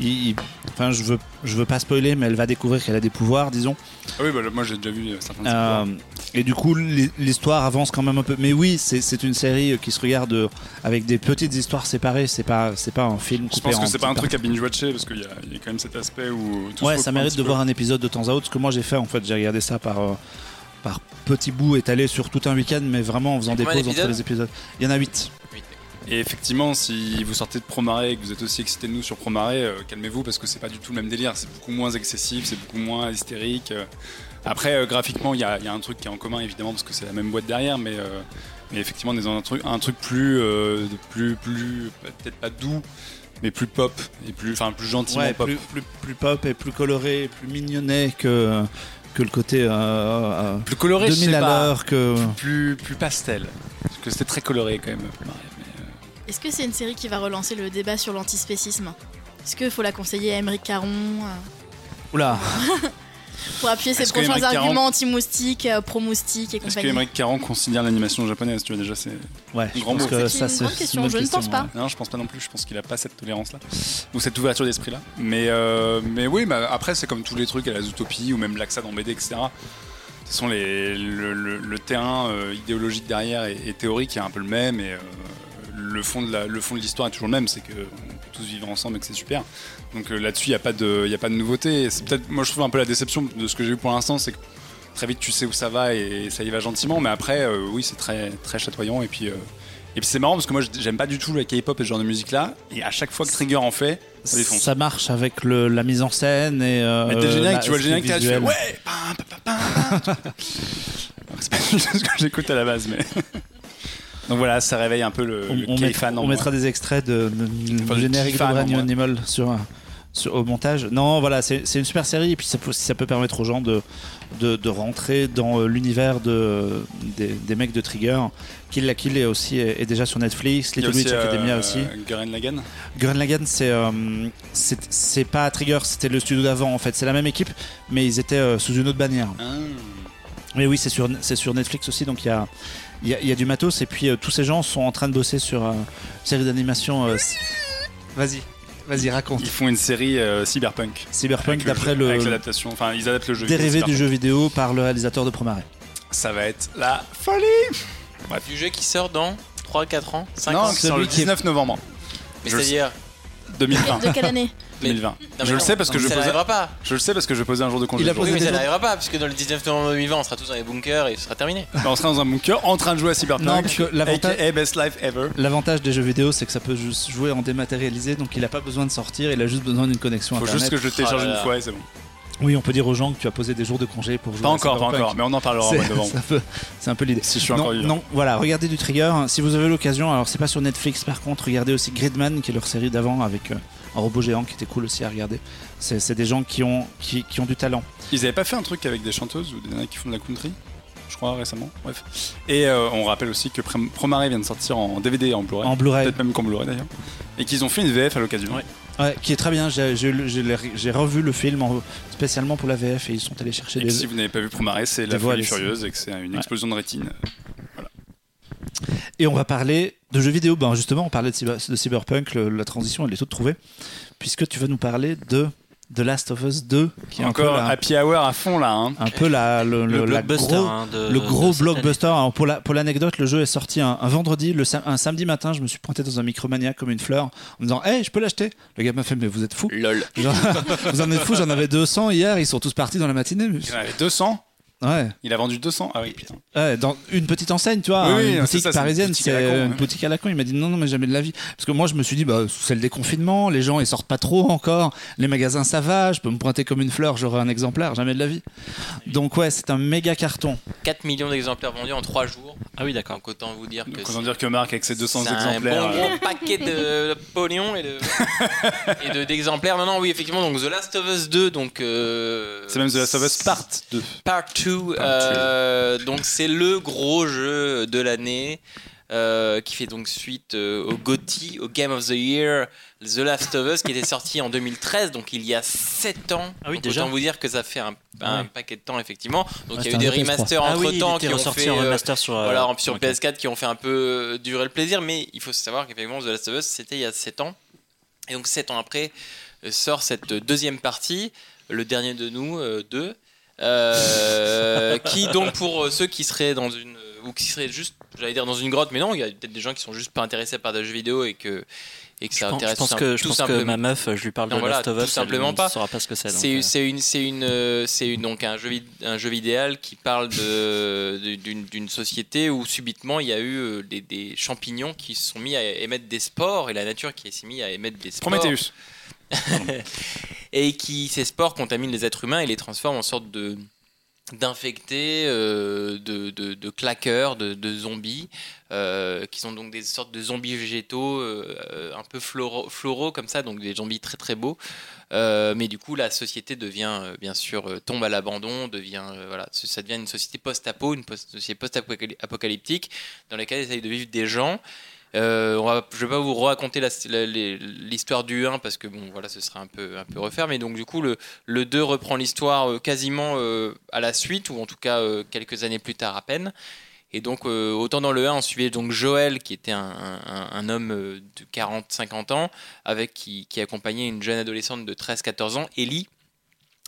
Euh, il- il- Enfin, je veux, je veux pas spoiler, mais elle va découvrir qu'elle a des pouvoirs, disons. Ah oui, bah, moi j'ai déjà vu euh, certains Euh, pouvoirs. et du coup, l'hi- l'histoire avance quand même un peu. Mais oui, c'est c'est une série qui se regarde euh, avec des petites histoires séparées. C'est pas, c'est pas un film Je pense en que c'est pas un truc à binge-watcher parce qu'il y, a il y a quand même cet aspect où. tout Ouais, ça mérite de peu. voir un épisode de temps à autre. Ce que moi j'ai fait, en fait, j'ai regardé ça par, euh, par petits bouts étalés sur tout un week-end, mais vraiment en faisant des pauses entre les épisodes. Il y en a 8. Et effectivement, si vous sortez de Promare et que vous êtes aussi excité de nous sur Promare, euh, calmez-vous parce que c'est pas du tout le même délire. C'est beaucoup moins excessif, c'est beaucoup moins hystérique. euh. Après, euh, graphiquement, il y a, il y a un truc qui est en commun évidemment parce que c'est la même boîte derrière, mais, euh, mais effectivement, on est dans un truc, un truc plus, euh, plus, plus, peut-être pas doux, mais plus pop et plus, enfin, plus gentiment Ouais, pop. plus, plus, plus pop et plus coloré, plus mignonnet que, que le côté euh, euh, Plus coloré, je 2000 sais à pas. l'heure. Que... Plus, plus pastel. Parce que c'était très coloré quand même. Est-ce que c'est une série qui va relancer le débat sur l'antispécisme? Est-ce qu'il faut la conseiller à Émeric Caron euh, Oula, pour appuyer ses Est-ce prochains Caron- arguments anti-moustiques, euh, pro-moustiques et Est-ce que compagnie? Émeric Caron considère l'animation japonaise Tu vois déjà, c'est ouais, je Grand pense que ça une c'est grande question, je ne pense pas. Non, je pense pas non plus. Je pense qu'il a pas cette tolérance-là ou cette ouverture d'esprit-là. Mais, euh, mais oui, bah, après, c'est comme tous les trucs à la Zootopie ou même l'Axa dans BD, etc. Ce sont les, le, le- le terrain euh, idéologique derrière et, et théorique est un peu le même. Et euh, le fond de la- l'histoire est toujours le même. C'est qu'on peut tous vivre ensemble et que c'est super. Donc euh, là-dessus, il n'y a, pas de- il y a pas de nouveauté. C'est peut-être, moi, je trouve un peu la déception de ce que j'ai vu pour l'instant, c'est que très vite tu sais où ça va et ça y va gentiment. Mais après, euh, oui, c'est très, très chatoyant. Et puis. euh, et puis c'est marrant parce que moi j'aime pas du tout le K-pop et ce genre de musique là et à chaque fois que Trigger en fait ça défonce. Ça marche avec le, la mise en scène et. euh, Mais t'es générique, la- tu vois le générique, t'es là, tu fais ouais C'est pas du tout ce que j'écoute à la base mais. Donc voilà, ça réveille un peu le, On, le on met- en mettra des extraits de, de- Enfin, générique de moi. Animal sur, sur- au montage. Non, voilà, c'est une super série et puis ça peut, ça peut permettre aux gens de, de, de rentrer dans euh, l'univers de, des, des mecs de Trigger. Kill la Kill est aussi est, est déjà sur Netflix, Little Witch euh, Academia aussi. Gurren Lagann. Gurren Lagann, c'est euh, c'est pas Trigger, c'était le studio d'avant en fait. C'est la même équipe, mais ils étaient euh, sous une autre bannière. Ah. Mais oui, c'est sur, c'est sur Netflix aussi, donc il y a, il y, a, il y a du matos. Et puis euh, tous ces gens sont en train de bosser sur euh, une série d'animation. euh, Vas-y, vas-y, raconte. Ils font une série euh, cyberpunk. Cyberpunk, le d'après jeu- Avec le l'adaptation, enfin ils adaptent le jeu. dérivé du jeu vidéo par le réalisateur de Promare. Ça va être la folie Du jeu qui sort dans 3, 4 ans 5 Non, ans qui sort le celui qui est- 19 novembre le c'est-à-dire 2020. De quelle année? 2020. Non, mais je le sais parce que non, je posais, pas. je le sais parce que je posais un jour de congé. Il a jour. Oui, posé mais ça n'arrivera pas, puisque dans le 19 novembre 2020, on sera tous dans les bunkers et ce sera terminé. Bah, on sera dans un bunker en train de jouer à Cyberpunk. Non, parce que l'avantage- aka best life ever. L'avantage des jeux vidéo, c'est que ça peut juste jouer en dématérialisé, donc il a pas besoin de sortir, il a juste besoin d'une connexion Faut internet. juste que je le télécharge là une fois et c'est bon. Oui, on peut dire aux gens que tu as posé des jours de congé pour jouer. Pas à encore, pas encore, mais on en parlera en mois de C'est novembre. c'est un peu, c'est un peu l'idée. Si je suis non, encore vivant. non, voilà, regardez du Trigger. Si vous avez l'occasion, alors c'est pas sur Netflix par contre, regardez aussi Gridman, qui est leur série d'avant avec euh, un robot géant qui était cool aussi à regarder. C'est des gens qui ont, qui, qui ont du talent. Ils avaient pas fait un truc avec des chanteuses ou des nanas qui font de la country Je crois récemment. Bref. Et euh, on rappelle aussi que Prom- Promare vient de sortir en DVD et en Blu-ray. En Blu-ray, Peut-être même qu'en Blu-ray d'ailleurs. Et qu'ils ont fait une VF à l'occasion. Ouais. Ouais, qui est très bien. J'ai revu le film en- spécialement pour la VF et ils sont allés chercher Et des. que si vous n'avez pas vu Promare, c'est La voix Folie. Furieuse et que c'est une Ouais. explosion de rétine. Et on va parler de jeux vidéo. Ben justement, on parlait de, cyber- de Cyberpunk, le- la transition elle est toute trouvée, puisque tu vas nous parler de The Last of Us 2, qui est Encore un peu la, Happy Hour à fond là. Hein. un peu la, le, Le le- la blockbuster gros- hein, de- le gros blockbuster. Alors pour la pour l'anecdote, le jeu est sorti un, un vendredi, le un samedi matin. Je me suis pointé dans un Micromania comme une fleur, en me disant, hey, je peux l'acheter? Le gars m'a fait, mais vous êtes fou. LOL. Genre, vous en êtes fou. J'en avais 200 hier. Ils sont tous partis dans la matinée. mais- Il en avait 200. Ouais. Il a vendu 200. Ah oui, putain. Ouais, dans une petite enseigne, tu vois, Oui, une boutique ça, parisienne, c'est une boutique à la con. Il m'a dit non, non, mais jamais de la vie. Parce que moi, je me suis dit, bah, c'est le déconfinement, les gens ils sortent pas trop encore, les magasins ça va, je peux me pointer comme une fleur, j'aurai un exemplaire, jamais de la vie. Donc ouais, c'est un méga carton. 4 millions d'exemplaires vendus en 3 jours. Ah oui, d'accord. Donc autant vous dire que Donc autant dire que Marc avec ses 200 c'est exemplaires. un bon euh, gros paquet de pognon et de et de- d'exemplaires. non, non, oui, effectivement. Donc The Last of Us 2, donc euh, C'est même The Last of Us Part 2. Part 2. Euh, donc c'est le gros jeu de l'année. euh, qui fait donc suite euh, au GOTY, au Game of the Year, The Last of Us, qui était sorti en 2013, donc il y a 7 ans. Ah oui, Donc, déjà. Autant vous dire que ça fait un, paquet de temps, effectivement. Donc Ouais, il y a eu des un PS3. remasters Ah entre oui, temps qui ont fait. en remaster sur. euh, voilà, sur ok. PS4 qui ont fait un peu durer le plaisir, mais il faut savoir qu'effectivement The Last of Us c'était il y a 7 ans. Et donc 7 ans après sort cette deuxième partie, le dernier de nous, 2, qui donc pour euh, ceux qui seraient dans une ou qui seraient juste, j'allais dire dans une grotte, mais non, il y a peut-être des gens qui sont juste pas intéressés par des jeux vidéo et que et que Je ça pense, je intéresse pense tout, que, je tout pense que simplement. ma meuf, je lui parle Non, de voilà, Last of tout Us, simplement elle pas. ne saura pas ce que c'est. C'est euh, c'est une, c'est une, euh, c'est une- donc un jeu, un jeu vidéal qui parle d'une d'une société où subitement il y a eu euh, des, des champignons qui se sont mis à émettre des spores et la nature qui s'est mis à émettre des spores Prometheus. et qui ces spores contaminent les êtres humains et les transforment en sorte de d'infectés, euh, de, de, claqueurs, de, zombies, euh, qui sont donc des sortes de zombies végétaux euh, un peu floraux, floraux comme ça, donc des zombies très très beaux. Mais du coup, la société devient, bien sûr, tombe à l'abandon, devient, voilà, ça devient une société post-apo, une société post-apocalyptique dans laquelle essayent de vivre des gens. Euh, je vais pas vous raconter l'histoire du 1 parce que bon voilà ce serait un peu refaire mais donc du coup le, le 2 reprend l'histoire euh, quasiment euh, à la suite ou en tout cas quelques années plus tard à peine. Et donc autant dans le 1 on suivait donc Joël qui était un, homme de 40-50 ans avec qui accompagnait une jeune adolescente de 13-14 ans Ellie.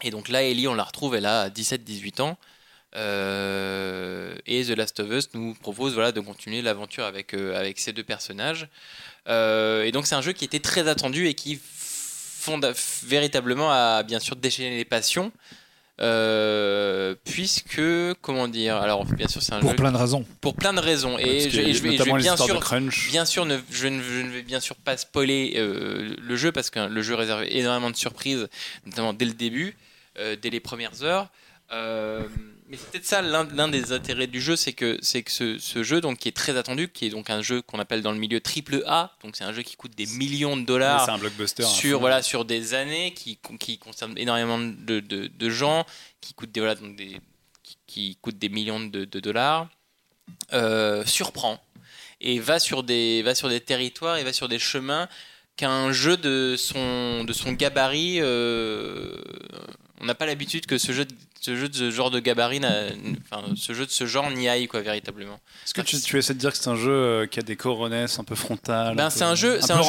Et donc là Ellie on la retrouve elle a 17-18 ans euh, et The Last of Us nous propose voilà, de continuer l'aventure avec, euh, avec ces deux personnages. Euh, et donc c'est un jeu qui était très attendu et qui fonda- véritablement a bien sûr déchaîné les passions. euh, puisque comment dire alors bien sûr c'est un Pour jeu plein de raisons. pour plein de raisons et je, que et je vais, je bien histoires sûr de crunch. Bien sûr, ne- je, ne, je ne vais bien sûr pas spoiler euh, le jeu parce que le jeu réserve énormément de surprises, notamment dès le début, euh, dès les premières heures. Euh, mais c'est peut-être ça l'un des intérêts du jeu, c'est que c'est que ce, ce jeu donc qui est très attendu, qui est donc un jeu qu'on appelle dans le milieu triple A, donc c'est un jeu qui coûte des millions de dollars C'est un blockbuster. à sur voilà sur des années qui, qui concerne énormément de, de, de gens qui coûtent des voilà donc des qui, qui coûtent des millions de, de dollars euh, surprend et va sur des va sur des territoires et va sur des chemins qu'un jeu de son de son gabarit euh, on n'a pas l'habitude que ce jeu ce jeu de ce genre de gabarit enfin ce jeu de ce genre n'y aille quoi véritablement. Est-ce que tu, tu essaies de dire que c'est un jeu euh, qui a des coronesses un peu frontales Ben, c'est un jeu, c'est un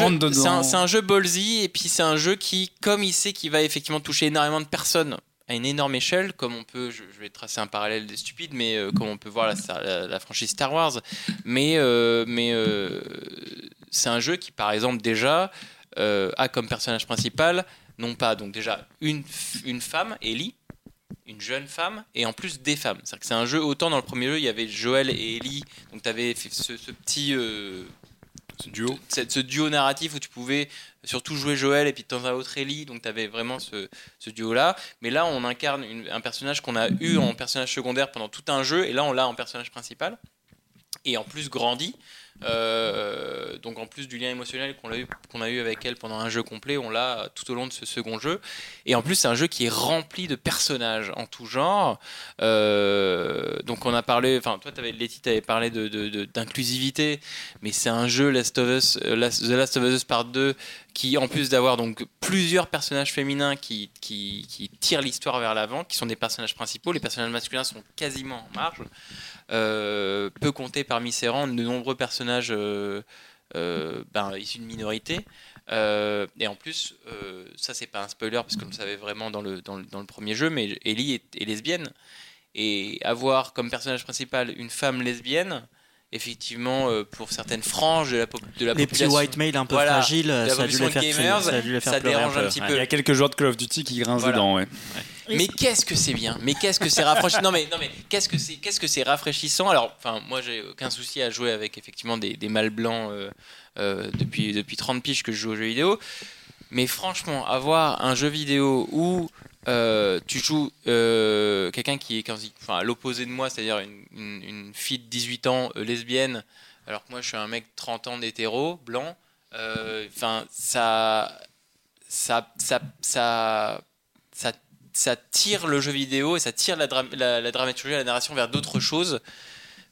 un, un jeu ballsy et puis c'est un jeu qui, comme il sait qu'il va effectivement toucher énormément de personnes à une énorme échelle, comme on peut, je, je vais tracer un parallèle des stupides, mais euh, comme on peut voir la, Star- la- la franchise Star Wars, mais euh, mais euh, c'est un jeu qui, par exemple, déjà a comme personnage principal non pas donc déjà une une femme, Ellie, une jeune femme et en plus des femmes. C'est-à-dire que c'est un jeu autant dans le premier jeu il y avait Joël et Ellie, donc tu avais ce, ce petit euh, Ce duo. ce, ce duo narratif où tu pouvais surtout jouer Joël et puis de temps à autre Ellie, donc tu avais vraiment ce, ce duo-là. Mais là, on incarne une- un personnage qu'on a eu en personnage secondaire pendant tout un jeu, et là, on l'a en personnage principal. Et en plus grandi. Euh, donc en plus du lien émotionnel qu'on a, eu, avec elle pendant un jeu complet, on l'a tout au long de ce second jeu. Et en plus, c'est un jeu qui est rempli de personnages en tout genre. Euh, donc on a parlé, enfin toi, avais, Letty, t'avais parlé de, d'inclusivité, mais c'est un jeu euh, The Last of Us Part 2 qui, en plus d'avoir donc plusieurs personnages féminins qui, qui, tirent l'histoire vers l'avant, qui sont des personnages principaux, les personnages masculins sont quasiment en marge, euh, peut compter parmi ses rangs de nombreux personnages euh, euh, ben, issus de minorités. Euh, et en plus, euh, ça c'est pas un spoiler parce vous le savez vraiment dans le, dans le, premier jeu, mais Ellie est lesbienne. Et avoir comme personnage principal une femme lesbienne, effectivement, euh, pour certaines franges de la, pop- de la Les petits population, white male un peu Voilà. fragiles, ça a dû les population faire, gamers, ça a dû les faire ça pleurer dérange un peu. petit Ouais. peu. Il y a quelques joueurs de Call of Duty qui grincent Voilà. dedans, ouais. Mais qu'est-ce que c'est bien Mais qu'est-ce que c'est rafraîchissant Non mais non mais qu'est-ce que c'est qu'est-ce que c'est rafraîchissant? Alors enfin moi j'ai aucun souci à jouer avec effectivement des, des mâles blancs euh, euh, depuis depuis 30 piges que je joue aux jeux vidéo. Mais franchement avoir un jeu vidéo où euh, tu joues euh, quelqu'un qui est à l'opposé de moi, c'est-à-dire une, fille de 18 ans euh, lesbienne, alors que moi je suis un mec de 30 ans d'hétéro, blanc. Enfin ça, ça, ça, ça, ça tire le jeu vidéo et ça tire la, dra- la, la dramaturgie, la narration vers d'autres choses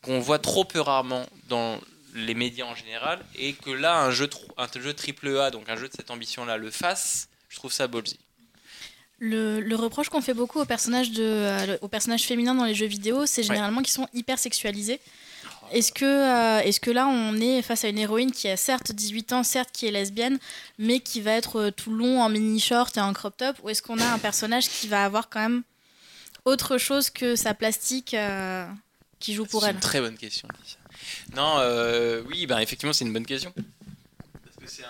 qu'on voit trop peu rarement dans les médias en général et que là un jeu un jeu triple A donc un jeu de cette ambition là le fasse je trouve ça ballsy Le, le reproche qu'on fait beaucoup aux personnages, de, euh, aux personnages féminins dans les jeux vidéo, c'est généralement qu'ils sont hyper sexualisés. Est-ce que, euh, est-ce que là, on est face à une héroïne qui a certes 18 ans, certes qui est lesbienne, mais qui va être euh, tout long en mini-short et en crop top Ou est-ce qu'on a un personnage qui va avoir quand même autre chose que sa plastique qui joue pour c'est elle? une très bonne question non oui ben effectivement c'est une bonne question. c'est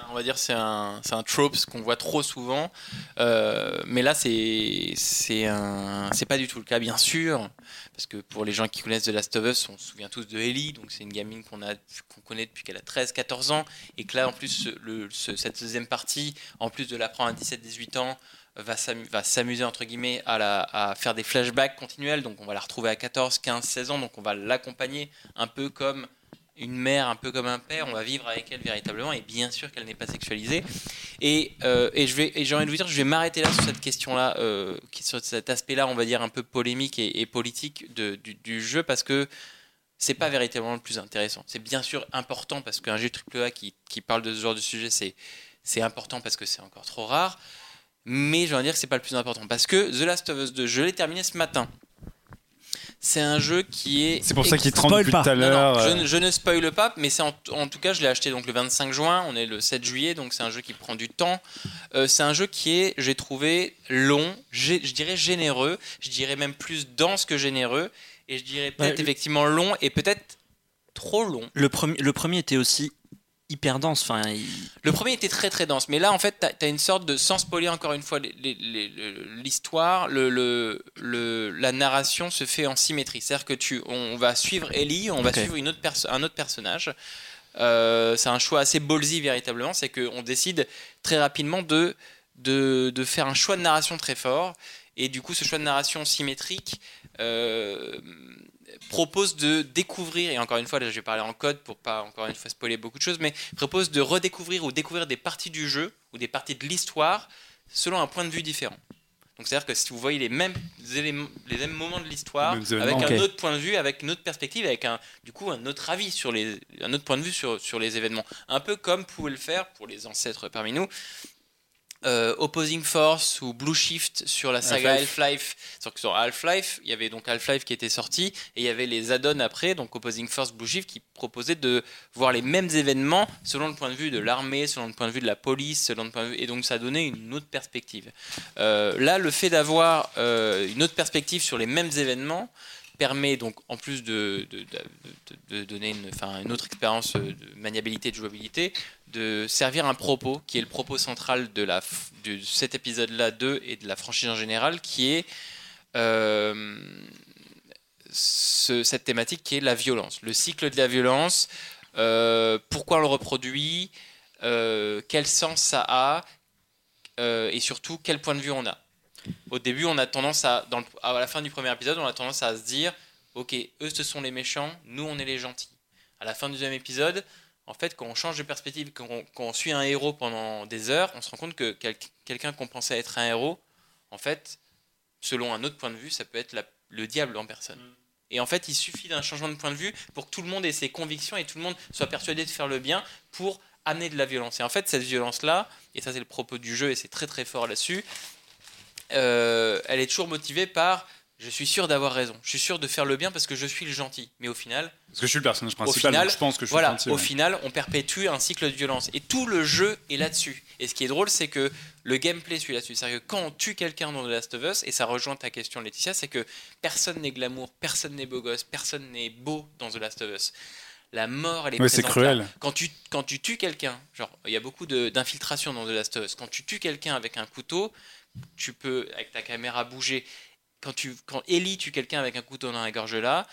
on va dire c'est un un trope qu'on voit trop souvent. Euh, mais là c'est c'est pas du tout le cas bien sûr. Parce que pour les gens qui connaissent The Last of Us on se souvient tous de Ellie. Donc c'est une gamine qu'on a connaît depuis qu'elle a 13 14 ans. Et que là en plus le, ce- cette deuxième partie en plus de l'apprendre à 17 18 ans va s'amuser entre guillemets à, la, à faire des flashbacks continuels. Donc on va la retrouver à 14 15 16 ans. Donc on va l'accompagner un peu comme une mère un peu comme un père, on va vivre avec elle véritablement, et bien sûr qu'elle n'est pas sexualisée. Et, euh, j'ai envie de vous dire, je vais m'arrêter là sur cette question-là, euh, sur cet aspect-là, on va dire un peu polémique et, politique du, jeu, parce que c'est pas véritablement le plus intéressant. C'est bien sûr important parce qu'un jeu AAA qui, qui parle de ce genre de sujet, c'est c'est important parce que c'est encore trop rare. Mais j'ai envie de dire que c'est pas le plus important parce que The Last of Us 2, je l'ai terminé ce matin. C'est un jeu qui est. C'est pour ça qu'il tremble depuis tout à l'heure. je, ne- je ne spoile pas, mais c'est en, en tout cas, je l'ai acheté donc le 25 juin, on est le 7 juillet, donc c'est un jeu qui prend du temps. Euh, c'est un jeu qui est, j'ai trouvé, long, je dirais généreux, je dirais même plus dense que généreux, et je dirais peut-être Ouais, effectivement long et peut-être trop long. Le premier, le premier était aussi hyper dense. Enfin, il- Le premier était très très dense, mais là en fait, tu as, une sorte de, sans spoiler encore une fois l'histoire, le, le- le- la narration se fait en symétrie. C'est-à-dire que tu, on va suivre Ellie, on va suivre une autre un autre personnage. Euh, c'est un choix assez ballsy véritablement, c'est qu'on décide très rapidement de, de, de faire un choix de narration très fort, et du coup ce choix de narration symétrique euh, propose de découvrir, et encore une fois là je vais parler en code pour pas encore une fois spoiler beaucoup de choses, mais propose de redécouvrir ou découvrir des parties du jeu ou des parties de l'histoire selon un point de vue différent. Donc c'est-à-dire que si vous voyez les mêmes éléments, les mêmes moments de l'histoire avec un autre point de vue, avec une autre perspective, avec un du coup un autre avis sur les, un autre point de vue sur, sur les événements, un peu comme pouvait le faire pour les ancêtres parmi nous. Euh, Opposing Force ou Blue Shift sur la saga Half-Life. Sur Half-Life, il y avait donc Half-Life qui était sorti et il y avait les add-ons après, donc Opposing Force, Blue Shift, qui proposaient de voir les mêmes événements selon le point de vue de l'armée, selon le point de vue de la police, selon le point de vue. Et donc ça donnait une autre perspective. Euh, là, le fait d'avoir euh, une autre perspective sur les mêmes événements permet donc en plus de, donner une, enfin, une autre expérience euh, de maniabilité, de jouabilité, de servir un propos qui est le propos central de, la, de cet épisode-là 2 et de la franchise en général, qui est euh, ce- cette thématique qui est la violence, le cycle de la violence, euh, pourquoi on le reproduit, quel sens ça a, et surtout quel point de vue on a. Au début, on a tendance à, dans le- à la fin du premier épisode, on a tendance à se dire, ok, eux ce sont les méchants, nous on est les gentils. À la fin du deuxième épisode, en fait, quand on change de perspective, quand on, quand on suit un héros pendant des heures, on se rend compte que quel- quelqu'un qu'on pensait être un héros, en fait, selon un autre point de vue, ça peut être la- le diable en personne. Et en fait, il suffit d'un changement de point de vue pour que tout le monde ait ses convictions et tout le monde soit persuadé de faire le bien pour amener de la violence. Et en fait, cette violence-là, et ça c'est le propos du jeu et c'est très très fort là-dessus, euh, elle est toujours motivée par je suis sûr d'avoir raison, je suis sûr de faire le bien parce que je suis le gentil. Mais au final, Parce que je suis le personnage principal, final, donc je pense que je suis voilà, gentil, au ouais. final, on perpétue un cycle de violence. Et tout le jeu est là-dessus. Et ce qui est drôle, c'est que le gameplay suit là-dessus. C'est-à-dire que quand on tue quelqu'un dans The Last of Us, et ça rejoint ta question, Laetitia, c'est que personne n'est glamour, personne n'est beau gosse, personne n'est beau dans The Last of Us. La mort, elle est Ouais, c'est là. cruel. Quand tu, quand tu tues quelqu'un, genre, il y a beaucoup d'infiltration dans The Last of Us. Quand tu tues quelqu'un avec un couteau, tu peux, avec ta caméra, bouger. Quand, tu, quand Ellie tue quelqu'un avec un couteau dans la gorge là,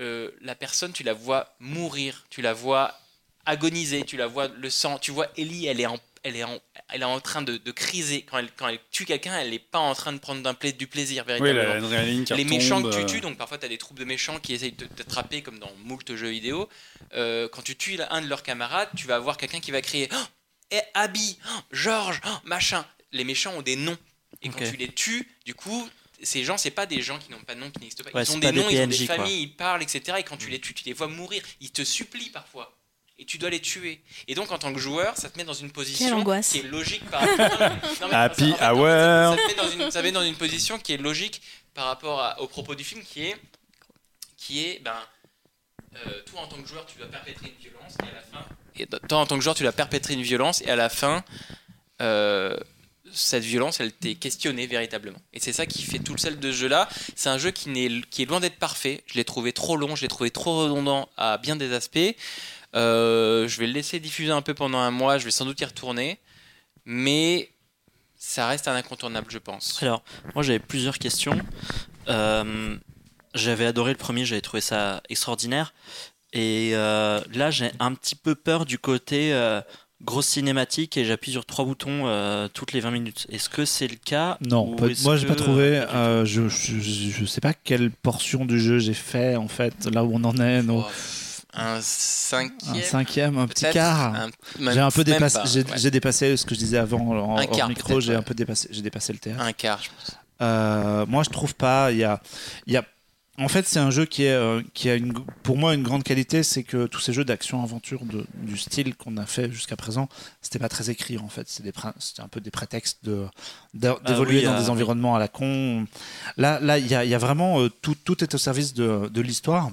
euh, la personne, tu la vois mourir, tu la vois agoniser, tu la vois le sang, tu vois Ellie, elle est en, elle est en, elle est en train de, de criser. Quand elle, quand elle tue quelqu'un, elle n'est pas en train de prendre pla- du plaisir Oui, véritablement la qui les méchants que tu euh, tues, donc parfois tu as des troupes de méchants qui essayent de t'attraper comme dans moult jeux vidéo. Euh, quand tu tues un de leurs camarades, tu vas avoir quelqu'un qui va crier oh, eh, Abby, oh, Georges, oh, machin. Les méchants ont des noms. Et quand Ok. tu les tues, du coup, ces gens, c'est pas des gens qui n'ont pas de nom, qui n'existent pas. Ouais, ils ont des des noms, ils ont PNJ, des quoi. familles, ils parlent, etc. Et quand tu les tues, tu les vois mourir. Ils te supplient parfois. Et tu dois les tuer. Et donc, en tant que joueur, ça te met dans une position qui est logique par rapport. Non, mais Happy ça- en fait, hour. Ça, te met dans une, ça met dans une position qui est logique par rapport à- au propos du film, qui est, qui est, ben, euh, toi en tant que joueur, tu dois perpétrer une violence, et à la fin, et toi en tant que joueur, tu dois perpétrer une violence, et à la fin, euh, cette violence, elle t'est questionnée véritablement. Et c'est ça qui fait tout le sel de ce jeu-là. C'est un jeu qui, n'est, qui est loin d'être parfait. Je l'ai trouvé trop long, je l'ai trouvé trop redondant à bien des aspects. Euh, je vais le laisser diffuser un peu pendant un mois, je vais sans doute y retourner. Mais ça reste un incontournable, je pense. Alors, moi j'avais plusieurs questions. Euh, j'avais adoré le premier, j'avais trouvé ça extraordinaire. Et euh, là, j'ai un petit peu peur du côté grosse cinématique et j'appuie sur trois boutons euh, toutes les 20 minutes. Est-ce que c'est le cas Non, ou pas- moi j'ai pas trouvé. euh, je, je, je sais pas quelle portion du jeu j'ai fait en fait, là où on en est. nos- un cinquième. un cinquième, un petit quart. J'ai un peu dépassé. pas, J'ai ouais. dépassé ce que je disais avant en Un quart, micro. J'ai ouais. un peu dépassé. J'ai dépassé le théâtre. Un quart, je pense. Euh, moi, je trouve pas. Il y a, il y a. En fait, c'est un jeu qui est, euh, qui a une, pour moi une grande qualité, c'est que tous ces jeux d'action-aventure du style qu'on a fait jusqu'à présent, c'était pas très écrit en fait. C'était un peu des prétextes de d'a- d'évoluer oui, dans euh, des environnements à la con. Là, là, il y a, il y a vraiment euh, tout, tout est au service de, de l'histoire.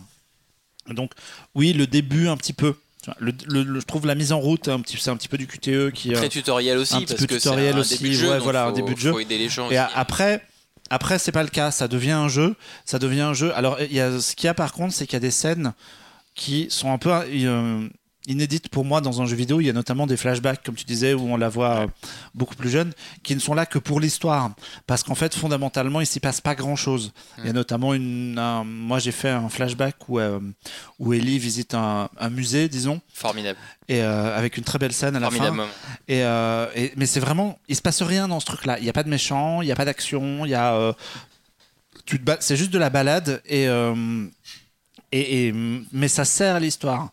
Donc, oui, le début un petit peu. Tu vois, Le, le- le- je trouve la mise en route c'est un petit peu du QTE qui. euh, Très tutoriel aussi, un petit parce peu que c'est tutoriel un aussi, début de jeu. ouais, voilà, un début de jeu. faut aider les gens Et aussi. après, après c'est pas le cas. Ça devient un jeu. Ça devient un jeu. Alors, il y a, ce qu'il y a par contre, c'est qu'il y a des scènes qui sont un peu euh, inédites pour moi dans un jeu vidéo. Il y a notamment des flashbacks, comme tu disais, où on la voit euh, beaucoup plus jeune, qui ne sont là que pour l'histoire. Parce qu'en fait, fondamentalement, il s'y passe pas grand chose. Il y a notamment une. un- moi, j'ai fait un flashback où, euh, où Ellie visite un, un musée, disons, Formidable. et euh, avec une très belle scène à la fin. Formidable moment. Et, euh, et- mais c'est vraiment, il se passe rien dans ce truc-là. Il n'y a pas de méchant, il n'y a pas d'action, il y a, tu te ba- c'est juste de la balade et, et, et- mais ça sert à l'histoire.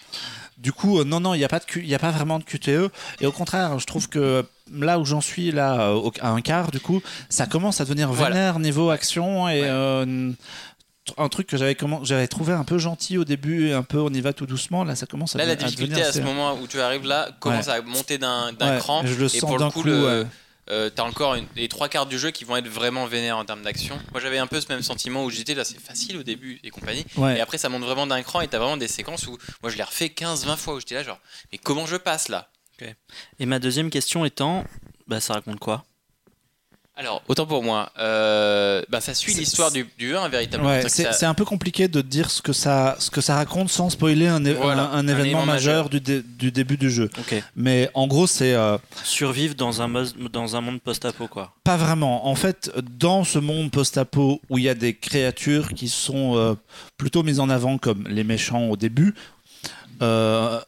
Du coup, euh, non, non, il n'y a pas de, Q- il y a pas vraiment de QTE. Et au contraire, je trouve que là où j'en suis là, euh, au- à un quart, du coup, ça commence à devenir Voilà. vénère niveau action et Ouais. euh, un truc que j'avais comment j'avais trouvé un peu gentil au début et un peu on y va tout doucement là ça commence à Là, la à difficulté à ce assez- moment où tu arrives là commence à monter d'un Ouais, cran. je le et sens pour d'un le coup, coup, le- ouais. Euh, t'as encore une- les trois quarts du jeu qui vont être vraiment vénères en termes d'action. Moi, j'avais un peu ce même sentiment où j'étais là, c'est facile au début et compagnie. Ouais. Et après, ça monte vraiment d'un cran et t'as vraiment des séquences où moi je l'ai refait 15-20 fois où j'étais là, genre, mais comment je passe là? Et ma deuxième question étant, bah, ça raconte quoi? Alors, autant pour moi, euh, bah, ça suit l'histoire du, du 1 véritablement. Ouais, c'est ça- un peu compliqué de dire ce que ça, ce que ça raconte sans spoiler un, é- Voilà, un- un un événement majeur majeur. du, dé- du début du jeu. Ok. Mais en gros, c'est euh, Survivre dans un, dans un monde post-apo, quoi. pas vraiment. En fait, dans ce monde post-apo où il y a des créatures qui sont euh, plutôt mises en avant comme les méchants au début, euh,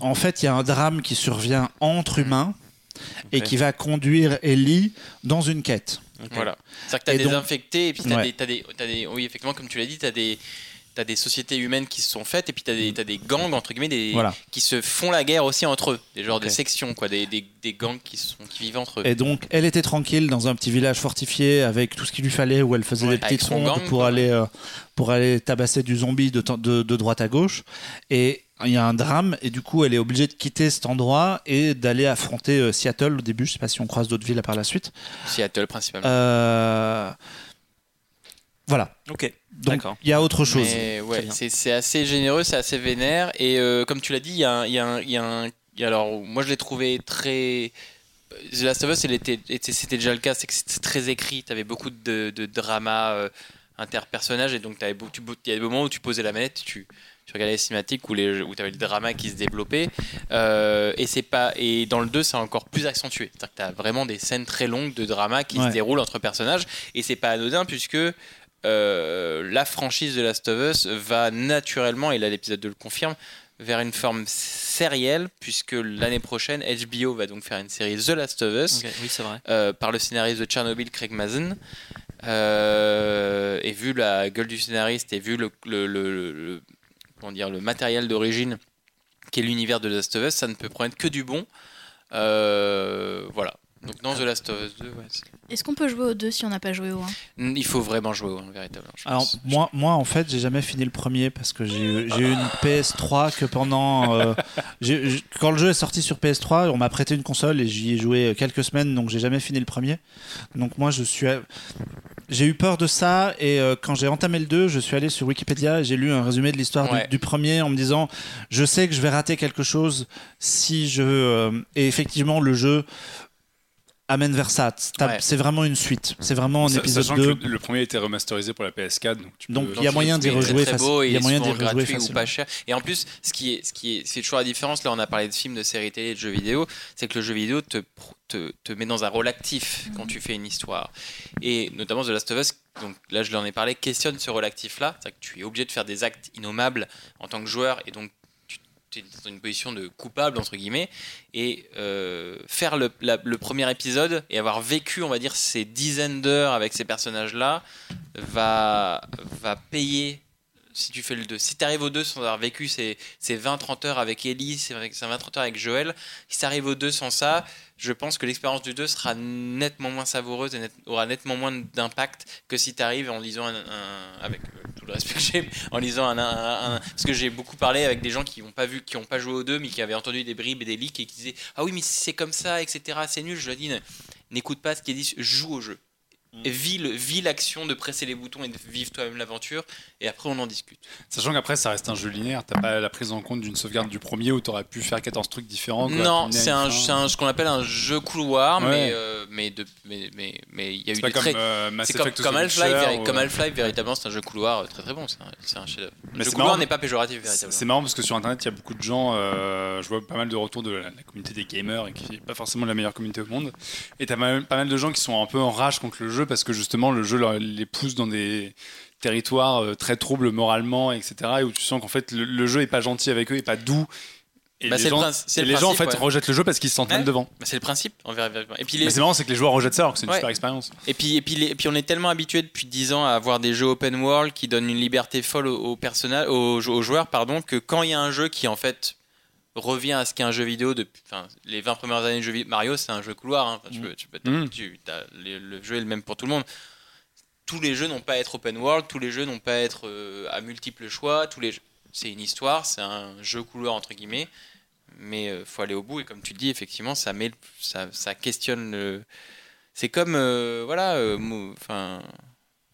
en fait, il y a un drame qui survient entre humains et qui va conduire Ellie dans une quête. Voilà. C'est-à-dire que tu as Et donc- infectés, et puis tu as, Ouais. des, t'as des, t'as des- Oui, effectivement, comme tu l'as dit, tu as des. T'as des sociétés humaines qui se sont faites et puis tu as, des- t'as des gangs entre guillemets des, Voilà. qui se font la guerre aussi entre eux, des genres de sections quoi, des, des, des gangs qui, sont, qui vivent entre eux. Et donc, elle était tranquille dans un petit village fortifié avec tout ce qu'il lui fallait, où elle faisait Ouais, des petites rondes gang, pour aller, euh, pour aller tabasser du zombie de, de droite à gauche. Et il y a un drame, et du coup, elle est obligée de quitter cet endroit et d'aller affronter euh, Seattle au début. Je sais pas si on croise d'autres villes par la suite. Seattle principalement. Euh, Voilà. Ok. Donc, il y a autre chose. Ouais, c'est assez généreux, c'est assez vénère. Et euh, comme tu l'as dit, il y a, un- il y a un- il y a un. il y a- Alors, moi, je l'ai trouvé très. The Last of Us, c'était déjà le cas, c'est que c'était très écrit. Tu avais beaucoup de, de drama euh, interpersonnage. Et donc, t'avais beau- tu- il y a des moments où tu posais la manette, tu, tu regardais les cinématiques où, les, où tu avais le drama qui se développait. Euh, et, c'est pas, et dans le 2, c'est encore plus accentué. C'est-à-dire que tu as vraiment des scènes très longues de drama qui Ouais. se déroulent entre personnages. Et c'est pas anodin puisque euh, la franchise de Last of Us va naturellement, et là l'épisode 2 le confirme, vers une forme sérielle, puisque l'année prochaine, HBO va donc faire une série The Last of Us, Ok, Oui, vrai. euh, par le scénariste de Tchernobyl, Craig Mazin. Euh, et vu la gueule du scénariste et vu le- comment dire, le matériel d'origine qui est l'univers de The Last of Us, ça ne peut prendre que du bon. Euh, voilà. Donc dans The Last of Us 2, ouais, Est-ce qu'on peut jouer aux deux si on n'a pas joué au 1 il faut vraiment jouer au 1, véritablement. je Alors pense. moi, moi en fait, j'ai jamais fini le premier parce que j'ai eu une PS3 que pendant euh, quand le jeu est sorti sur PS3, on m'a prêté une console et j'y ai joué quelques semaines, donc j'ai jamais fini le premier. Donc moi, je suis à- j'ai eu peur de ça et euh, quand j'ai entamé le 2, je suis allé sur Wikipédia et j'ai lu un résumé de l'histoire du, premier en me disant je sais que je vais rater quelque chose si je euh, et effectivement le jeu amène vers ça. T'as- Ouais. C'est vraiment une suite. C'est vraiment un épisode Sachant 2. que le, le premier a été remasterisé pour la PS4, donc tu Donc, peux- il y a moyen d'y très, rejouer très beau il y a moyen d'y rejouer ou pas cher. Et en plus, ce qui est, ce qui est, c'est toujours la différence. Là, on a parlé de films, de séries télé, de jeux vidéo. C'est que le jeu vidéo te, te, te met dans un rôle actif quand tu fais une histoire. Et notamment The Last of Us. Donc là, je l'en ai parlé. Questionne ce rôle actif-là. C'est-à-dire que tu es obligé de faire des actes innommables en tant que joueur, et donc dans une position de coupable entre guillemets. Et euh, faire le, le premier épisode et avoir vécu, on va dire, ces dizaines d'heures avec ces personnages-là va, va payer si tu fais le 2. Si tu arrives au 2 sans avoir vécu ces, ces 20-30 heures avec Ellie, ces 20-30 heures avec Joël, si tu arrives au 2 sans ça, je pense que l'expérience du 2 sera nettement moins savoureuse et aura nettement moins d'impact que si tu arrives en lisant un, avec euh, tout le respect que j'ai, en lisant un, un- parce que j'ai beaucoup parlé avec des gens qui n'ont pas vu, qui n'ont pas joué au 2, mais qui avaient entendu des bribes et des leaks et qui disaient ah oui mais c'est comme ça, etc. C'est nul. Je leur dis n'écoute pas ce qui est dit, joue au jeu. Et vis le- vis l'action de presser les boutons et de vivre toi-même l'aventure, et après on en discute. Sachant qu'après, ça reste un jeu linéaire. T'as pas la prise en compte d'une sauvegarde du premier où t'aurais pu faire 14 trucs différents. quoi, non, c'est un, c'est un- ce qu'on appelle un jeu couloir, Ouais. mais euh, mais de- mais mais mais il y a eu C'est des comme très euh, Mass c'est comme, Effect comme Half-Life, Witcher, véri- ou, comme euh, Half-Life, véritablement, c'est un jeu couloir très très bon. C'est un, c'est un chef-d'œuvre. Mais Le jeu couloir marrant. n'est pas péjoratif, véritablement. c'est marrant parce que sur internet, il y a beaucoup de gens. euh, je vois pas mal de retours de la, la communauté des gamers et qui n'est pas forcément la meilleure communauté au monde. Et t'as pas mal de gens qui sont un peu en rage contre le jeu parce que justement le jeu les pousse dans des territoires euh, très troubles moralement, etc. Et où tu sens qu'en fait le, le jeu est pas gentil avec eux et pas doux. Et Bah, les, le gens, et le les gens en fait ouais. rejettent le jeu parce qu'ils se sentent Ouais. même devant. Bah, c'est le principe, en. Et puis les, c'est marrant, c'est que les joueurs rejettent ça alors que c'est une Ouais. super expérience. Et puis, et, puis les- et puis on est tellement habitué depuis 10 ans à avoir des jeux open world qui donnent une liberté folle aux, aux, aux joueurs pardon, que quand il y a un jeu qui en fait revient à ce qu'est un jeu vidéo depuis enfin, les 20 premières années de jeu vidéo, Mario c'est un jeu couloir, hein. Tu tu tu- le, jeu est le même pour tout le monde. Tous les jeux n'ont pas à être open world, tous les jeux n'ont pas à être euh, à multiples choix, tous les c'est une histoire, c'est un jeu couloir entre guillemets, mais il faut aller au bout et comme tu le dis effectivement ça met ça, ça questionne le c'est comme euh, voilà euh, enfin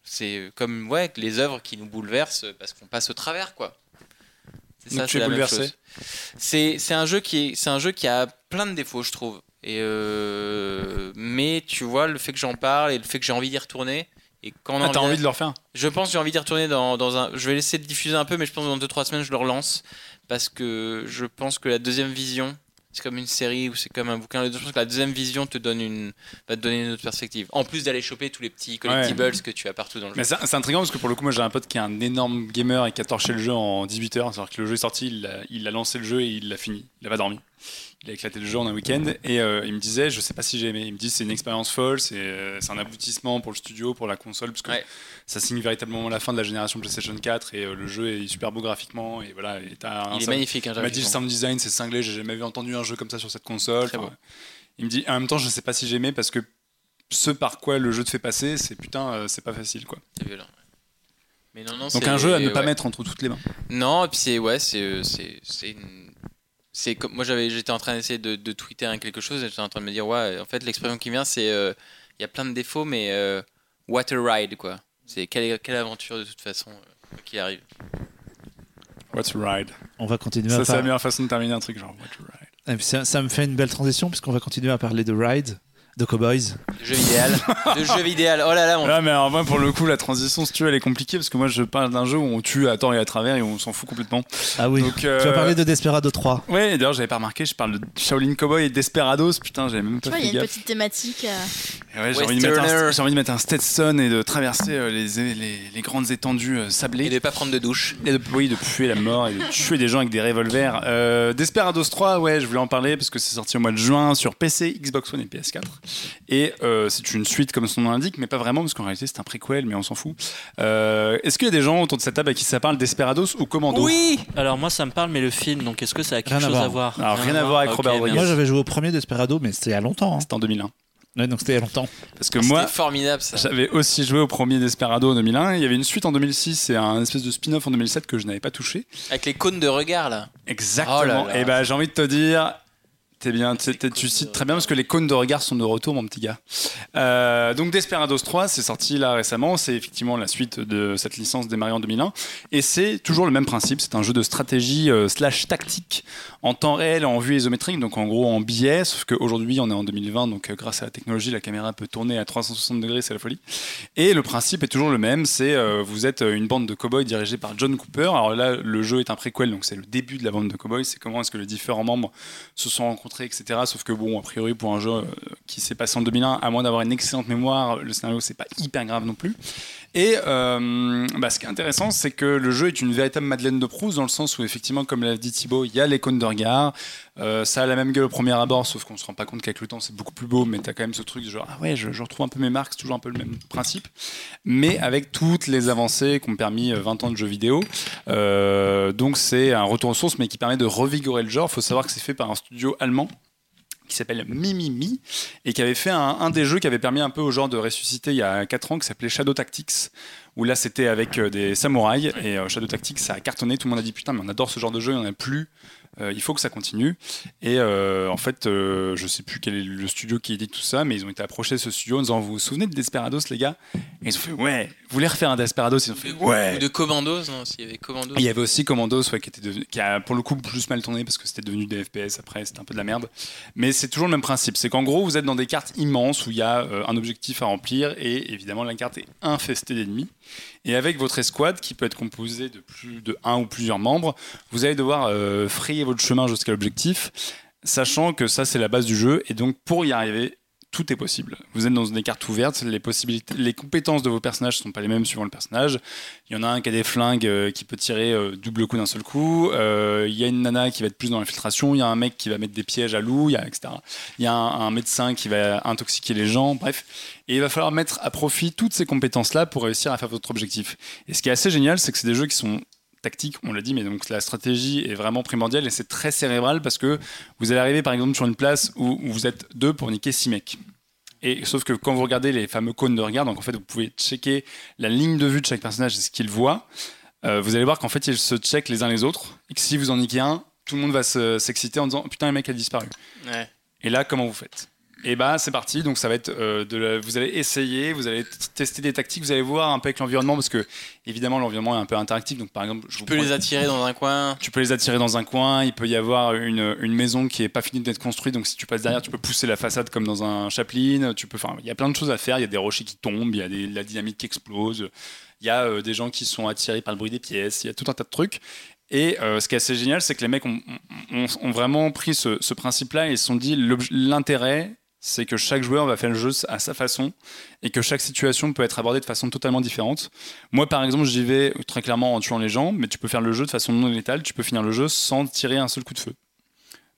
c'est comme ouais les œuvres qui nous bouleversent parce qu'on passe au travers quoi c'est ça c'est es la même chose c'est c'est un jeu qui est c'est un jeu qui a plein de défauts je trouve et euh, mais tu vois le fait que j'en parle et le fait que j'ai envie d'y retourner et quand on Ah, t'as envie de le refaire je pense que j'ai envie d'y retourner dans, dans un. Je vais laisser le diffuser un peu, mais je pense que dans 2-3 semaines, je le relance. Parce que je pense que la deuxième vision, c'est comme une série ou c'est comme un bouquin. Je pense que la deuxième vision te donne une, va te donner une autre perspective. En plus d'aller choper tous les petits collectibles que tu as partout dans le jeu. Mais c'est intriguant parce que pour le coup, moi j'ai un pote qui est un énorme gamer et qui a torché le jeu en 18 heures. C'est-à-dire que le jeu est sorti, il a, il a lancé le jeu et il l'a fini. Il a pas dormi. Il a éclaté le jeu en un week-end et euh, il me disait, je sais pas si j'ai aimé. Il me dit c'est une expérience folle, c'est euh, un aboutissement pour le studio, pour la console, parce que Ouais. ça signe véritablement la fin de la génération PlayStation 4 et euh, le jeu est super beau graphiquement et voilà. et Il est magnifique. Hein, il m'a dit le sound design c'est cinglé, j'ai jamais vu entendu un jeu comme ça sur cette console. Très Enfin, beau. il me dit en même temps je sais pas si j'ai aimé parce que ce par quoi le jeu te fait passer, c'est putain, euh, c'est pas facile quoi. C'est violent. Mais non, non, Donc un jeu à ne pas ouais. mettre entre toutes les mains. Non, et puis c'est ouais, c'est une- c'est comme moi j'avais j'étais en train d'essayer de, de tweeter quelque chose et j'étais en train de me dire ouais, en fait l'expression qui vient c'est euh, il y a plein de défauts mais euh, what a ride quoi. C'est quelle, quelle aventure de toute façon euh, qui arrive. What's ride On va continuer Ça c'est la meilleure façon de terminer un truc genre What's ride. Et puis Ça, ça me fait une belle transition puisqu'on va continuer à parler de Ride, de Cowboys. De jeu idéal. de jeu idéal. Oh là là, on- Ouais mais alors moi pour le coup la transition si tu veux elle est compliquée parce que moi je parle d'un jeu où on tue à tort et à travers et on s'en fout complètement. Ah oui. Donc, Tu euh, vas parler de Desperado 3. Ouais et d'ailleurs j'avais pas remarqué je parle de Shaolin Cowboy et Desperados putain j'avais même Tu pas vois, il y a une gaffe. petite thématique. euh, ouais, j'ai envie, de mettre un- Westerner. j'ai envie de mettre un Stetson et de traverser euh, les, les, les grandes étendues euh, sablées. et de pas prendre de douche. Et de, oui, de puer la mort et de tuer des gens avec des revolvers. Euh, Desperados 3, ouais, je voulais en parler parce que c'est sorti au mois de juin sur PC, Xbox One et PS4. Et euh, c'est une suite comme son nom l'indique, mais pas vraiment parce qu'en réalité c'est un préquel, mais on s'en fout. Euh, Est-ce qu'il y a des gens autour de cette table à qui ça parle Desperados ou Commando? Oui Alors moi ça me parle, mais le film, donc est-ce que ça a quelque Rien à chose voir. à voir? Alors, rien à voir avec Robert. Rodriguez. Moi j'avais joué au premier Desperado, mais c'était il y a longtemps. hein. C'était en 2001. Ouais, donc c'était il y a longtemps. Parce que moi, formidable ça. j'avais aussi joué au premier Desperado en 2001. Il y avait une suite en 2006 et un espèce de spin-off en 2007 que je n'avais pas touché. Avec les cônes de regard là. Exactement. Oh là là. Et ben j'ai envie de te dire. T'es bien, tu cites très bien parce que les cônes de regard sont de retour, mon petit gars. Euh, donc Desperados 3, c'est sorti là récemment. C'est effectivement la suite de cette licence démarrée en 2001. Et c'est toujours le même principe. C'est un jeu de stratégie euh, slash tactique en temps réel, en vue isométrique, donc en gros en biais. Sauf qu'aujourd'hui, on est en 2020, donc euh, grâce à la technologie, la caméra peut tourner à 360 degrés, c'est la folie. Et le principe est toujours le même. C'est vous êtes une bande de cowboys dirigée par John Cooper. Alors là, le jeu est un préquel, donc c'est le début de la bande de cowboys. C'est comment est-ce que les différents membres se sont rencontrés, etc. Sauf que bon, a priori, pour un jeu euh, qui s'est passé en 2001, à moins d'avoir une excellente mémoire, le scénario c'est pas hyper grave non plus. Et euh, bah, ce qui est intéressant, c'est que le jeu est une véritable Madeleine de Proust, dans le sens où, effectivement, comme l'a dit Thibaut, il y a les cônes de regard. Euh, ça a la même gueule au premier abord, sauf qu'on se rend pas compte qu'avec le temps, c'est beaucoup plus beau, mais tu as quand même ce truc de genre, ah ouais, je, retrouve un peu mes marques, c'est toujours un peu le même principe. Mais avec toutes les avancées qui ont permis euh, 20 ans de jeux vidéo. Euh, donc, c'est un retour aux sources, mais qui permet de revigorer le genre. faut savoir que c'est fait par un studio allemand qui s'appelle Mimimi et qui avait fait un, des jeux qui avait permis un peu au genre de ressusciter il y a 4 ans qui s'appelait Shadow Tactics où là c'était avec euh, des samouraïs et euh, Shadow Tactics ça a cartonné. Tout le monde a dit putain mais on adore ce genre de jeu il n'y en a plus il faut que ça continue et euh, en fait euh, je sais plus quel est le studio qui édite tout ça mais ils ont été approchés de ce studio en disant vous vous souvenez de Desperados les gars? Et ils ont fait ouais vous voulez refaire un Desperados? Ils ont fait ouais Ou de Commandos, non S'il y avait Commandos. Il y avait aussi Commandos ouais, qui, était devenu- qui a pour le coup plus mal tourné parce que c'était devenu des FPS après, c'était un peu de la merde. Mais c'est toujours le même principe. C'est qu'en gros, vous êtes dans des cartes immenses où il y a euh, un objectif à remplir et évidemment la carte est infestée d'ennemis. Et avec votre escouade qui peut être composée de plus de un ou plusieurs membres, vous allez devoir euh, frayer votre chemin jusqu'à l'objectif, sachant que ça c'est la base du jeu. Et donc pour y arriver, tout est possible. Vous êtes dans des cartes ouvertes, les compétences de vos personnages ne sont pas les mêmes suivant le personnage. Il y en a un qui a des flingues euh, qui peut tirer euh, double coup d'un seul coup. Euh, Il y a une nana qui va être plus dans l'infiltration. Il y a un mec qui va mettre des pièges à loups, il y a, etc. Il y a un, médecin qui va intoxiquer les gens. Bref. Et il va falloir mettre à profit toutes ces compétences-là pour réussir à faire votre objectif. Et ce qui est assez génial, c'est que c'est des jeux qui sont tactiques, on l'a dit, mais donc la stratégie est vraiment primordiale et c'est très cérébral parce que vous allez arriver par exemple sur une place où où vous êtes deux pour niquer six mecs. Et sauf que quand vous regardez les fameux cônes de regard, donc en fait vous pouvez checker la ligne de vue de chaque personnage et ce qu'il voit, euh, vous allez voir qu'en fait ils se checkent les uns les autres et que si vous en niquez un, tout le monde va se- s'exciter en disant putain le mec a disparu. Ouais. Et là comment vous faites? Et bah c'est parti, donc ça va être euh, de la- vous allez essayer, vous allez tester des tactiques, vous allez voir un peu avec l'environnement parce que évidemment l'environnement est un peu interactif, donc par exemple je Tu peux prends- les attirer dans un coin. tu peux les attirer dans un coin, il peut y avoir une, une maison qui est pas finie d'être construite, donc si tu passes derrière, tu peux pousser la façade comme dans un chapeline, tu peux, enfin, il y a plein de choses à faire, il y a des rochers qui tombent, il y a des, la dynamite qui explose, il y a euh, des gens qui sont attirés par le bruit des pièces, il y a tout un tas de trucs. Et euh, ce qui est assez génial, c'est que les mecs ont, ont- ont vraiment pris ce, ce principe-là et se sont dit l'intérêt, c'est que chaque joueur va faire le jeu à sa façon et que chaque situation peut être abordée de façon totalement différente. Moi, par exemple, j'y vais très clairement en tuant les gens, mais tu peux faire le jeu de façon non létale, tu peux finir le jeu sans tirer un seul coup de feu.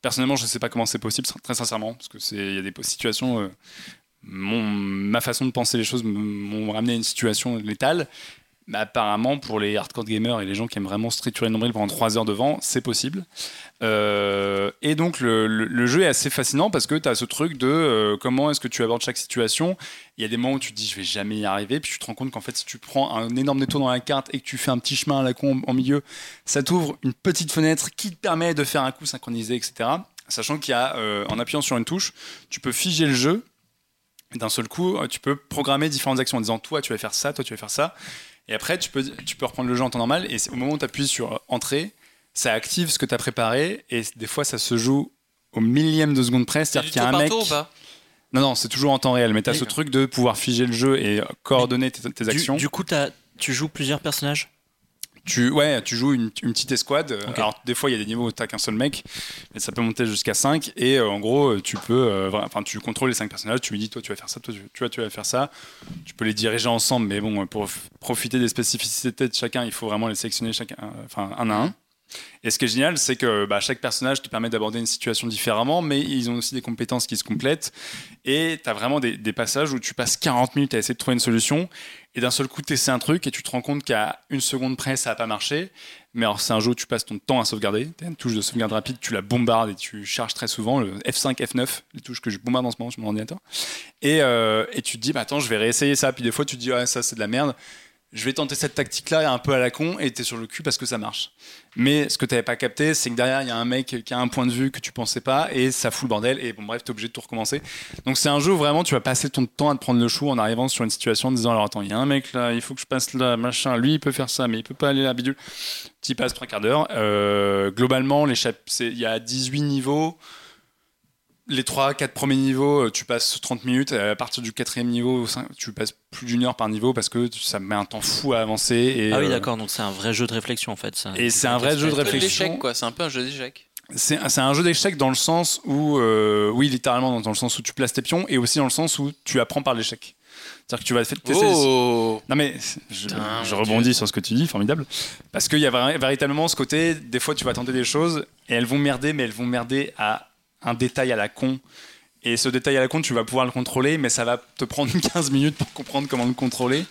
Personnellement, je ne sais pas comment c'est possible, très sincèrement, parce que c'est y a des situations. euh, mon- ma façon de penser les choses m'ont ramené à une situation létale. Mais apparemment, pour les hardcore gamers et les gens qui aiment vraiment se triturer le nombril pendant 3 heures devant, c'est possible. Euh, et donc, le, le- jeu est assez fascinant parce que tu as ce truc de euh, comment est-ce que tu abordes chaque situation? Il y a des moments où tu te dis, je vais jamais y arriver. Puis tu te rends compte qu'en fait, si tu prends un énorme détour dans la carte et que tu fais un petit chemin à la con en milieu, ça t'ouvre une petite fenêtre qui te permet de faire un coup synchronisé, etc. Sachant qu'il y a, euh, en appuyant sur une touche, tu peux figer le jeu. D'un seul coup, tu peux programmer différentes actions en disant toi tu vas faire ça, toi tu vas faire ça. Et après, tu peux, tu peux reprendre le jeu en temps normal. Et c'est- au moment où tu appuies sur euh, entrée, ça active ce que tu as préparé. Et des fois, ça se joue au millième de seconde près. C'est C'est-à-dire qu'il y a un mec. tour ou pas? Non, non, c'est toujours en temps réel. Mais tu as ce truc de pouvoir figer le jeu et euh, coordonner tes, tes Du, actions. du coup, t'as- tu joues plusieurs personnages? Tu, ouais, tu joues une, une petite escouade. Euh. Alors, des fois, il y a des niveaux où tu qu'un seul mec, mais ça peut monter jusqu'à 5. Et euh, en gros, euh, tu peux, euh, enfin, tu contrôles les 5 personnages. Tu lui dis, toi, tu vas faire ça, toi, tu, vois, tu vas faire ça. Tu peux les diriger ensemble, mais bon, euh, pour profiter des spécificités de chacun, il faut vraiment les sélectionner chacun, enfin, un à un. Et ce qui est génial, c'est que bah, chaque personnage te permet d'aborder une situation différemment, mais ils ont aussi des compétences qui se complètent. Et tu as vraiment des, passages où tu passes 40 minutes à essayer de trouver une solution, et d'un seul coup, tu essaies un truc et tu te rends compte qu'à une seconde près, ça n'a pas marché. Mais alors, c'est un jeu où tu passes ton temps à sauvegarder. Tu as une touche de sauvegarde rapide, tu la bombardes et tu charges très souvent, le F5, F9, les touches que je bombarde en ce moment sur mon ordinateur. Et, euh, et tu te dis, bah, attends, je vais réessayer ça. Puis des fois, tu te dis, ah, ça, c'est de la merde je vais tenter cette tactique-là un peu à la con et t'es sur le cul parce que ça marche. Mais ce que t'avais pas capté, c'est que derrière il y a un mec qui a un point de vue que tu pensais pas et ça fout le bordel et bon bref t'es obligé de tout recommencer. Donc c'est un jeu où vraiment tu vas passer ton temps à te prendre le chou en arrivant sur une situation en disant alors attends il y a un mec là, il faut que je passe là machin, lui il peut faire ça mais il peut pas aller là bidule. Tu y passes trois quarts d'heure. Euh, globalement il y a 18 niveaux les 3-4 premiers niveaux, euh, tu passes 30 minutes. À partir du quatrième niveau, tu passes plus d'une heure par niveau parce que ça met un temps fou à avancer. Et, ah oui, euh, d'accord. Donc c'est un vrai jeu de réflexion en fait. Et c'est un vrai jeu de réflexion. quoi. C'est un peu un jeu d'échecs. C'est un jeu d'échecs dans le sens où, euh, oui, littéralement dans le sens où tu places tes pions et aussi dans le sens où tu apprends par l'échec. C'est-à-dire que tu vas tester. Oh non mais je, je rebondis sur ce que tu dis, formidable. Parce qu'il y a véritablement ce côté, des fois tu vas tenter des choses et elles vont merder, mais elles vont merder à un détail à la con. Et ce détail à la con, tu vas pouvoir le contrôler, mais ça va te prendre 15 minutes pour comprendre comment le contrôler.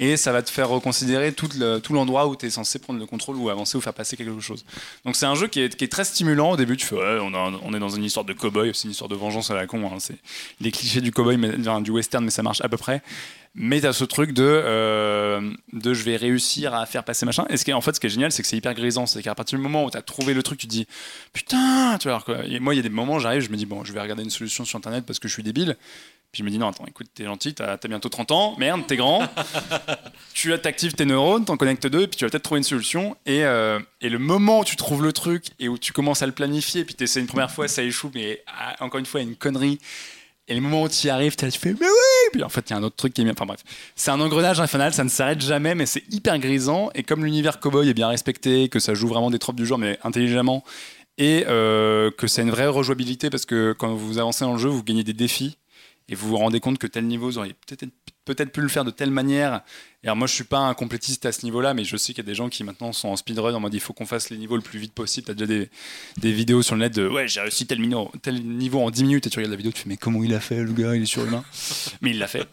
Et ça va te faire reconsidérer tout, l'endroit où tu es censé prendre le contrôle ou avancer ou faire passer quelque chose. Donc c'est un jeu qui est, très stimulant. Au début, tu fais ouais, on, est dans une histoire de cow-boy, c'est une histoire de vengeance à la con. Hein. C'est les clichés du cow-boy, du western, mais ça marche à peu près. Mais tu as ce truc de, euh, de je vais réussir à faire passer machin. Et ce qui est, en fait, ce qui est génial, c'est que c'est hyper grisant. C'est qu'à partir du moment où tu as trouvé le truc, tu te dis putain, tu vois. Alors moi, il y a des moments, j'arrive, je me dis bon, je vais regarder une solution sur internet parce que je suis débile. Puis je me dis non, attends, écoute, t'es gentil, t'as as bientôt 30 ans, merde, t'es grand, tu t'actives tes neurones, t'en connectes deux, puis tu vas peut-être trouver une solution. Et, euh, et, le moment où tu trouves le truc et où tu commences à le planifier, puis t'essaies une première fois, ça échoue, mais ah, encore une fois, une connerie. Et le moment où tu y arrives, tu fais mais oui en fait, il y a un autre truc qui est bien. Enfin bref, c'est un engrenage infernal, ça ne s'arrête jamais, mais c'est hyper grisant. Et comme l'univers cowboy est bien respecté, que ça joue vraiment des tropes du genre, mais intelligemment, et euh, que c'est une vraie rejouabilité parce que quand vous avancez dans le jeu, vous gagnez des défis et vous vous rendez compte que tel niveau, vous auriez peut-être peut-être pu le faire de telle manière. Et alors moi, je suis pas un complétiste à ce niveau-là, mais je sais qu'il y a des gens qui maintenant sont en speedrun en mode il faut qu'on fasse les niveaux le plus vite possible. Tu as déjà des, des, vidéos sur le net de ouais, j'ai réussi tel, tel niveau en 10 minutes et tu regardes la vidéo, tu fais mais comment il a fait le gars, il est surhumain. mais il l'a fait.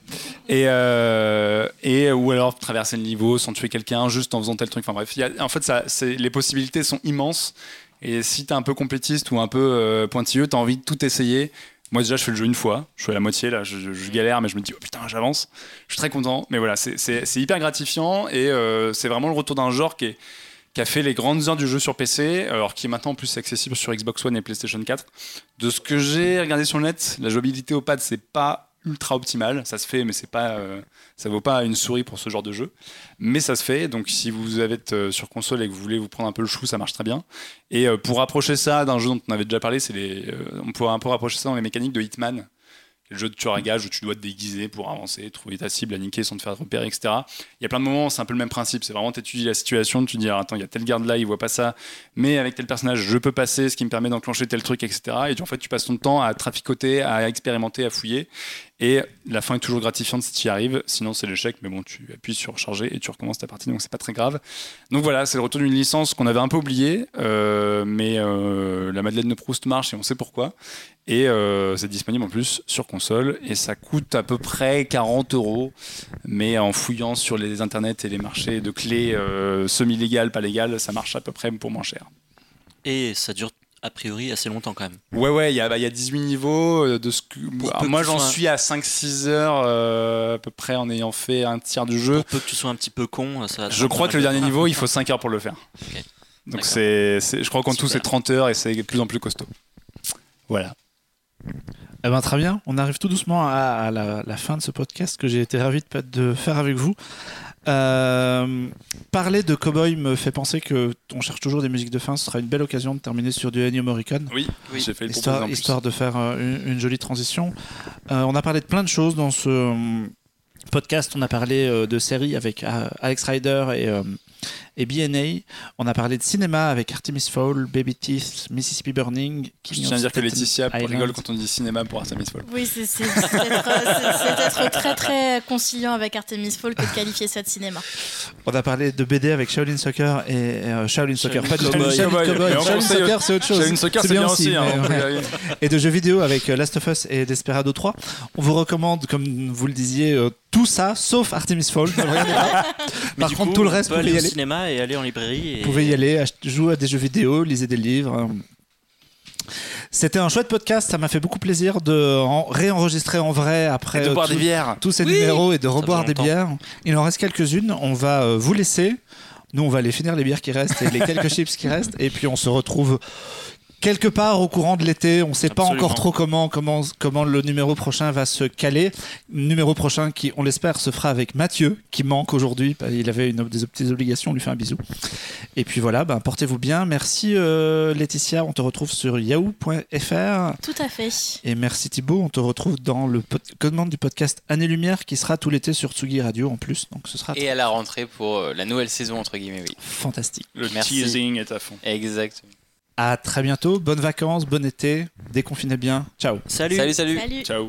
Et, euh, et ou alors traverser le niveau sans tuer quelqu'un juste en faisant tel truc. Enfin bref, en fait, ça, les possibilités sont immenses. Et si tu es un peu complétiste ou un peu euh, pointilleux, tu as envie de tout essayer. Moi déjà je fais le jeu une fois, je suis à la moitié là, je, galère mais je me dis oh putain j'avance, je suis très content. Mais voilà, c'est hyper gratifiant et euh, c'est vraiment le retour d'un genre qui, qui a fait les grandes heures du jeu sur PC, alors qui est maintenant en plus accessible sur Xbox One et PlayStation 4. De ce que j'ai regardé sur le net, la jouabilité au pad c'est pas ultra optimal. Ça se fait, mais c'est pas, euh, ça vaut pas une souris pour ce genre de jeu. Mais ça se fait. Donc si vous êtes euh, sur console et que vous voulez vous prendre un peu le chou, ça marche très bien. Et euh, pour rapprocher ça d'un jeu dont on avait déjà parlé, c'est on pourrait un peu rapprocher ça dans les mécaniques de Hitman le jeu de tueur à gage où tu dois te déguiser pour avancer, trouver ta cible, la niquer sans te faire repérer, etc. Il y a plein de moments, c'est un peu le même principe. C'est vraiment, tu étudies la situation, tu dis, attends, il y a tel garde là, il voit pas ça, mais avec tel personnage, je peux passer, ce qui me permet d'enclencher tel truc, etc. Et en fait, tu passes ton temps à traficoter, à expérimenter, à fouiller. Et la fin est toujours gratifiante si tu y arrives, sinon c'est l'échec, mais bon, tu appuies sur charger et tu recommences ta partie, donc c'est pas très grave. Donc voilà, c'est le retour d'une licence qu'on avait un peu oubliée, euh, mais euh, la Madeleine de Proust marche et on sait pourquoi. Et euh, c'est disponible en plus sur console et ça coûte à peu près 40 euros, mais en fouillant sur les internets et les marchés de clés semi-légales, pas légales, ça marche à peu près pour moins cher. Et ça dure a priori assez longtemps quand même. Ouais, ouais, il y, a, y a 18 niveaux. Euh, de ce moi, j'en suis à 5-6 heures euh, à peu près en ayant fait un tiers du jeu. Pour peu que tu sois un petit peu con, ça Je crois que le dernier niveau, il faut 5 heures pour le faire. Donc c'est, je crois qu'en tout c'est 30 heures et c'est de plus en plus costaud. Voilà. Eh ben, très bien, on arrive tout doucement à, la, la, fin de ce podcast que j'ai été ravi de, de faire avec vous. Euh, parler de Cowboy me fait penser que on cherche toujours des musiques de fin. Ce sera une belle occasion de terminer sur du Ennio Morricone. Oui, oui. j'ai fait le histoire, histoire de faire euh, une, jolie transition. Euh, on a parlé de plein de choses dans ce podcast. On a parlé de séries avec Alex Rider et et BNA. On a parlé de cinéma avec Artemis Fowl, Baby Teeth, Mississippi Burning. Je tiens à dire que Laetitia Island. rigole quand on dit cinéma pour Artemis Fowl. Oui, c'est c'est- c'est être, c'est- c'est être très très conciliant avec Artemis Fowl que de qualifier ça de cinéma. On a parlé de BD avec Shaolin Soccer et euh, Shaolin Soccer, pas de. Shaolin Shaolin Soccer, c'est autre chose. Shaolin Soccer, c'est bien aussi. hein, ouais. arriver. et de jeux vidéo avec euh, Last of Us et Desperado 3. On vous recommande, comme vous le disiez, euh, tout ça, sauf Artemis Fowl. Par contre, coup, tout le reste, vous pouvez y aller. Cinéma et aller en librairie. Et... Vous pouvez y aller, jouer à des jeux vidéo, lisez des livres. C'était un chouette podcast, ça m'a fait beaucoup plaisir de en- réenregistrer en vrai après de euh, boire tout- des bières. tous ces Oui. numéros et de reboire des bières. Il en reste quelques-unes, on va euh, vous laisser. Nous, on va aller finir les bières qui restent et les quelques chips qui restent. Et puis, on se retrouve quelque part au courant de l'été. On ne sait pas encore trop comment, comment, comment le numéro prochain va se caler. Numéro prochain qui, on l'espère, se fera avec Mathieu, qui manque aujourd'hui. Il avait une, des petites obligations, on lui fait un bisou. Et puis voilà, ben, portez-vous bien. Merci euh, Laetitia, on te retrouve sur yahoo.fr. Tout à fait. Et merci Thibaut, on te retrouve dans le commande du podcast Année Lumière qui sera tout l'été sur Tsugi Radio en plus. Donc ce sera Et à la rentrée pour euh, la nouvelle saison, entre guillemets, oui. fantastique. Le Merci. teasing est à fond. Exact. À très bientôt, bonnes vacances, bon été, déconfinez bien, ciao. Salut. Salut, salut. Salut. Ciao.